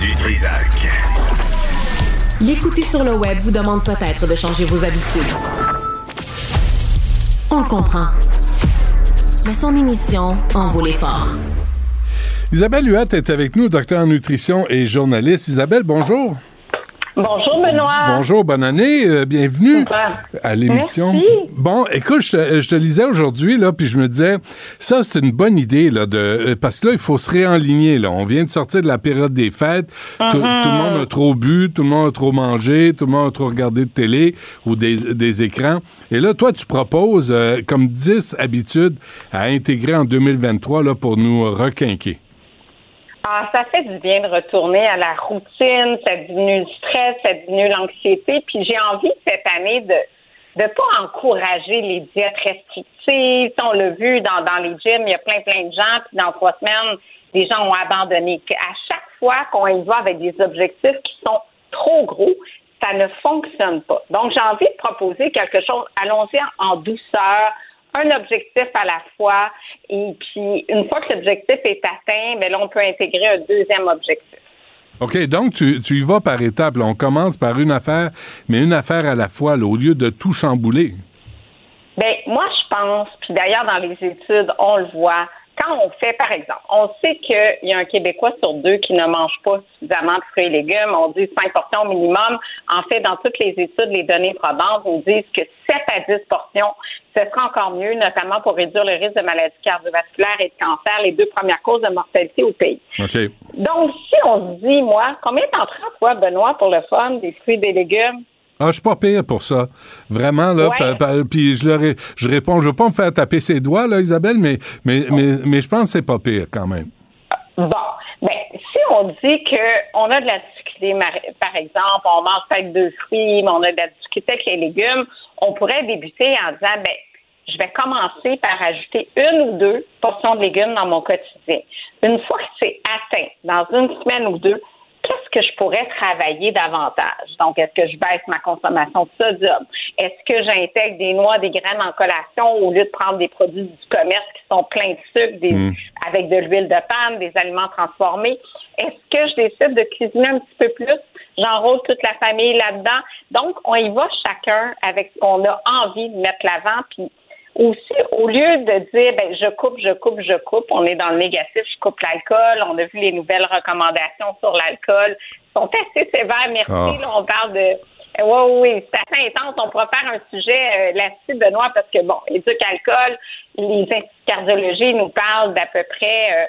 Du Trisac. L'écouter sur le web vous demande peut-être de changer vos habitudes. On le comprend. Mais son émission en vaut l'effort. Isabelle Huat est avec nous, docteur en nutrition et journaliste. Isabelle, bonjour. Bonjour Benoît. Bonjour, bonne année, euh, bienvenue à l'émission. Bon, écoute, je te, je te lisais aujourd'hui là, puis je me disais, ça c'est une bonne idée là, de euh, parce que là il faut se réaligner là. On vient de sortir de la période des fêtes, tout, Mhm. tout le monde a trop bu, tout le monde a trop mangé, tout le monde a trop regardé de télé ou des, des écrans. Et là, toi, tu proposes euh, comme 10 habitudes à intégrer en 2023 là pour nous requinquer. Ah, ça fait du bien de retourner à la routine, ça diminue le stress, ça diminue l'anxiété. Puis j'ai envie cette année de de pas encourager les diètes restrictives. On l'a vu dans, dans les gyms, il y a plein, plein de gens, puis dans trois semaines, des gens ont abandonné. À chaque fois qu'on y va avec des objectifs qui sont trop gros, ça ne fonctionne pas. Donc, j'ai envie de proposer quelque chose. Allons-y en douceur, un objectif à la fois. Et puis, une fois que l'objectif est atteint, mais là, on peut intégrer un deuxième objectif. OK, donc tu, tu y vas par étapes. là. On commence par une affaire, mais une affaire à la fois, là, au lieu de tout chambouler. Ben moi, je pense, puis d'ailleurs, dans les études, on le voit, quand on fait, par exemple, on sait qu'il y a un Québécois sur deux qui ne mange pas suffisamment de fruits et légumes. On dit 5 portions au minimum. En fait, dans toutes les études, les données probantes nous disent que 7 à 10 portions, ce sera encore mieux, notamment pour réduire le risque de maladies cardiovasculaires et de cancer, les deux premières causes de mortalité au pays. OK. Donc, si on se dit, moi, combien t'en prends, toi, Benoît, pour le fun, des fruits et des légumes? Ah, je suis pas pire pour ça. Vraiment, là. Ouais. Puis je, leur je réponds, je veux pas me faire taper ses doigts, là, Isabelle, mais, mais, mais, mais je pense que c'est pas pire quand même. Bon, ben, si on dit qu'on a de la difficulté, par exemple, on mange peut-être deux fruits, mais on a de la difficulté avec les légumes, on pourrait débuter en disant, ben, je vais commencer par ajouter une ou deux portions de légumes dans mon quotidien. Une fois que c'est atteint, dans une semaine ou deux, qu'est-ce que je pourrais travailler davantage? Donc, est-ce que je baisse ma consommation de sodium? Est-ce que j'intègre des noix, des graines en collation au lieu de prendre des produits du commerce qui sont pleins de sucre, des, Mm. avec de l'huile de palme, des aliments transformés? Est-ce que je décide de cuisiner un petit peu plus? J'enrôle toute la famille là-dedans. Donc, on y va chacun avec ce qu'on a envie de mettre l'avant, puis aussi, au lieu de dire, ben, je coupe, je coupe, je coupe, on est dans le négatif, je coupe l'alcool. On a vu les nouvelles recommandations sur l'alcool. Sont assez sévères, merci. Ah. Là, on parle de. Oui, oui, c'est assez intense. On pourra faire un sujet euh, là-dessus, Benoît, parce que, bon, éduque alcool, les instituts de cardiologie nous parlent d'à peu près euh,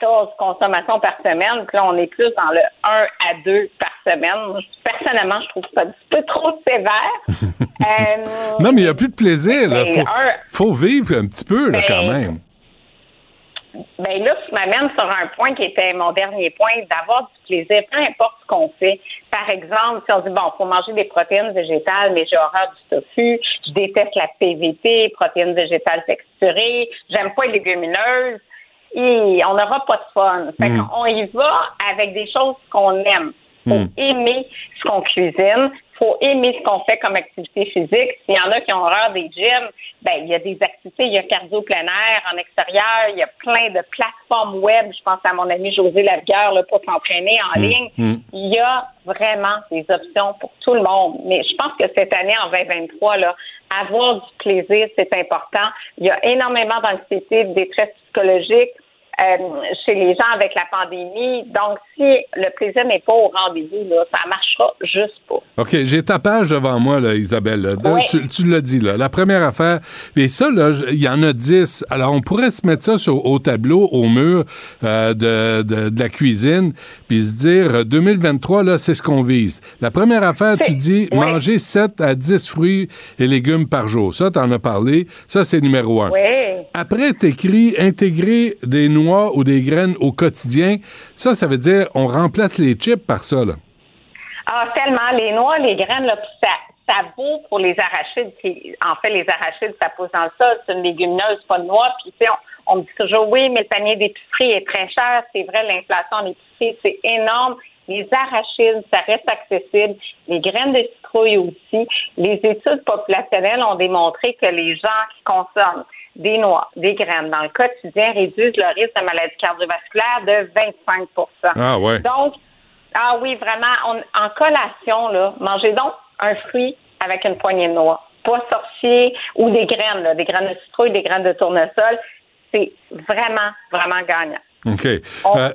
14 consommations par semaine. Puis là, on est plus dans le 1 à 2 par semaine. Personnellement, je trouve ça un petit peu trop sévère. Euh, Non, mais il n'y a plus de plaisir, là. Faut, un- faut vivre un petit peu, là, Ben, quand même. Ben là, tu m'amènes sur un point qui était mon dernier point, d'avoir du plaisir, peu importe ce qu'on fait. Par exemple, si on dit, bon, faut manger des protéines végétales, mais j'ai horreur du tofu, je déteste la PVP, protéines végétales texturées, j'aime pas les légumineuses, et on n'aura pas de fun. Fait Mm. qu'on y va avec des choses qu'on aime. Faut Mm. aimer ce qu'on cuisine, faut aimer ce qu'on fait comme activité physique. S'il y en a qui ont horreur des gyms, ben il y a des activités, il y a cardio plein air en extérieur, il y a plein de plateformes web. Je pense à mon ami José Lavigueur là, pour s'entraîner en Mm. ligne. Il y a vraiment des options pour tout le monde. Mais je pense que cette année, en 2023, là, avoir du plaisir, c'est important. Il y a énormément d'anxiété, de détresse psychologique chez les gens avec la pandémie. Donc, si le plaisir n'est pas au rendez-vous, là, ça marchera juste pas. OK, j'ai ta page devant moi, là, Isabelle. là. Oui. Tu, tu l'as dit, là. La première affaire, mais ça, là, il y en a 10. Alors, on pourrait se mettre ça sur, au tableau, au mur euh, de, de, de la cuisine, puis se dire, euh, 2023, là, c'est ce qu'on vise. La première affaire, tu dis, manger 7 à 10 fruits et légumes par jour. Ça, t'en as parlé. Ça, c'est numéro un. Oui. Après, t'écris intégrer des noix ou des graines au quotidien. Ça, ça veut dire on remplace les chips par ça, là. Ah, tellement. Les noix, les graines, là, ça, vaut pour les arachides. En fait, les arachides, ça pousse dans le sol, c'est une légumineuse, pas de noix. Puis, tu sais, on, me dit toujours, oui, mais le panier d'épicerie est très cher. C'est vrai, l'inflation en épicerie, c'est énorme. Les arachides, ça reste accessible. Les graines de citrouille aussi. Les études populationnelles ont démontré que les gens qui consomment des noix, des graines dans le quotidien réduisent le risque de maladie cardiovasculaire de 25 Ah ouais. Donc, ah oui, vraiment, en collation, là, mangez donc un fruit avec une poignée de noix. Pas sorcier ou des graines, des graines de citrouille, des graines de tournesol. C'est vraiment, vraiment gagnant. OK. Euh,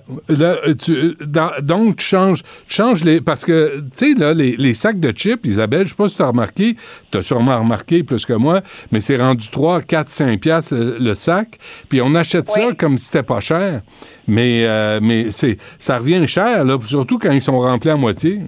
donc, tu changes, tu changes les. Parce que, tu sais, là, les, sacs de chips, Isabelle, je sais pas si tu as remarqué, tu as sûrement remarqué plus que moi, mais c'est rendu 3, 4, 5 piastres le, sac. Puis on achète ça comme si c'était pas cher. Mais, euh, mais c'est, ça revient cher, là, surtout quand ils sont remplis à moitié.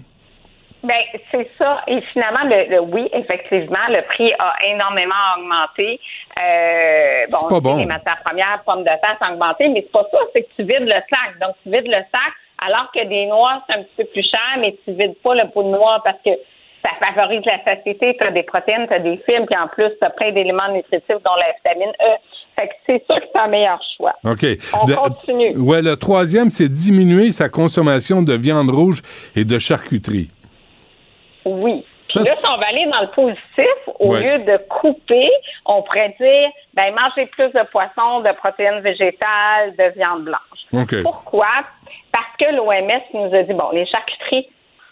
Ben c'est ça. Et finalement, le, oui, effectivement, le prix a énormément augmenté. Euh, bon, pas bon. les matières premières, pommes de terre, ont augmenté, mais c'est pas ça. C'est que tu vides le sac. Donc, tu vides le sac, alors que des noix, c'est un petit peu plus cher, mais tu vides pas le pot de noix parce que ça favorise la satiété. Tu as des protéines, tu as des fibres, puis en plus, tu as plein d'éléments nutritifs, dont la vitamine E. Fait que c'est sûr que c'est un meilleur choix. OK. On continue. Ouais, le troisième, c'est diminuer sa consommation de viande rouge et de charcuterie. Oui. Puis là, si on va aller dans le positif, au lieu de couper, on pourrait dire, ben, manger plus de poissons, de protéines végétales, de viande blanche. Pourquoi? Parce que l'OMS nous a dit, bon, les charcuteries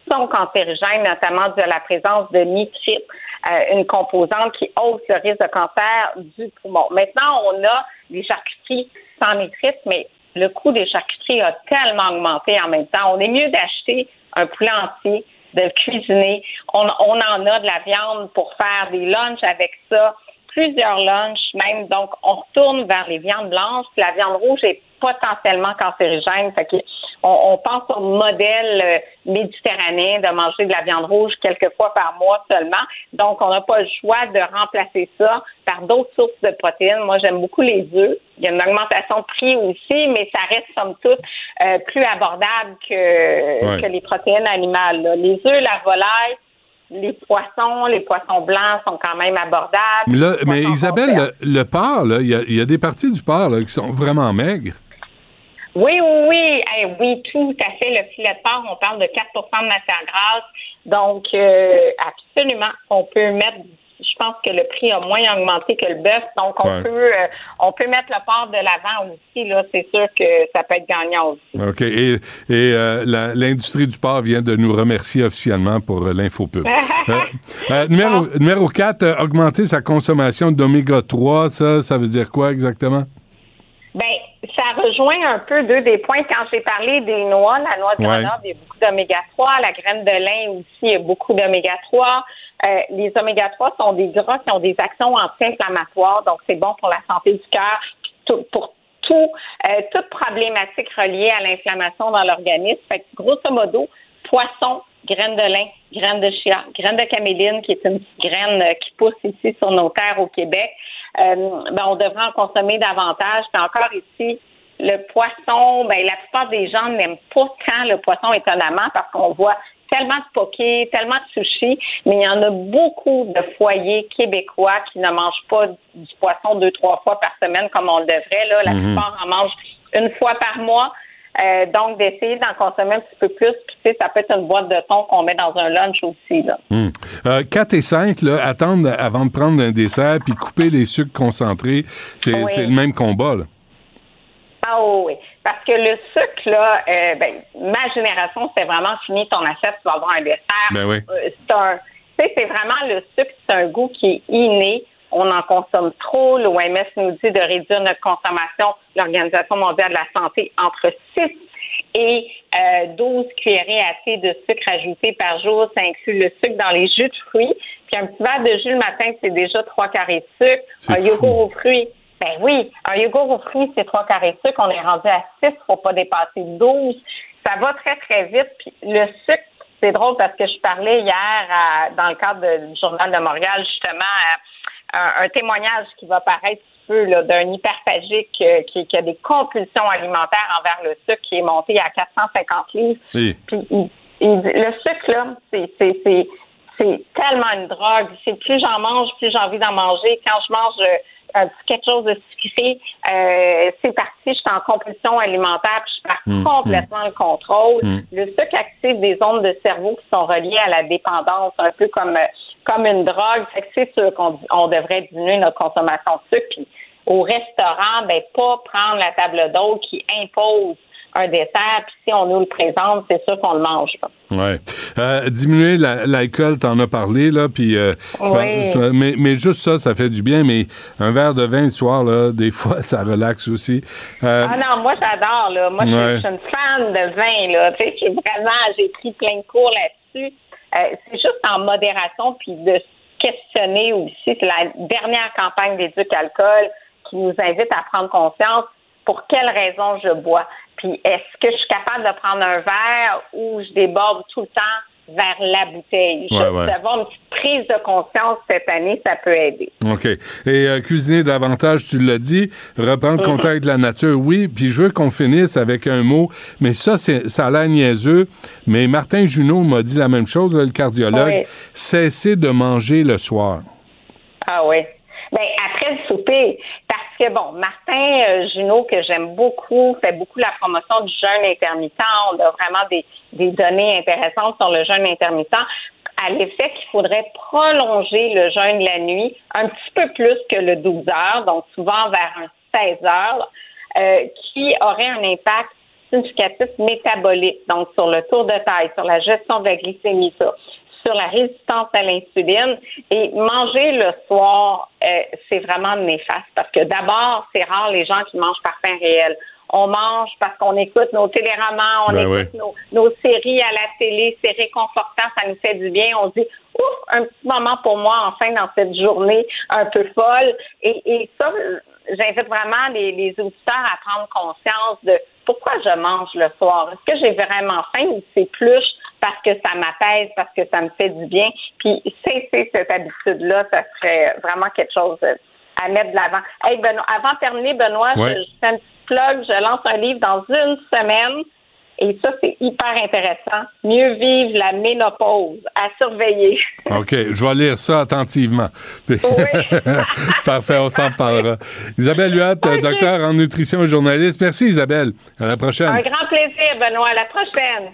sont cancérigènes, notamment de la présence de nitrite, euh, une composante qui hausse le risque de cancer du poumon. Maintenant, on a des charcuteries sans nitrite, mais le coût des charcuteries a tellement augmenté en même temps. On est mieux d'acheter un poulet entier de cuisiner. On, on en a de la viande pour faire des lunchs avec ça, plusieurs lunchs même. Donc, on retourne vers les viandes blanches. La viande rouge est potentiellement cancérigène. Fait que on, pense au modèle euh, méditerranéen de manger de la viande rouge quelques fois par mois seulement. Donc, on n'a pas le choix de remplacer ça par d'autres sources de protéines. Moi, j'aime beaucoup les œufs. Il y a une augmentation de prix aussi, mais ça reste, somme toute, euh, plus abordable que, que les protéines animales. Les œufs, la volaille, les poissons, les poissons blancs sont quand même abordables. mais Isabelle, le, porc, il y, a des parties du porc qui sont vraiment maigres. Oui, oui, oui. oui, tout à fait. Le filet de porc, on parle de 4 de matière grasse. Donc, euh, absolument, on peut mettre je pense que le prix a moins augmenté que le bœuf. Donc, on peut euh, on peut mettre le porc de l'avant aussi. Là, c'est sûr que ça peut être gagnant aussi. OK. Et, et euh, l'industrie du porc vient de nous remercier officiellement pour l'infopub. numéro, numéro 4, augmenter sa consommation d'oméga 3, ça, ça veut dire quoi exactement? Bien, ça rejoint un peu deux des points. Quand j'ai parlé des noix, la noix de Grenoble, il y a beaucoup d'oméga 3. La graine de lin aussi, il y a beaucoup d'oméga 3. Euh, les oméga 3 sont des gras qui ont des actions anti-inflammatoires, donc c'est bon pour la santé du cœur, pour tout, euh, toute problématique reliée à l'inflammation dans l'organisme. Fait que, grosso modo, poisson, graines de lin, graines de chia, graines de caméline, qui est une graine euh, qui pousse ici sur nos terres au Québec, ben, on devrait en consommer davantage. Puis encore ici, le poisson, ben, la plupart des gens n'aiment pas tant le poisson étonnamment parce qu'on voit tellement de poké, tellement de sushi, mais il y en a beaucoup de foyers québécois qui ne mangent pas du poisson deux, trois fois par semaine comme on le devrait. Là. La mhm. plupart en mangent une fois par mois. Euh, donc, d'essayer d'en consommer un petit peu plus. Puis, tu sais, ça peut être une boîte de thon qu'on met dans un lunch aussi. Là. 4 hmm. euh, et 5, là, attendre avant de prendre un dessert puis couper les sucres concentrés, c'est le même combat. Là. Ah oui, parce que le sucre, là, euh, ben, ma génération, c'est vraiment fini ton assiette, tu vas avoir un dessert. Ben oui. c'est vraiment le sucre, c'est un goût qui est inné on en consomme trop. L'OMS nous dit de réduire notre consommation, l'Organisation mondiale de la santé, entre 6 et 12 euh, cuillerées à thé de sucre ajouté par jour. Ça inclut le sucre dans les jus de fruits. Puis un petit verre de jus le matin, c'est déjà trois carrés de sucre. Un yogourt aux fruits, ben oui, un yogourt aux fruits, c'est trois carrés de sucre. On est rendu à 6, faut pas dépasser 12. Ça va très, très vite. Puis le sucre, c'est drôle parce que je parlais hier dans le cadre du Journal de Montréal, justement, un, témoignage qui va paraître peu d'un hyperphagique euh, qui, a des compulsions alimentaires envers le sucre qui est monté à 450 livres. Puis le sucre, là, c'est c'est tellement une drogue. C'est plus j'en mange, plus j'ai envie d'en manger. Quand je mange euh, quelque chose de sucré, euh, c'est parti, je suis en compulsion alimentaire, puis je perds Mm, complètement le contrôle. Mm. Le sucre active des ondes de cerveau qui sont reliées à la dépendance, un peu comme euh, comme une drogue. Fait que c'est sûr qu'on on devrait diminuer notre consommation de sucre. Puis au restaurant, ben pas prendre la table d'hôte qui impose un dessert, puis si on nous le présente, c'est sûr qu'on le mange pas. Ouais. Euh, diminuer la- l'alcool, t'en as parlé, là, puis... euh, Oui. mais, mais juste ça, ça fait du bien, mais un verre de vin le soir, là, des fois, ça relaxe aussi. Euh, Ah non, moi j'adore là. Moi je suis- Ouais. je suis une fan de vin là. Tu sais, suis vraiment, j'ai pris plein de cours là-dessus. Euh, c'est juste en modération puis de questionner aussi. C'est la dernière campagne d'éduc alcool qui nous invite à prendre conscience pour quelles raisons je bois. Puis est-ce que je suis capable de prendre un verre ou je déborde tout le temps vers la bouteille? Ouais, d'avoir une petite prise de conscience cette année, ça peut aider. OK. Et euh, cuisiner davantage, tu l'as dit, reprendre Mhm. contact avec la nature, oui. Puis je veux qu'on finisse avec un mot, mais ça, ça a l'air niaiseux. Mais Martin Junot m'a dit la même chose, là, le cardiologue. Oui. Cessez de manger le soir. Ah oui. Ben après le souper, parce que bon, Martin euh, Junot, que j'aime beaucoup, fait beaucoup la promotion du jeûne intermittent. On a vraiment des, des données intéressantes sur le jeûne intermittent à l'effet qu'il faudrait prolonger le jeûne la nuit un petit peu plus que le 12 heures, donc souvent vers un 16 heures, euh, qui aurait un impact significatif métabolique, donc sur le tour de taille, sur la gestion de la glycémie, ça, sur la résistance à l'insuline. Et manger le soir, euh, c'est vraiment néfaste parce que d'abord, c'est rare les gens qui mangent par faim réel. On mange parce qu'on écoute nos téléromans, on Ben écoute nos, nos séries à la télé, c'est réconfortant, ça nous fait du bien. On dit, ouf, un petit moment pour moi, enfin, dans cette journée un peu folle. Et, et ça, j'invite vraiment les, les auditeurs à prendre conscience de pourquoi je mange le soir. Est-ce que j'ai vraiment faim ou c'est plus parce que ça m'apaise, parce que ça me fait du bien? Puis cesser cette habitude-là, ça serait vraiment quelque chose à mettre de l'avant. Hey, Benoît, avant de terminer, Benoît, Ouais. je, je fais un petit plug, je lance un livre dans une semaine. Et ça, c'est hyper intéressant. Mieux vivre la ménopause à surveiller. OK, je vais lire ça attentivement. Parfait, on s'en parlera. Isabelle Huat, docteur en nutrition et journaliste. Merci Isabelle. À la prochaine. Un grand plaisir, Benoît. À la prochaine.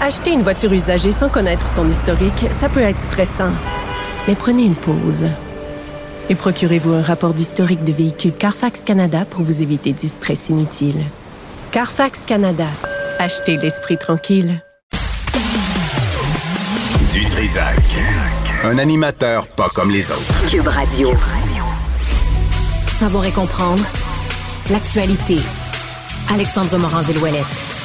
Acheter une voiture usagée sans connaître son historique, ça peut être stressant. Mais prenez une pause. Et procurez-vous un rapport d'historique de véhicule Carfax Canada pour vous éviter du stress inutile. Carfax Canada. Achetez l'esprit tranquille. Du Trisac. Un animateur pas comme les autres. Cube Radio. Savoir et comprendre l'actualité. Alexandre Morin-Villouellette.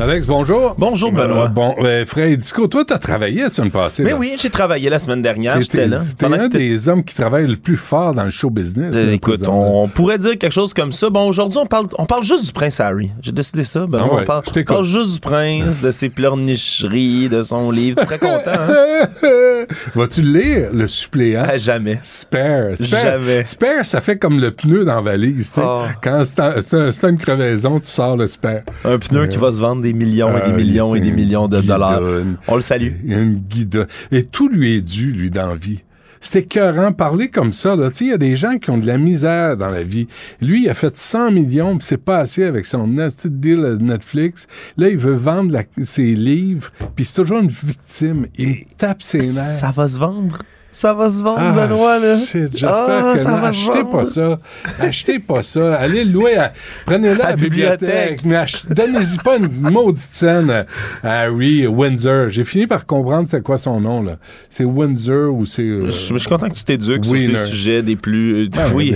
Alex, bonjour. Bonjour, Benoît. Euh, bon, euh, Fred Disco, toi, t'as travaillé la semaine passée. Mais là. oui, j'ai travaillé la semaine dernière, T'es- j'étais là. T'es un des hommes qui travaillent le plus fort dans le show business. Euh, là, écoute, on pourrait dire quelque chose comme ça. Bon, aujourd'hui, on parle, on parle juste du prince Harry. J'ai décidé ça. Ben, Ah ouais, on parle, on parle juste du prince, de ses pleurnicheries, de son livre. Tu serais content, hein? Vas-tu lire le suppléant? jamais. Spare. Spare. Jamais. Spare, ça fait comme le pneu dans la valise. tu sais. Ah. Quand c'est un- une crevaison, tu sors le spare. Un pneu qui va se vendre des millions et des Ah, millions il et des millions de dollars. On le salue. Une guidonne. Et tout lui est dû, lui, dans la vie. C'était écœurant, parler comme ça. là. Tu sais, il y a des gens qui ont de la misère dans la vie. Lui, il a fait 100 millions, puis c'est pas assez avec son nasty deal à Netflix. Là, il veut vendre la- ses livres, puis c'est toujours une victime. Il tape ses nerfs. Ça va se vendre? Ça va se vendre, Ah, Benoît, là. shit, J'espère Ah, que ça non. va se Achetez vendre. pas ça. Achetez pas ça. Allez le louer. à- Prenez-le à À la bibliothèque. bibliothèque. Mais ach- donnez-y pas une maudite scène à Harry Windsor. J'ai fini par comprendre c'est quoi son nom. là. C'est Windsor ou c'est... euh, Je, je suis content que tu t'éduques sur ces sujets des plus. Ah, oui,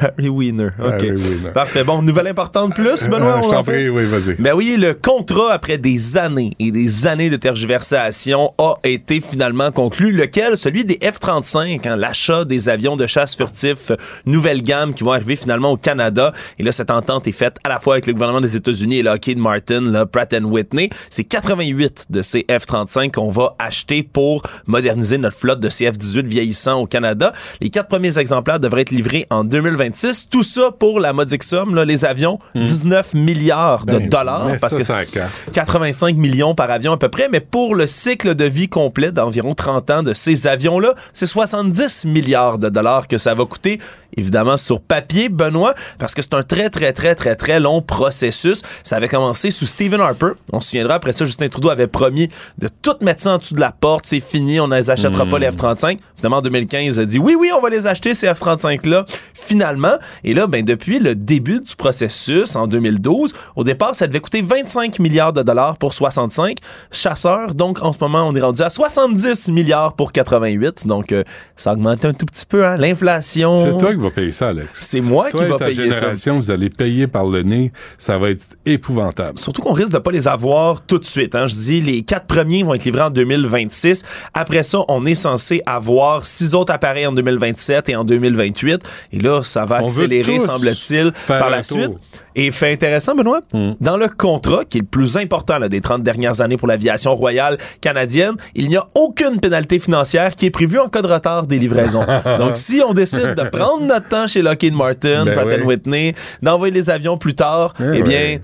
Harry Wiener. OK. Harry Wiener. Parfait. Bon, nouvelle importante plus, Benoît. Ah, je on t'en en fait? prie, oui, vas-y. Ben oui, le contrat, après des années et des années de tergiversation, a été finalement conclu. Lequel? Celui des F-35, hein, l'achat des avions de chasse furtifs euh, nouvelle gamme qui vont arriver finalement au Canada. Et là, cette entente est faite à la fois avec le gouvernement des États-Unis et Lockheed Martin, là, Pratt Whitney. C'est 88 de ces F-35 qu'on va acheter pour moderniser notre flotte de CF-18 vieillissant au Canada. Les quatre premiers exemplaires devraient être livrés en 2026. Tout ça pour la modique somme, là, les avions, 19 milliards de Ben, dollars. Parce ça que sur la carte. 85 millions par avion à peu près, mais pour le cycle de vie complet d'environ 30 ans de ces avions-là, c'est 70 milliards de dollars que ça va coûter. Évidemment, sur papier, Benoît, parce que c'est un très, très, très, très, très long processus. Ça avait commencé sous Stephen Harper. On se souviendra, après ça, Justin Trudeau avait promis de tout mettre ça en dessous de la porte. C'est fini, on ne les achètera pas, les F-35. Évidemment, en 2015, il a dit oui, oui, on va les acheter, ces F-35-là, finalement. Et là, ben, depuis le début du processus, en 2012, au départ, ça devait coûter 25 milliards de dollars pour 65 chasseurs. Donc, en ce moment, on est rendu à 70 milliards pour 88. Donc, euh, ça augmente un tout petit peu, hein. L'inflation. C'est toi qui vas payer ça, Alex. C'est moi Toi qui et va ta payer ça. génération, vous allez payer par le nez. Ça va être épouvantable. Surtout qu'on risque de pas les avoir tout de suite. Hein. Je dis, les quatre premiers vont être livrés en 2026. Après ça, on est censé avoir six autres appareils en 2027 et en 2028. Et là, ça va accélérer, semble-t-il, par la suite. Et fait intéressant, Benoît, dans le contrat, qui est le plus important là, des 30 dernières années pour l'aviation royale canadienne, il n'y a aucune pénalité financière qui est prévue en cas de retard des livraisons. Donc, si on décide de prendre notre temps chez Lockheed Martin, Ben Pratt oui. Whitney, d'envoyer les avions plus tard, Eh eh bien, ouais.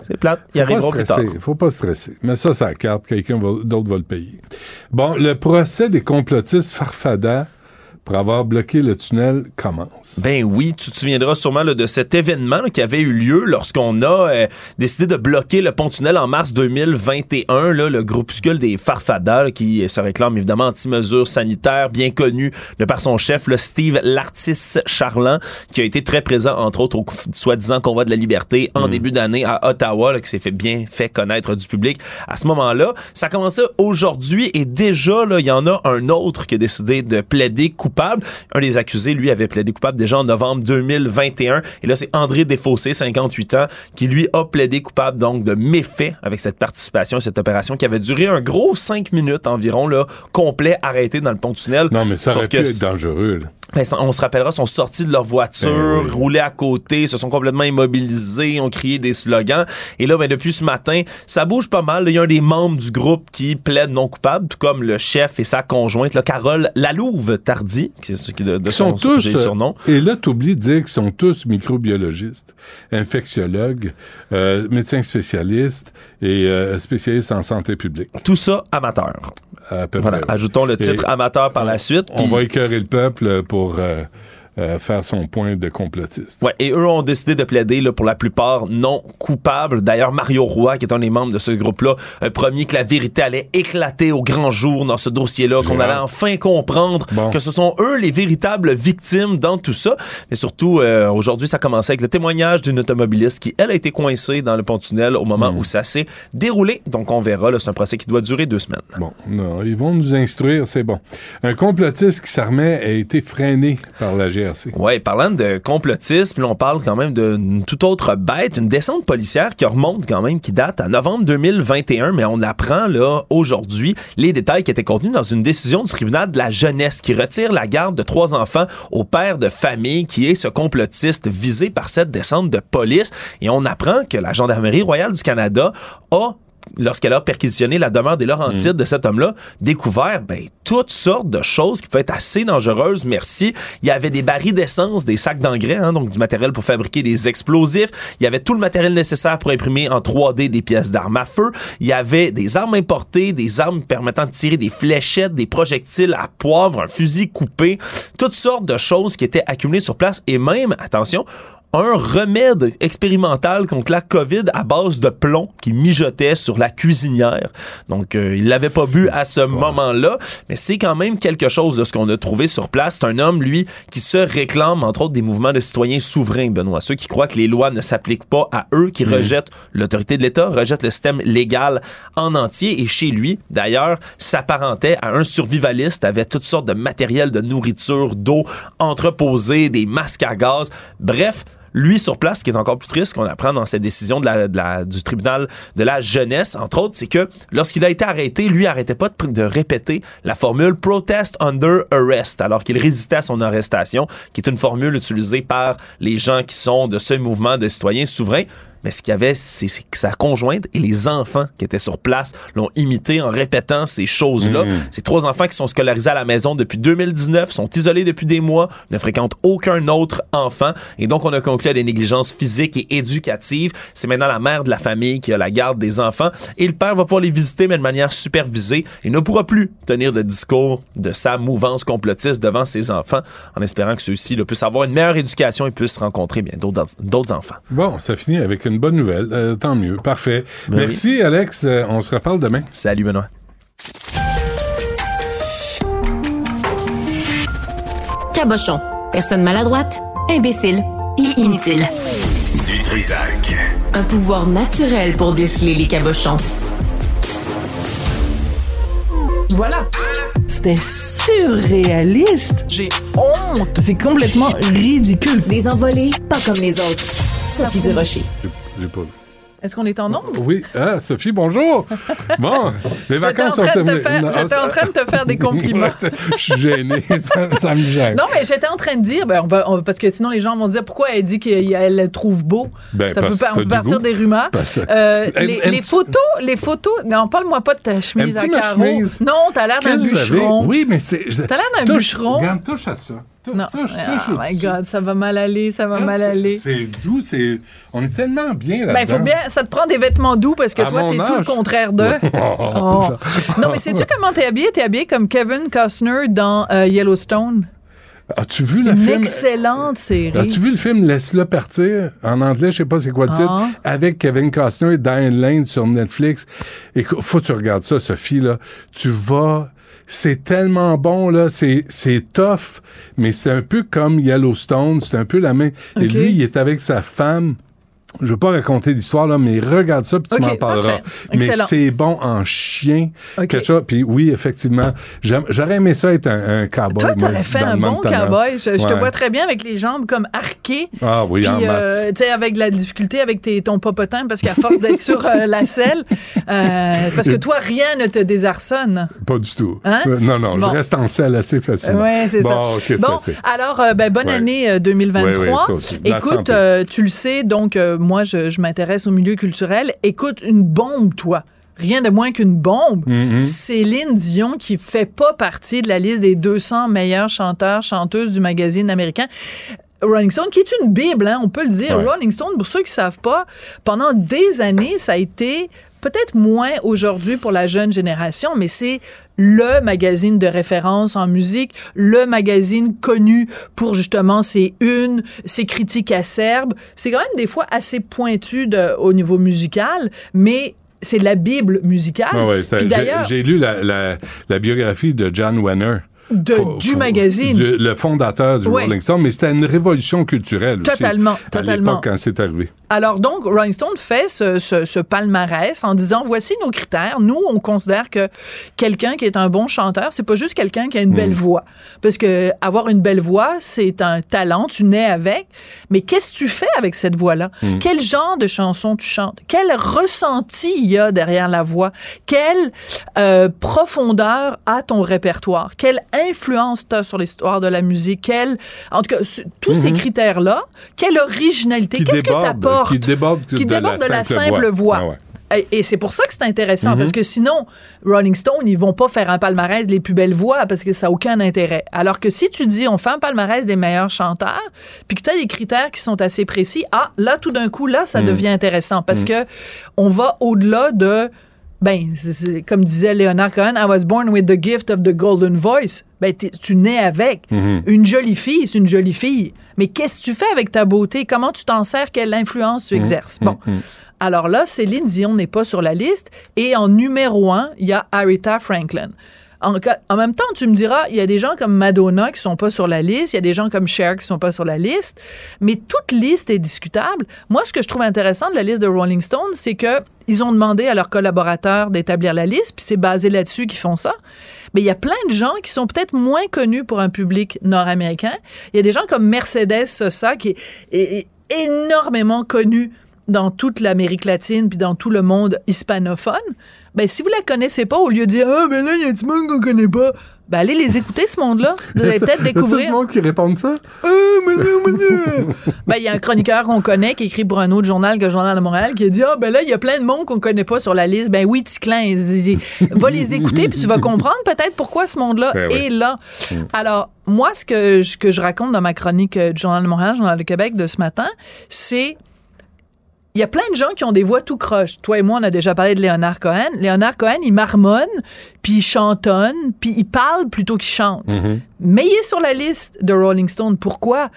c'est plate, ils arriveront plus tard. Faut pas stresser. Mais ça, ça carte. Quelqu'un d'autre va le payer. Bon, le procès des complotistes Farfada pour avoir bloqué le tunnel commence. Ben oui, tu te souviendras sûrement là, de cet événement là, qui avait eu lieu lorsqu'on a euh, décidé de bloquer le pont-tunnel en mars 2021. Là, le groupuscule des Farfadas qui se réclame évidemment anti-mesures sanitaires, bien connu de par son chef, le Steve Lartis Charland, qui a été très présent entre autres au soi-disant convoi de la liberté en début d'année à Ottawa, là, qui s'est fait bien fait connaître du public à ce moment-là. Ça a commencé aujourd'hui et déjà, il y en a un autre qui a décidé de plaider coupable. Un des accusés, lui, avait plaidé coupable déjà en novembre 2021. Et là, c'est André Desfossés, 58 ans, qui lui a plaidé coupable donc de méfait avec cette participation à cette opération qui avait duré un gros 5 minutes environ, là, complet, arrêté dans le pont-tunnel. Non, mais ça aurait pu que être dangereux. là. Ben, on se rappellera, sont sortis de leur voiture, Ben oui. roulaient à côté, se sont complètement immobilisés, ont crié des slogans. Et là, ben, depuis ce matin, ça bouge pas mal. Il y a un des membres du groupe qui plaide non coupable, tout comme le chef et sa conjointe, là, Carole Lalouve Tardy, qui est ce qui de, de Ils sont son tous. surnom. euh, Et là, tu oublies de dire qu'ils sont tous microbiologistes, infectiologues, euh, médecins spécialistes et euh, spécialistes en santé publique. Tout ça amateur. À peu Voilà. près. Ajoutons le titre amateur par la suite. On va écœurer le peuple pour euh, euh, faire son point de complotiste. Ouais, et eux ont décidé de plaider là, pour la plupart non coupables. D'ailleurs, Mario Roy, qui est un des membres de ce groupe-là, a promis que la vérité allait éclater au grand jour dans ce dossier-là, qu'on allait enfin comprendre que ce sont eux les véritables victimes dans tout ça. Et surtout, euh, aujourd'hui, ça commençait avec le témoignage d'une automobiliste qui, elle, a été coincée dans le pont-tunnel au moment où ça s'est déroulé. Donc, on verra. C'est un procès qui doit durer deux semaines. Bon, non, ils vont nous instruire, c'est bon. Un complotiste qui s'armait a été freiné par la GRC. Ouais, parlant de complotisme, on parle quand même d'une toute autre bête, une descente policière qui remonte quand même, qui date à novembre 2021, mais on apprend là aujourd'hui les détails qui étaient contenus dans une décision du tribunal de la jeunesse qui retire la garde de trois enfants au père de famille qui est ce complotiste visé par cette descente de police. Et on apprend que la Gendarmerie royale du Canada a lorsqu'elle a perquisitionné la demeure des Laurentides de cet homme-là, découvert ben, toutes sortes de choses qui peuvent être assez dangereuses, merci. Il y avait des barils d'essence, des sacs d'engrais, hein, donc du matériel pour fabriquer des explosifs. Il y avait tout le matériel nécessaire pour imprimer en 3D des pièces d'armes à feu. Il y avait des armes importées, des armes permettant de tirer des fléchettes, des projectiles à poivre, un fusil coupé, toutes sortes de choses qui étaient accumulées sur place et même, attention, un remède expérimental contre la COVID à base de plomb qui mijotait sur la cuisinière. Donc, euh, il l'avait pas bu à ce moment-là, mais c'est quand même quelque chose de ce qu'on a trouvé sur place. C'est un homme, lui, qui se réclame, entre autres, des mouvements de citoyens souverains, Benoît. Ceux qui croient que les lois ne s'appliquent pas à eux, qui Mm. rejettent l'autorité de l'État, rejettent le système légal en entier. Et chez lui, d'ailleurs, s'apparentait à un survivaliste, avait toutes sortes de matériel de nourriture, d'eau entreposé, des masques à gaz. Bref, lui, sur place, ce qui est encore plus triste qu'on apprend dans cette décision de la, de la- du tribunal de la jeunesse, entre autres, c'est que lorsqu'il a été arrêté, lui arrêtait pas de, de répéter la formule protest under arrest, alors qu'il résistait à son arrestation, qui est une formule utilisée par les gens qui sont de ce mouvement de citoyens souverains. Mais ce qu'il y avait, c'est que sa conjointe et les enfants qui étaient sur place l'ont imité en répétant ces choses-là. Mhm. Ces trois enfants qui sont scolarisés à la maison depuis 2019, sont isolés depuis des mois, ne fréquentent aucun autre enfant. Et donc, on a conclu à des négligences physiques et éducatives. C'est maintenant la mère de la famille qui a la garde des enfants. Et le père va pouvoir les visiter, mais de manière supervisée. Il ne pourra plus tenir de discours de sa mouvance complotiste devant ses enfants, en espérant que ceux-ci puissent avoir une meilleure éducation et puissent rencontrer bien d'autres enfants. Bon, ça finit avec une bonne nouvelle. Euh, tant mieux. Parfait. Ben Merci, Alex. Euh, on se reparle demain. Salut, Benoît. Cabochon. Personne maladroite, imbécile et inutile. Du Trisac. Un pouvoir naturel pour déceler les cabochons. Voilà. C'était surréaliste. J'ai honte. C'est complètement ridicule. Des envolées, pas comme les autres. Sophie Durocher. J'ai pas vu. Est-ce qu'on est en nombre? Oui. Ah, Sophie, bonjour. Bon, les J'étais vacances en sont train de te terminées. j'étais en train de te faire des compliments. Je suis gêné. ça, ça me gêne. Non, mais j'étais en train de dire, ben, on va, on parce que sinon les gens vont se dire pourquoi elle dit qu'elle le trouve beau? Ben, ça peut on partir goût. des rumeurs. Euh, Elle- les, elle- les photos, les photos. Non, parle-moi pas de ta chemise à carreaux. chemise? Non, t'as l'air d'un bûcheron. Oui, mais c'est. T'as l'air d'un Touche- bûcheron. Regarde, touche à ça. Non. Touche, touche my. God, ça va mal aller, ça va Ah, mal aller. C'est doux, c'est. On est tellement bien là-dedans. Ben, faut bien, ça te prend des vêtements doux parce que À toi, t'es tout le contraire d'eux. Oh. Oh. Non, mais sais-tu comment t'es habillé? T'es habillé comme Kevin Costner dans euh, Yellowstone. As-tu vu le Une film? excellente série. As-tu vu le film Laisse-le partir? En anglais, je sais pas c'est quoi le titre. Ah. Avec Kevin Costner et Diane Lane sur Netflix. Écoute, faut que tu regardes ça, Sophie, là. Tu vas... C'est tellement bon, là. C'est, c'est tough, mais c'est un peu comme Yellowstone. C'est un peu la même... Et lui, il est avec sa femme. Je veux pas raconter l'histoire, là, mais regarde ça, puis tu Ok, m'en parleras. Mais c'est bon en chien. Ok. Quelque chose. Puis oui, effectivement, j'aurais aimé ça être un, un cowboy. Toi, t'aurais fait un bon cowboy. Je, je te vois très bien avec les jambes comme arquées. Ah oui, en euh, tu sais, avec de la difficulté avec tes, ton popotin, parce qu'à force d'être sur euh, la selle, euh, parce que toi, rien ne te désarçonne. Pas du tout. Hein? Euh, Non, non, Bon. je reste en selle assez facilement. Oui, c'est bon, ça. Bon, alors, ben, bonne Ouais. année euh, 2023. Oui, oui, toi aussi. La Écoute, tu le sais, donc moi, je, je m'intéresse au milieu culturel. Écoute, une bombe, toi. Rien de moins qu'une bombe. Mhm. Céline Dion, qui fait pas partie de la liste des 200 meilleurs chanteurs, chanteuses du magazine américain. Rolling Stone, qui est une bible, hein, on peut le dire. Ouais. Rolling Stone, pour ceux qui savent pas, pendant des années, ça a été peut-être moins aujourd'hui pour la jeune génération, mais c'est le magazine de référence en musique, le magazine connu pour justement ses unes, ses critiques acerbes. C'est quand même des fois assez pointu de- au niveau musical, mais c'est la bible musicale. Ah ouais, c'était- Puis j'ai- d'ailleurs, J'ai lu la, la- la biographie de John Wenner. De- Faut- du faut- magazine. du- le fondateur du Ouais. Rolling Stone, mais c'était une révolution culturelle aussi. Totalement, À totalement. l'époque, quand c'est arrivé. Alors donc, Rolling Stone fait ce, ce- ce palmarès en disant voici nos critères. Nous, on considère que quelqu'un qui est un bon chanteur, c'est pas juste quelqu'un qui a une belle voix, parce que avoir une belle voix, c'est un talent, tu nais avec. Mais qu'est-ce que tu fais avec cette voix-là? Mm. Quel genre de chanson tu chantes? Quel ressenti il y a derrière la voix? Quelle euh, profondeur a ton répertoire? Quelle influence t'as sur l'histoire de la musique? Quelle, en tout cas, tous ces Mhm. critères-là. Quelle originalité? Qu'est-ce que déborde- t'apportes qui déborde qui de déborde la de la simple voix. voix. Ah ouais. Et, c'est pour ça que c'est intéressant, Mhm. parce que sinon, Rolling Stone, ils vont pas faire un palmarès des plus belles voix, parce que ça n'a aucun intérêt. Alors que si tu dis, on fait un palmarès des meilleurs chanteurs, puis que tu as des critères qui sont assez précis, ah, là, tout d'un coup, là, ça Mhm. devient intéressant, parce que on va au-delà de Ben, comme disait Leonard Cohen, I was born with the gift of the golden voice. Ben, tu nais avec. Mhm. Une jolie fille, c'est une jolie fille. Mais qu'est-ce que tu fais avec ta beauté? Comment tu t'en sers? Quelle influence tu exerces? Bon. Alors là, Céline Dion n'est pas sur la liste. Et en numéro un, il y a Aretha Franklin. En, même temps, tu me diras, il y a des gens comme Madonna qui sont pas sur la liste, il y a des gens comme Cher qui sont pas sur la liste, mais toute liste est discutable. Moi, ce que je trouve intéressant de la liste de Rolling Stone, c'est que ils ont demandé à leurs collaborateurs d'établir la liste, puis c'est basé là-dessus qu'ils font ça. Mais il y a plein de gens qui sont peut-être moins connus pour un public nord-américain. Il y a des gens comme Mercedes Sosa qui est, est- est énormément connu dans toute l'Amérique latine puis dans tout le monde hispanophone. Ben, si vous la connaissez pas, au lieu de dire Ah, ben là, il y a du monde qu'on connaît pas, ben, allez les écouter, ce monde-là. Vous allez peut-être Y a-t-il découvrir. du monde qui répond ça? Ben, il y a un chroniqueur qu'on connaît qui écrit pour un autre journal que le Journal de Montréal qui a dit Ah, ben là, il y a plein de monde qu'on connaît pas sur la liste. Ben oui, Ticlin, il- il- va les écouter puis tu vas comprendre peut-être pourquoi ce monde-là Ben oui. est là. Mm. Alors, moi, ce que, je- que je raconte dans ma chronique euh, du Journal de Montréal, Journal de Québec de ce matin, c'est il y a plein de gens qui ont des voix tout croche. Toi et moi, on a déjà parlé de Léonard Cohen. Léonard Cohen, il marmonne, puis il chantonne, puis il parle plutôt qu'il chante. Mais il est sur la liste de Rolling Stone. Pourquoi?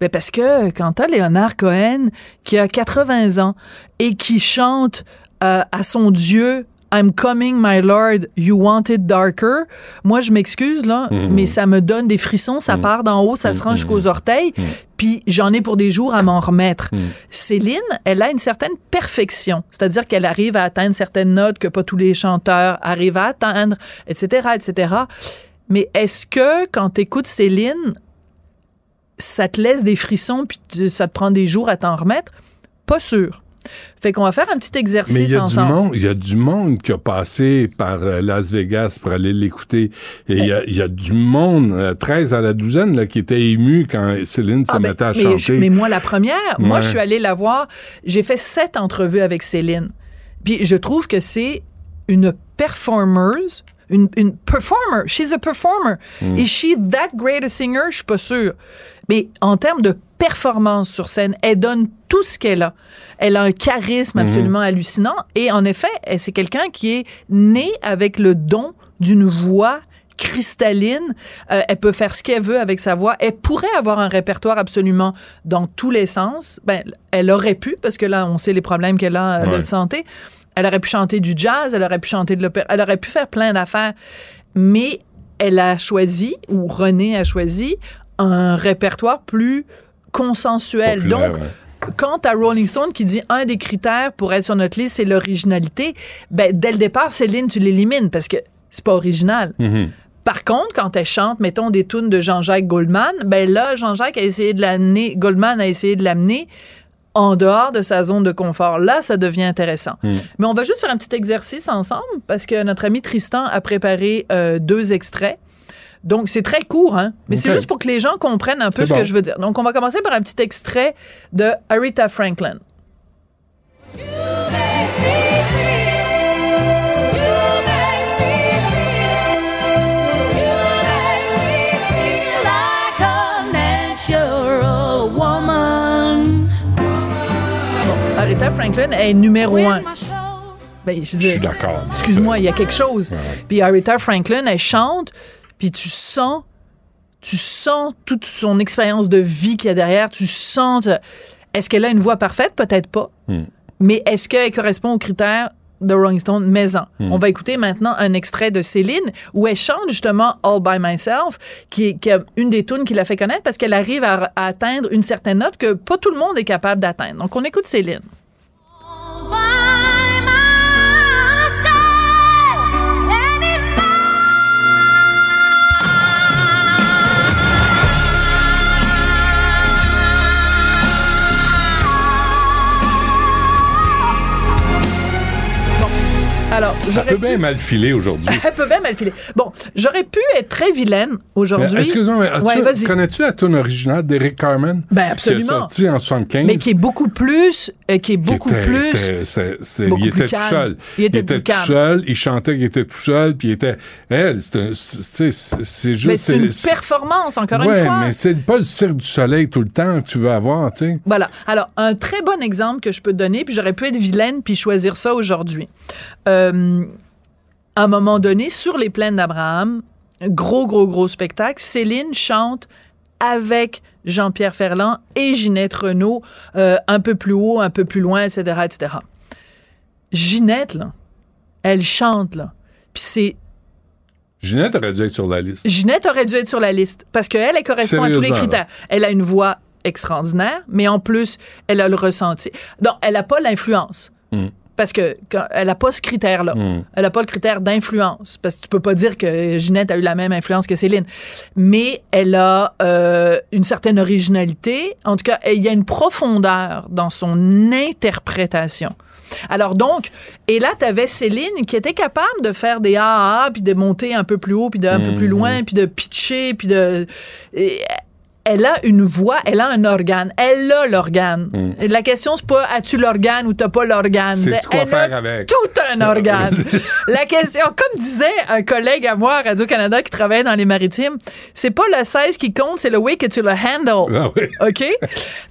Ben parce que quand t'as Léonard Cohen qui a 80 ans et qui chante euh, à son Dieu I'm coming, my Lord, you want it darker. Moi, je m'excuse, là, Mhm. mais ça me donne des frissons, ça part d'en haut, ça se rend jusqu'aux orteils, puis j'en ai pour des jours à m'en remettre. Céline, elle a une certaine perfection, c'est-à-dire qu'elle arrive à atteindre certaines notes que pas tous les chanteurs arrivent à atteindre, etc., etc. Mais est-ce que quand tu écoutes Céline, ça te laisse des frissons puis ça te prend des jours à t'en remettre? Pas sûr. Fait qu'on va faire un petit Mais exercice il y, a du ensemble. monde, il y a du monde qui a passé par euh, Las Vegas pour aller l'écouter. Et il y a, il y a du monde, euh, 13 à la douzaine, là, qui était ému quand Céline se Ah, ben, mettait à mais, chanter. je- mais moi, la première, moi, je suis allée la voir. J'ai fait sept entrevues avec Céline. Puis je trouve que c'est une performeuse, une, une performer. She's a performer. Mm. Is she that great a singer? Je suis pas sûre. Mais en termes de performance sur scène, elle donne tout ce qu'elle a. Elle a un charisme Mhm. absolument hallucinant. Et en effet, c'est quelqu'un qui est né avec le don d'une voix cristalline. Euh, elle peut faire ce qu'elle veut avec sa voix. Elle pourrait avoir un répertoire absolument dans tous les sens. Ben, elle aurait pu, parce que là, on sait les problèmes qu'elle a euh, Ouais. de santé. Elle aurait pu chanter du jazz, elle aurait pu chanter de l'opéra, elle aurait pu faire plein d'affaires. Mais elle a choisi, ou René a choisi, un répertoire plus consensuel. Populaire, Donc, ouais. quant à Rolling Stone qui dit un des critères pour être sur notre liste, c'est l'originalité, ben, dès le départ, Céline, tu l'élimines parce que c'est pas original. Mhm. Par contre, quand elle chante, mettons, des tunes de Jean-Jacques Goldman, ben là, Jean-Jacques a essayé de l'amener, Goldman a essayé de l'amener en dehors de sa zone de confort. Là, ça devient intéressant. Mm. Mais on va juste faire un petit exercice ensemble parce que notre ami Tristan a préparé euh, deux extraits. Donc, c'est très court, hein? Mais c'est juste pour que les gens comprennent un peu ce que je veux dire. Donc, on va commencer par un petit extrait de Aretha Franklin. Aretha Franklin est numéro un. Ben, je, dis- suis d'accord. Excuse-moi, il y a quelque chose. Puis Aretha Franklin, elle chante, puis tu sens, tu sens toute son expérience de vie qu'il y a derrière. Tu sens. Est-ce qu'elle a une voix parfaite? Peut-être pas. Hmm. Mais est-ce qu'elle correspond aux critères de Rolling Stone? Maison? Hmm. On va écouter maintenant un extrait de Céline où elle chante justement All by Myself, qui est, qui est une des tunes qui l'a fait connaître parce qu'elle arrive à, à atteindre une certaine note que pas tout le monde est capable d'atteindre. Donc on écoute Céline. Alors, j'aurais peut bien mal filer aujourd'hui. Elle peut bien mal filer. Bon, j'aurais pu être très vilaine aujourd'hui. Excuse-moi, mais Ouais, connais-tu la tune originale d'Eric Carmen? Ben, absolument. Qui est sortie en 75. Mais qui est beaucoup plus, euh, qui est beaucoup était- plus. était- beaucoup il plus était tout seul. Il était plus tout calme. seul, il chantait qu'il était tout seul, puis il était. Elle, c'est juste. Mais c'est une performance, encore ouais, une fois. mais c'est pas le cirque du soleil tout le temps que tu veux avoir, tu sais. Voilà. Alors, un très bon exemple que je peux te donner, puis j'aurais pu être vilaine puis choisir ça aujourd'hui. Euh, euh, à un moment donné, sur les plaines d'Abraham, gros, gros, gros spectacle, Céline chante avec Jean-Pierre Ferland et Ginette Renault, euh, un peu plus haut, un peu plus loin, etc., etc. Ginette, là, elle chante, là. Puis c'est Ginette aurait dû être sur la liste. Ginette aurait dû être sur la liste parce qu'elle, elle correspond à tous les critères. Elle a une voix extraordinaire, mais en plus, elle a le ressenti. Non, elle n'a pas l'influence. Hmm. Parce que quand- elle n'a pas ce critère-là. Mm. Elle n'a pas le critère d'influence. Parce que tu peux pas dire que Ginette a eu la même influence que Céline. Mais elle a euh, une certaine originalité. En tout cas, il y a une profondeur dans son interprétation. Alors donc, et là, tu avais Céline qui était capable de faire des ah puis de monter un peu plus haut, puis de un peu Mm, plus loin, puis de pitcher, puis de... et elle a une voix, elle a un organe. Elle a l'organe. Et La question, c'est pas as-tu l'organe ou t'as pas l'organe? C'est quoi Elle faire a avec? tout un organe. La question, comme disait un collègue à moi à Radio-Canada qui travaillait dans les maritimes, c'est pas le 16 qui compte, c'est le way que tu le handles. Ah oui. OK?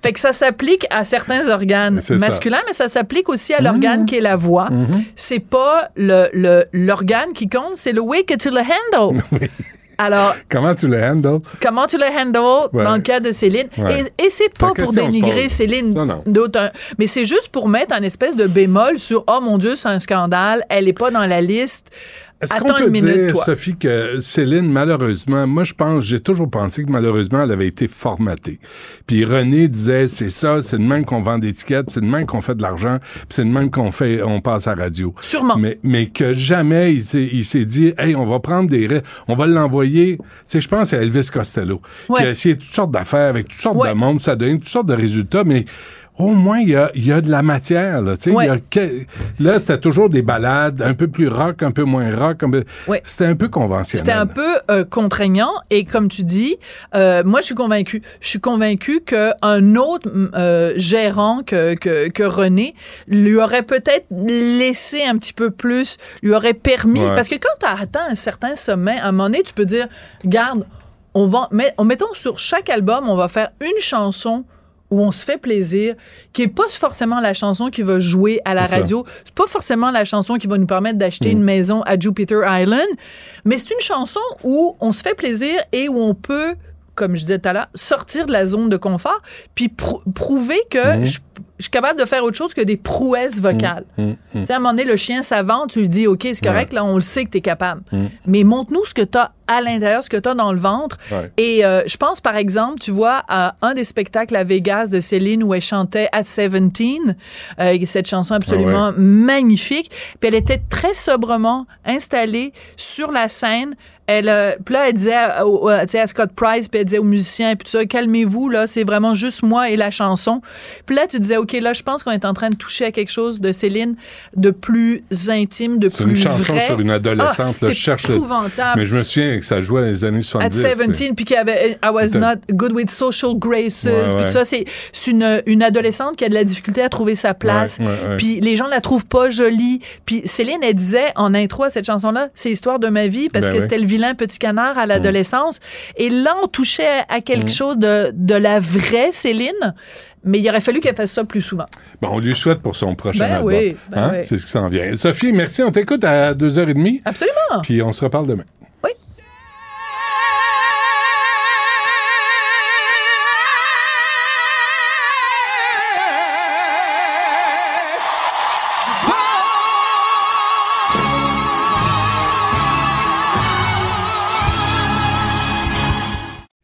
Fait que ça s'applique à certains organes ça. masculins, mais ça s'applique aussi à l'organe qui est la voix. C'est pas le, le- l'organe qui compte, c'est le way que tu le handles. Alors, Comment tu le handles? comment tu le handles Ouais. dans le cas de Céline? Ouais. Et, et c'est pas pour dénigrer. Céline Non, non. d'autant. Mais c'est juste pour mettre un espèce de bémol sur Oh mon Dieu, c'est un scandale, elle est pas dans la liste. Est-ce qu'on peut minute, dire, toi. Sophie, que Céline, malheureusement, moi, je pense, j'ai toujours pensé que malheureusement, elle avait été formatée. Puis René disait, c'est ça, c'est de même qu'on vend des tickets, c'est de même qu'on fait de l'argent, puis c'est de même qu'on fait, on passe à la radio. Sûrement. Mais, mais que jamais il s'est, il s'est dit, hey, on va prendre des, on va l'envoyer. Tu sais, je pense à Elvis Costello, Ouais. qui a essayé toutes sortes d'affaires avec toutes sortes Ouais. de monde, ça donne toutes sortes de résultats, mais au moins, il y a, y a de la matière, là. Tu sais, Ouais. il y a que- là, c'était toujours des balades, un peu plus rock, un peu moins rock. peu- Ouais. C'était un peu conventionnel. C'était un peu euh, contraignant et comme tu dis, euh, moi je suis convaincu. Je suis convaincu qu'un autre euh, gérant que, que, que René lui aurait peut-être laissé un petit peu plus, lui aurait permis. Ouais. Parce que quand tu as atteint un certain sommet, à un moment donné, tu peux dire, garde, on va, mais, en mettant sur chaque album, on va faire une chanson où on se fait plaisir, qui est pas forcément la chanson qui va jouer à la radio, c'est pas forcément la chanson qui va nous permettre d'acheter une maison à Jupiter Island, mais c'est une chanson où on se fait plaisir et où on peut, comme je disais tout à l'heure, sortir de la zone de confort, puis prou- prouver que Mhm. je, je suis capable de faire autre chose que des prouesses vocales. Tu sais, à un moment donné, le chien savant, tu lui dis, OK, c'est correct, Ouais. là, on le sait que tu es capable. Mm. Mais montre-nous ce que tu as à l'intérieur, ce que tu as dans le ventre. Ouais. Et euh, je pense, par exemple, tu vois, à un des spectacles à Vegas de Céline où elle chantait At 17, euh, cette chanson absolument Ah magnifique. Puis elle était très sobrement installée sur la scène. Elle, euh, puis là, elle disait à, au- sais, à Scott Price, puis elle disait aux musiciens, puis tout ça, calmez-vous, là, c'est vraiment juste moi et la chanson. Puis là, tu disais, OK, là, je pense qu'on est en train de toucher à quelque chose de Céline de plus intime, de C'est plus une chanson vrai. sur une adolescente. Ah, là, je cherche. Mais je me souviens que ça jouait dans les années At 70. 17, puis qu'il y avait I was not good with social graces, Ouais, puis tout ça. C'est c'est une, une adolescente qui a de la difficulté à trouver sa place, puis les gens la trouvent pas jolie. Puis Céline, elle disait en intro à cette chanson-là, c'est l'histoire de ma vie, parce Ben que oui. c'était le vilain petit canard à l'adolescence. Et là, on touchait à quelque chose de, de la vraie Céline, mais il aurait fallu qu'elle fasse ça plus souvent. Bon, on lui souhaite pour son prochain Ben album. oui, ben Hein? oui. C'est ce qui s'en vient. Sophie, merci. On t'écoute à 2h30. Absolument. Puis on se reparle demain.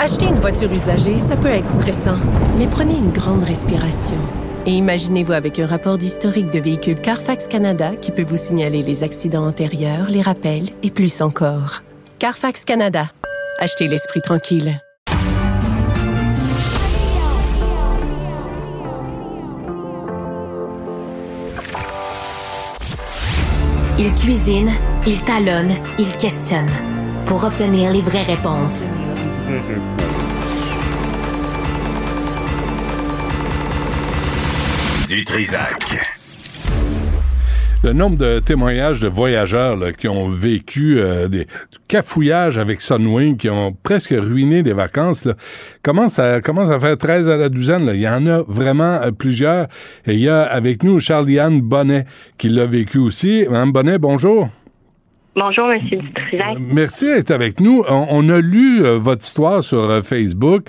Acheter une voiture usagée, ça peut être stressant, mais prenez une grande respiration. Et imaginez-vous avec un rapport d'historique de véhicule Carfax Canada qui peut vous signaler les accidents antérieurs, les rappels et plus encore. Carfax Canada. Achetez l'esprit tranquille. Il cuisine, il talonne, il questionne pour obtenir les vraies réponses. Du Trisac. Le nombre de témoignages de voyageurs qui ont vécu euh, des du cafouillage avec Sunwing, qui ont presque ruiné des vacances, commence, à, commence à faire 13 à la douzaine. Il y en a vraiment euh, plusieurs. Et il y a avec nous Charlie-Anne Bonnet qui l'a vécu aussi. Mme Bonnet, bonjour. Bonjour, M. Dutrisac. Merci d'être avec nous. On, on a lu euh, votre histoire sur euh, Facebook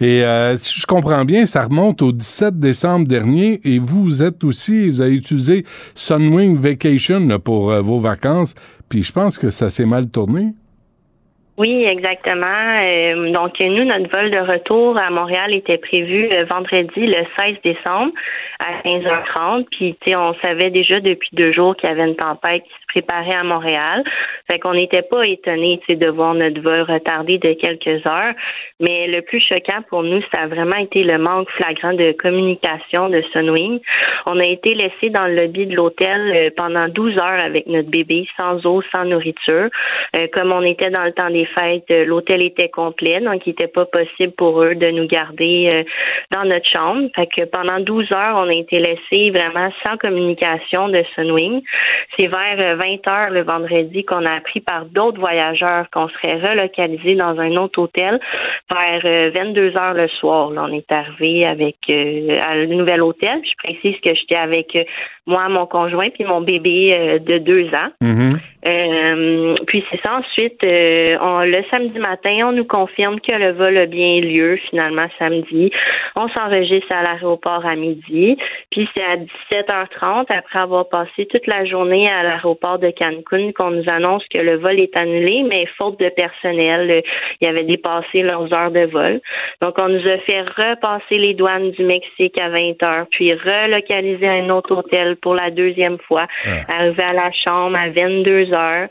et euh, si je comprends bien, ça remonte au 17 décembre dernier et vous êtes aussi, vous avez utilisé Sunwing Vacation là, pour euh, vos vacances, puis je pense que ça s'est mal tourné. Oui, exactement. Euh, donc, nous, notre vol de retour à Montréal était prévu euh, vendredi, le 16 décembre, à 15h30. Puis, tu sais, on savait déjà depuis deux jours qu'il y avait une tempête qui préparait à Montréal. Fait qu'on n'était pas étonnés, de voir notre vol retardé de quelques heures. Mais le plus choquant pour nous, ça a vraiment été le manque flagrant de communication de Sunwing. On a été laissés dans le lobby de l'hôtel euh, pendant 12 heures avec notre bébé, sans eau, sans nourriture. Euh, comme on était dans le temps des fêtes, euh, l'hôtel était complet, donc il n'était pas possible pour eux de nous garder dans notre chambre. Fait que pendant 12 heures, on a été laissés vraiment sans communication de Sunwing. C'est vers 20 heures le vendredi qu'on a appris par d'autres voyageurs qu'on serait relocalisés dans un autre hôtel vers euh, 22 heures le soir. On est arrivé avec euh, le nouvel hôtel. Je précise que j'étais avec euh, moi, mon conjoint, puis mon bébé euh, de deux ans. Euh, puis c'est ça. Ensuite, euh, on- le samedi matin, on nous confirme que le vol a bien lieu finalement samedi. On s'enregistre à l'aéroport à midi. Puis c'est à 17h30, après avoir passé toute la journée à l'aéroport de Cancun, qu'on nous annonce que le vol est annulé, mais faute de personnel, il avait dépassé leurs heures de vol. Donc on nous a fait repasser les douanes du Mexique à 20h, puis relocaliser à un autre hôtel pour la deuxième fois, arriver à la chambre à 22 heures.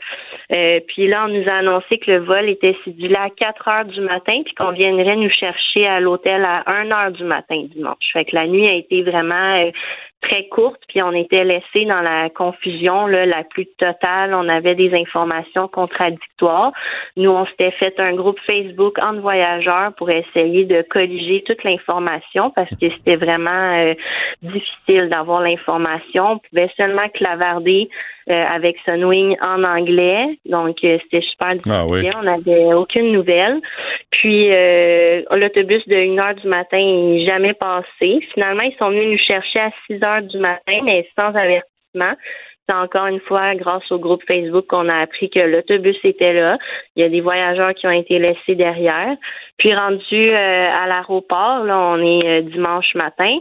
Euh, puis là, on nous a annoncé que le vol était cédulé à 4 heures du matin, puis qu'on viendrait nous chercher à l'hôtel à 1 heure du matin dimanche. Fait que la nuit a été vraiment euh, très courte, puis on était laissé dans la confusion là, la plus totale. On avait des informations contradictoires. Nous, on s'était fait un groupe Facebook entre voyageurs pour essayer de colliger toute l'information parce que c'était vraiment euh, difficile d'avoir l'information. On pouvait seulement clavarder euh, avec Sunwing en anglais, donc euh, c'était super difficile. Ah oui. On n'avait aucune nouvelle. Puis euh, l'autobus de 1 heure du matin n'est jamais passé. Finalement, ils sont venus nous chercher à 6 heures du matin, mais sans avertissement. C'est encore une fois grâce au groupe Facebook qu'on a appris que l'autobus était là. Il y a des voyageurs qui ont été laissés derrière. Puis rendu euh, à l'aéroport, là, on est euh, dimanche matin,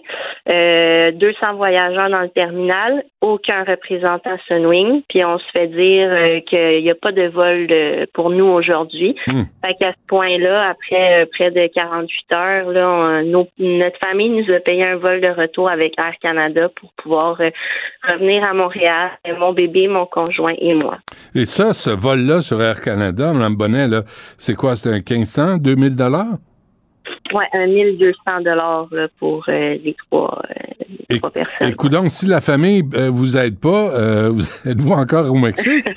euh, 200 voyageurs dans le terminal, aucun représentant Sunwing, puis on se fait dire euh, qu'il n'y a pas de vol pour nous aujourd'hui. Fait qu'à ce point-là, après euh, près de 48 heures, là, on- nos- notre famille nous a payé un vol de retour avec Air Canada pour pouvoir euh, revenir à Montréal, euh, mon bébé, mon conjoint et moi. Et ça, ce vol-là sur Air Canada, Mme Bonnet, là, c'est quoi? C'est un 1500, 2000 dollars? Un 1200 dollars pour euh, les trois, euh, les trois personnes. Et coudonc, si la famille euh, vous aide pas, euh, vous êtes-vous encore au Mexique?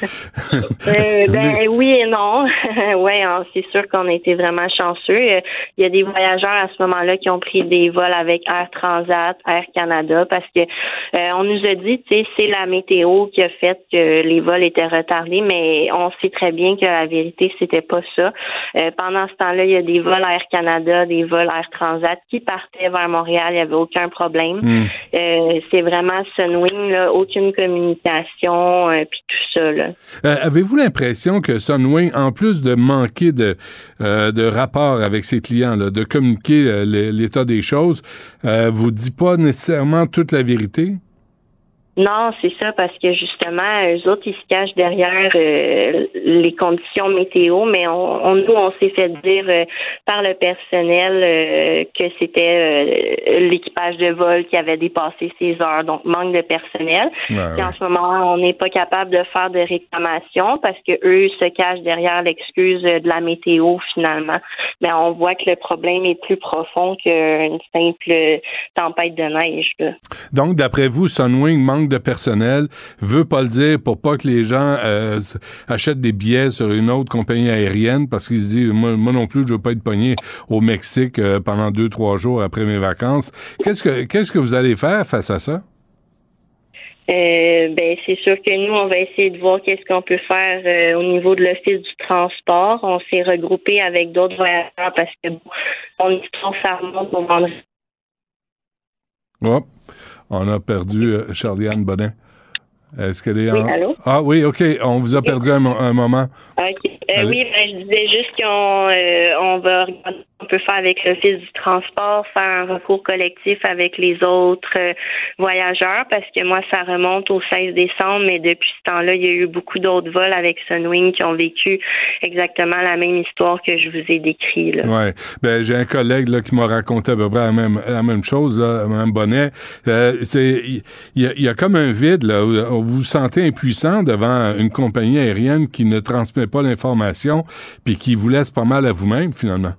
Ben oui et non. ouais, hein, c'est sûr qu'on a été vraiment chanceux. Il y a des voyageurs à ce moment-là qui ont pris des vols avec Air Transat, Air Canada, parce que on nous a dit, tu sais, c'est la météo qui a fait que les vols étaient retardés, mais on sait très bien que la vérité c'était pas ça. Pendant ce temps-là, il y a des vols Air Canada, des vols Air Transat qui partaient vers Montréal. Il y avait aucun problème. Hmm. Euh, c'est vraiment Sunwing, là, aucune communication, euh, puis tout ça là. Euh, Avez-vous l'impression que Sunwing, en plus de manquer de, de rapport avec ses clients, là, de communiquer l'é- l'état des choses, vous dit pas nécessairement toute la vérité? Non, c'est ça, parce que justement, eux autres, ils se cachent derrière euh, les conditions météo, mais on, on- nous, on s'est fait dire euh, par le personnel euh, que c'était l'équipage de vol qui avait dépassé ses heures, donc manque de personnel. Ouais, Puis en ce moment, on n'est pas capable de faire de réclamation parce que eux se cachent derrière l'excuse de la météo finalement. Mais on voit que le problème est plus profond qu'une simple tempête de neige. là. Donc, d'après vous, Sunwing manque manque de personnel, veut pas le dire pour pas que les gens euh, achètent des billets sur une autre compagnie aérienne parce qu'ils se disent moi, moi, non plus je veux pas être pogné au Mexique euh, pendant deux trois jours après mes vacances. Qu'est-ce que qu'est-ce que vous allez faire face à ça? Euh, ben c'est sûr que nous on va essayer de voir qu'est-ce qu'on peut faire euh, au niveau de l'office du transport. On s'est regroupé avec d'autres voyageurs parce que bon, on est trop ça remonte au vendredi. On a perdu euh, Charliane Bonnet. Est-ce qu'elle est Oui, en... allô? Ah oui, OK. On vous a perdu un, mo- un moment. OK. Euh, oui, ben, je disais juste qu'on euh, on va regarder ce qu'on peut faire avec l'Office du transport, faire un recours collectif avec les autres euh, voyageurs, parce que moi, ça remonte au 16 décembre, mais depuis ce temps-là, il y a eu beaucoup d'autres vols avec Sunwing qui ont vécu exactement la même histoire que je vous ai décrit. Là. Ouais. Ben, j'ai un collègue là, qui m'a raconté à peu près la même, la même chose, là, Mme Bonnet. Il y, a- il y a comme un vide, là, vous vous sentez impuissant devant une compagnie aérienne qui ne transmet pas l'information puis qui vous laisse pas mal à vous-même, finalement.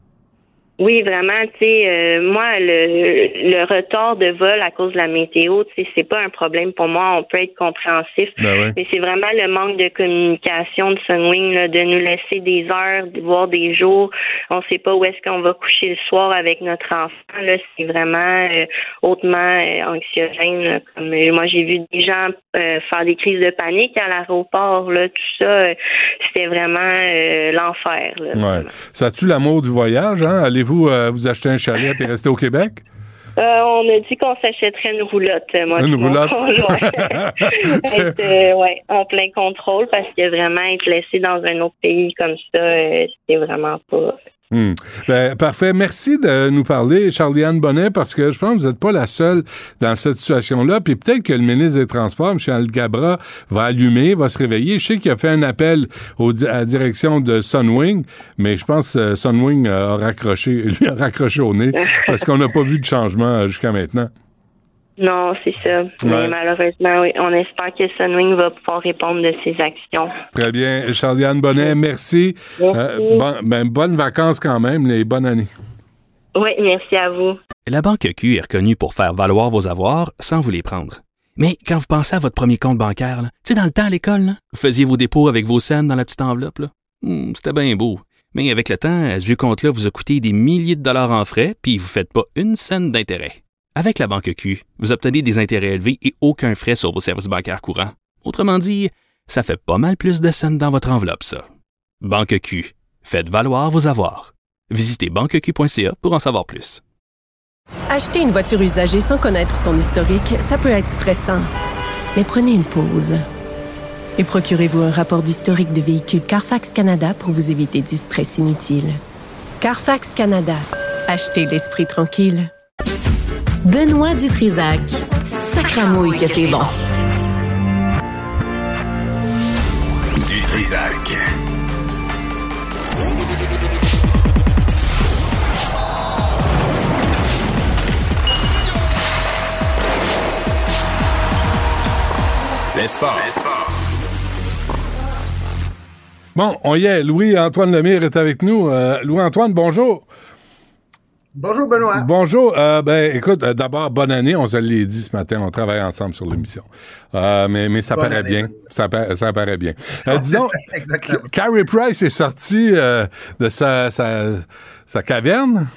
Oui, vraiment, tu sais, euh, moi, le, le retard de vol à cause de la météo, tu sais, c'est pas un problème pour moi. On peut être compréhensif. Ben ouais. Mais c'est vraiment le manque de communication de Sunwing, là, de nous laisser des heures, de voir des jours. On sait pas où est-ce qu'on va coucher le soir avec notre enfant. Là, c'est vraiment euh, hautement euh, anxiogène. là. Comme euh, moi, j'ai vu des gens euh, faire des crises de panique à l'aéroport. Là, tout ça, c'était vraiment euh, l'enfer. là. Ouais. Ça tue l'amour du voyage, hein? Allez-vous euh, vous acheter un chalet et rester au Québec? Euh, on a dit qu'on s'achèterait une roulotte, euh, moi. Une roulotte? Être, euh, ouais, en plein contrôle parce que vraiment être laissé dans un autre pays comme ça, euh, c'est vraiment pas. Hmm. Ben, parfait. Merci de nous parler, Charliane Bonnet, parce que je pense que vous n'êtes pas la seule dans cette situation-là. Puis peut-être que le ministre des Transports, M. Algabra, va allumer, va se réveiller. Je sais qu'il a fait un appel à la direction de Sunwing, mais je pense que Sunwing a raccroché, lui a raccroché au nez parce qu'on n'a pas vu de changement euh, jusqu'à maintenant. Non, c'est ça. Mais malheureusement, oui, on espère que Sunwing va pouvoir répondre de ses actions. Très bien. Charliane Bonnet, merci. Euh, bon- ben, bonnes vacances quand même, les bonnes années. Oui, merci à vous. La Banque Q est reconnue pour faire valoir vos avoirs sans vous les prendre. Mais quand vous pensez à votre premier compte bancaire, tu sais, dans le temps à l'école, là, vous faisiez vos dépôts avec vos scènes dans la petite enveloppe. Hmm, C'était bien beau. Mais avec le temps, ce vieux compte-là vous a coûté des milliers de dollars en frais, puis vous ne faites pas une scène d'intérêt. Avec la Banque Q, vous obtenez des intérêts élevés et aucun frais sur vos services bancaires courants. Autrement dit, ça fait pas mal plus de scènes dans votre enveloppe, ça. Banque Q, faites valoir vos avoirs. Visitez banqueq.ca pour en savoir plus. Acheter une voiture usagée sans connaître son historique, ça peut être stressant. Mais prenez une pause. Et procurez-vous un rapport d'historique de véhicule Carfax Canada pour vous éviter du stress inutile. Carfax Canada. Achetez l'esprit tranquille. Benoît Dutrisac. Sacramouille que c'est bon. Du Trisac. Les sports. Bon, on y est. Louis-Antoine Lemire est avec nous. Euh, Louis-Antoine, bonjour. Bonjour, Benoît. Bonjour. Euh, ben, écoute, euh, d'abord, bonne année. On se l'a dit ce matin. On travaille ensemble sur l'émission. Euh, mais, mais ça paraît année, bien. Ça, pa- ça paraît bien. Disons. Carrie Price est sorti de sa, sa, sa caverne.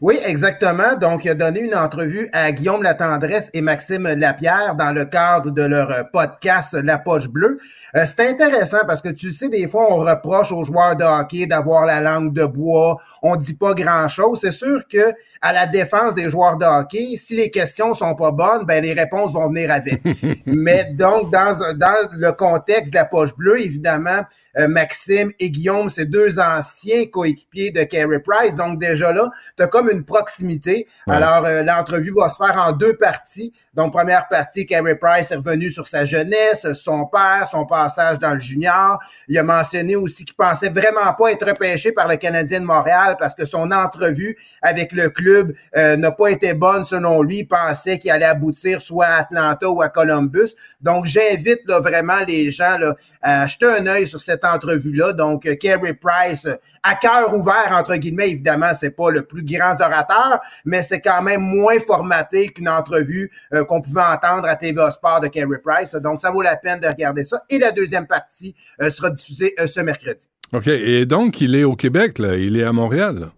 Oui, exactement. Donc, il a donné une entrevue à Guillaume Latendresse et Maxime Lapierre dans le cadre de leur euh, podcast La Poche Bleue. Euh, c'est intéressant parce que tu sais, des fois, on reproche aux joueurs de hockey d'avoir la langue de bois. On dit pas grand-chose. C'est sûr que à la défense des joueurs de hockey, si les questions sont pas bonnes, ben les réponses vont venir avec. Mais donc, dans, dans le contexte de La Poche Bleue, évidemment, euh, Maxime et Guillaume, c'est deux anciens coéquipiers de Carey Price. Donc, déjà là, tu as comme une proximité. Ouais. Alors, euh, l'entrevue va se faire en deux parties. Donc, première partie, Carey Price est revenu sur sa jeunesse, son père, son passage dans le junior. Il a mentionné aussi qu'il pensait vraiment pas être repêché par le Canadien de Montréal parce que son entrevue avec le club euh, n'a pas été bonne selon lui. Pensait qu'il allait aboutir soit à Atlanta ou à Columbus. Donc, j'invite vraiment les gens là, à jeter un œil sur cette entrevue-là. Donc, euh, Carey Price euh, à cœur ouvert, entre guillemets. Évidemment, c'est pas le plus grand orateur, mais c'est quand même moins formaté qu'une entrevue euh, qu'on pouvait entendre à TVA Sport de Kerry Price. Donc, ça vaut la peine de regarder ça. Et la deuxième partie euh, sera diffusée euh, ce mercredi. OK. Et donc, il est au Québec, là. Il est à Montréal, là.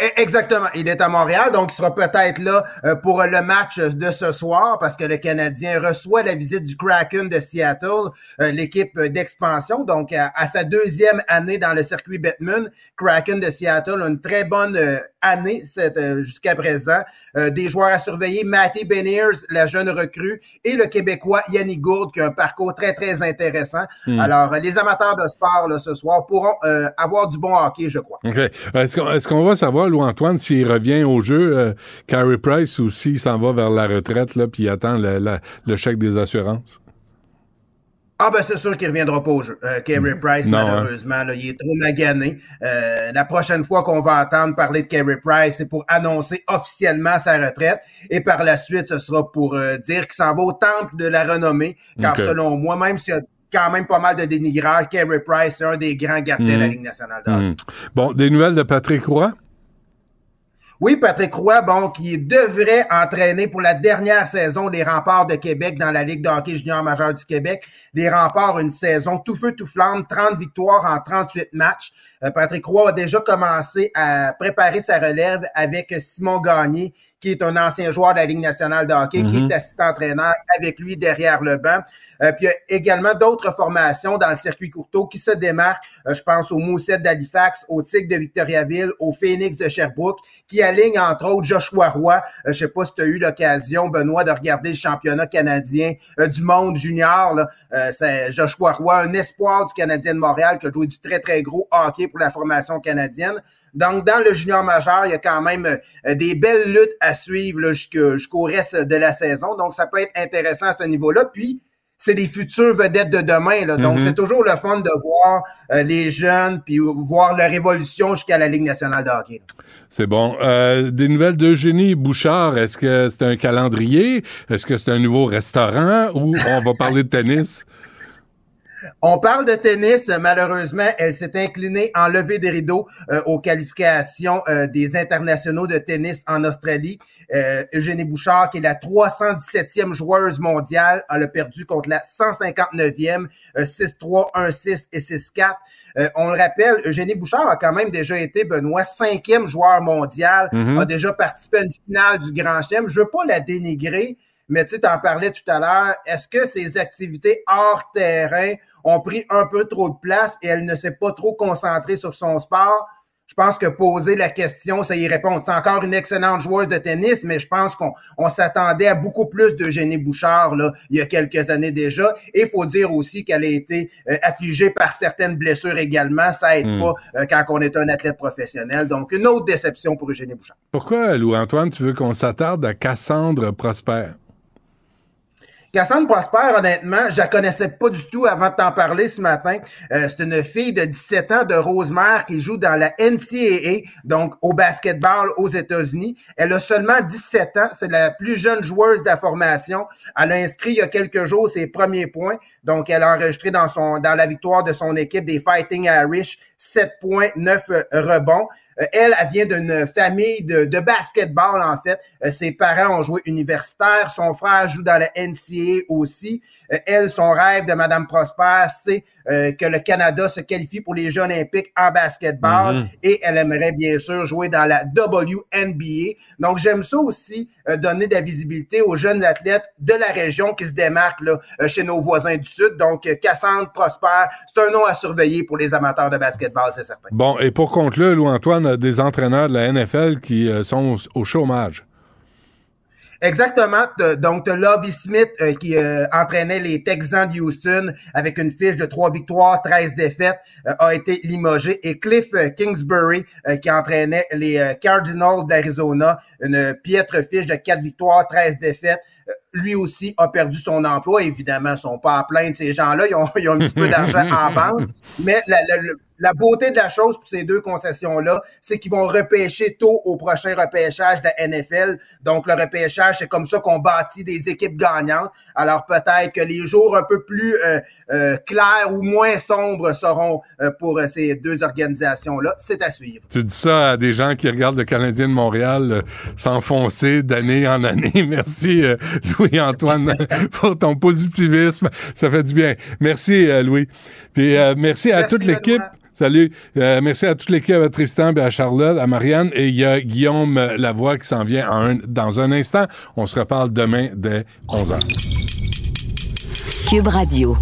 E, exactement. Il est à Montréal, donc il sera peut-être là euh, pour le match de ce soir parce que le Canadien reçoit la visite du Kraken de Seattle, euh, l'équipe d'expansion. Donc, à, sa deuxième année dans le circuit Batman, Kraken de Seattle a une très bonne euh, année jusqu'à présent. des joueurs à surveiller, Matty Beniers, la jeune recrue, et le Québécois Yannick Gourde, qui a un parcours très, très intéressant. Hmm. Alors, les amateurs de sport là, ce soir pourront avoir du bon hockey, je crois. OK. Est-ce qu'on va savoir Louis-Antoine, s'il revient au jeu, euh, Carey Price, ou s'il s'en va vers la retraite, là, puis il attend le, chèque des assurances? Ah ben c'est sûr qu'il ne reviendra pas au jeu. Euh, Carey Price, hein? malheureusement, il est trop magané. Euh, la prochaine fois qu'on va entendre parler de Carey Price, c'est pour annoncer officiellement sa retraite. Et par la suite, ce sera pour dire qu'il s'en va au temple de la renommée. Car selon moi, même s'il y a quand même pas mal de dénigreurs, Carey Price, c'est un des grands gardiens de la mhm. Ligue nationale mhm. Bon, des nouvelles de Patrick Roy? Oui, Patrick Roy, bon, qui devrait entraîner pour la dernière saison des remparts de Québec dans la Ligue de hockey junior majeur du Québec. Les remparts, une saison tout feu, tout flamme, 30 victoires en 38 matchs. Euh, Patrick Roy a déjà commencé à préparer sa relève avec Simon Gagné, qui est un ancien joueur de la Ligue nationale de hockey, qui mhm. est assistant entraîneur avec lui derrière le banc. Euh, puis il y a également d'autres formations dans le circuit courteau qui se démarquent. Euh, je pense au Mousset d'Halifax, au Tigre de Victoriaville, au Phoenix de Sherbrooke, qui aligne entre autres Joshua Roy. Euh, je sais pas si tu as eu l'occasion, Benoît, de regarder le championnat canadien du monde junior. c'est Joshua Roy, un espoir du Canadien de Montréal qui a joué du très, très gros hockey pour la formation canadienne. Donc, dans le junior majeur, il y a quand même euh, des belles luttes à suivre jusqu'au reste de la saison. Donc, ça peut être intéressant à ce niveau-là. Puis, c'est des futures vedettes de demain. Là. Donc, mm-hmm. c'est toujours le fun de voir euh, les jeunes puis voir leur évolution jusqu'à la Ligue nationale de hockey. C'est bon. Euh, des nouvelles d'Eugénie Bouchard. Est-ce que c'est un calendrier? Est-ce que c'est un nouveau restaurant? Ou on va parler de tennis? On parle de tennis. Malheureusement, elle s'est inclinée en levée des rideaux euh, aux qualifications euh, des internationaux de tennis en Australie. Euh, Eugénie Bouchard, qui est la 317e joueuse mondiale, elle a perdu contre la 159e, 6-3, 1-6 et 6-4. on le rappelle, Eugénie Bouchard a quand même déjà été, Benoît, cinquième joueur mondial, mm-hmm. a déjà participé à une finale du Grand Chelem. Je veux pas la dénigrer, mais tu en parlais tout à l'heure. Est-ce que ces activités hors terrain ont pris un peu trop de place et elle ne s'est pas trop concentrée sur son sport? Je pense que poser la question, ça y répond. C'est encore une excellente joueuse de tennis, mais je pense qu'on s'attendait à beaucoup plus de Jenny Bouchard là, il y a quelques années déjà. Et il faut dire aussi qu'elle a été euh, affligée par certaines blessures également. Ça aide hmm. pas euh, quand on est un athlète professionnel. Donc, une autre déception pour Eugénie Bouchard. Pourquoi, Louis-Antoine, tu veux qu'on s'attarde à Cassandre Prosper? Cassandre Prosper, honnêtement, je la connaissais pas du tout avant de t'en parler ce matin. Euh, c'est une fille de 17 ans de Rosemère qui joue dans la NCAA, donc au basketball aux États-Unis. Elle a seulement 17 ans. C'est la plus jeune joueuse de la formation. Elle a inscrit il y a quelques jours ses premiers points. Donc, elle a enregistré dans son dans la victoire de son équipe des Fighting Irish 7 points, 9 rebonds. Euh, elle, elle vient d'une famille de, de, basketball, en fait. Euh, ses parents ont joué universitaire. Son frère joue dans la NCAA aussi. Euh, elle, son rêve de Madame Prosper, c'est que le Canada se qualifie pour les Jeux olympiques en basketball. Mhm. Et elle aimerait, bien sûr, jouer dans la WNBA. Donc, j'aime ça aussi, donner de la visibilité aux jeunes athlètes de la région qui se démarquent là, chez nos voisins du Sud. Donc, Cassandre Prosper, c'est un nom à surveiller pour les amateurs de basketball, c'est certain. Bon, et pour conclure, Louis-Antoine, des entraîneurs de la NFL qui euh, sont au, chômage. Exactement. Donc, Lovie Smith euh, qui euh, entraînait les Texans de Houston avec une fiche de 3 victoires, 13 défaites, a été limogé. Et Cliff Kingsbury qui entraînait les Cardinals d'Arizona, une piètre fiche de 4 victoires, 13 défaites, lui aussi a perdu son emploi. Évidemment, ils sont pas à plaindre. Ces gens-là, ils ont, ils ont un petit peu d'argent en banque. Mais la, la, la beauté de la chose pour ces deux concessions-là, c'est qu'ils vont repêcher tôt au prochain repêchage de la NFL. Donc, le repêchage, c'est comme ça qu'on bâtit des équipes gagnantes. Alors, peut-être que les jours un peu plus euh, euh, clairs ou moins sombres seront euh, pour ces deux organisations-là. C'est à suivre. Tu dis ça à des gens qui regardent le Canadien de Montréal s'enfoncer d'année en année. Merci, Louis-Antoine, pour ton positivisme. Ça fait du bien. Merci, Louis. Puis, merci à toute l'équipe. Salut. Euh, merci à toute l'équipe, à Tristan, à Charlotte, à Marianne. Et il y a Guillaume Lavoie qui s'en vient un, dans un instant. On se reparle demain dès 11h. Cube Radio.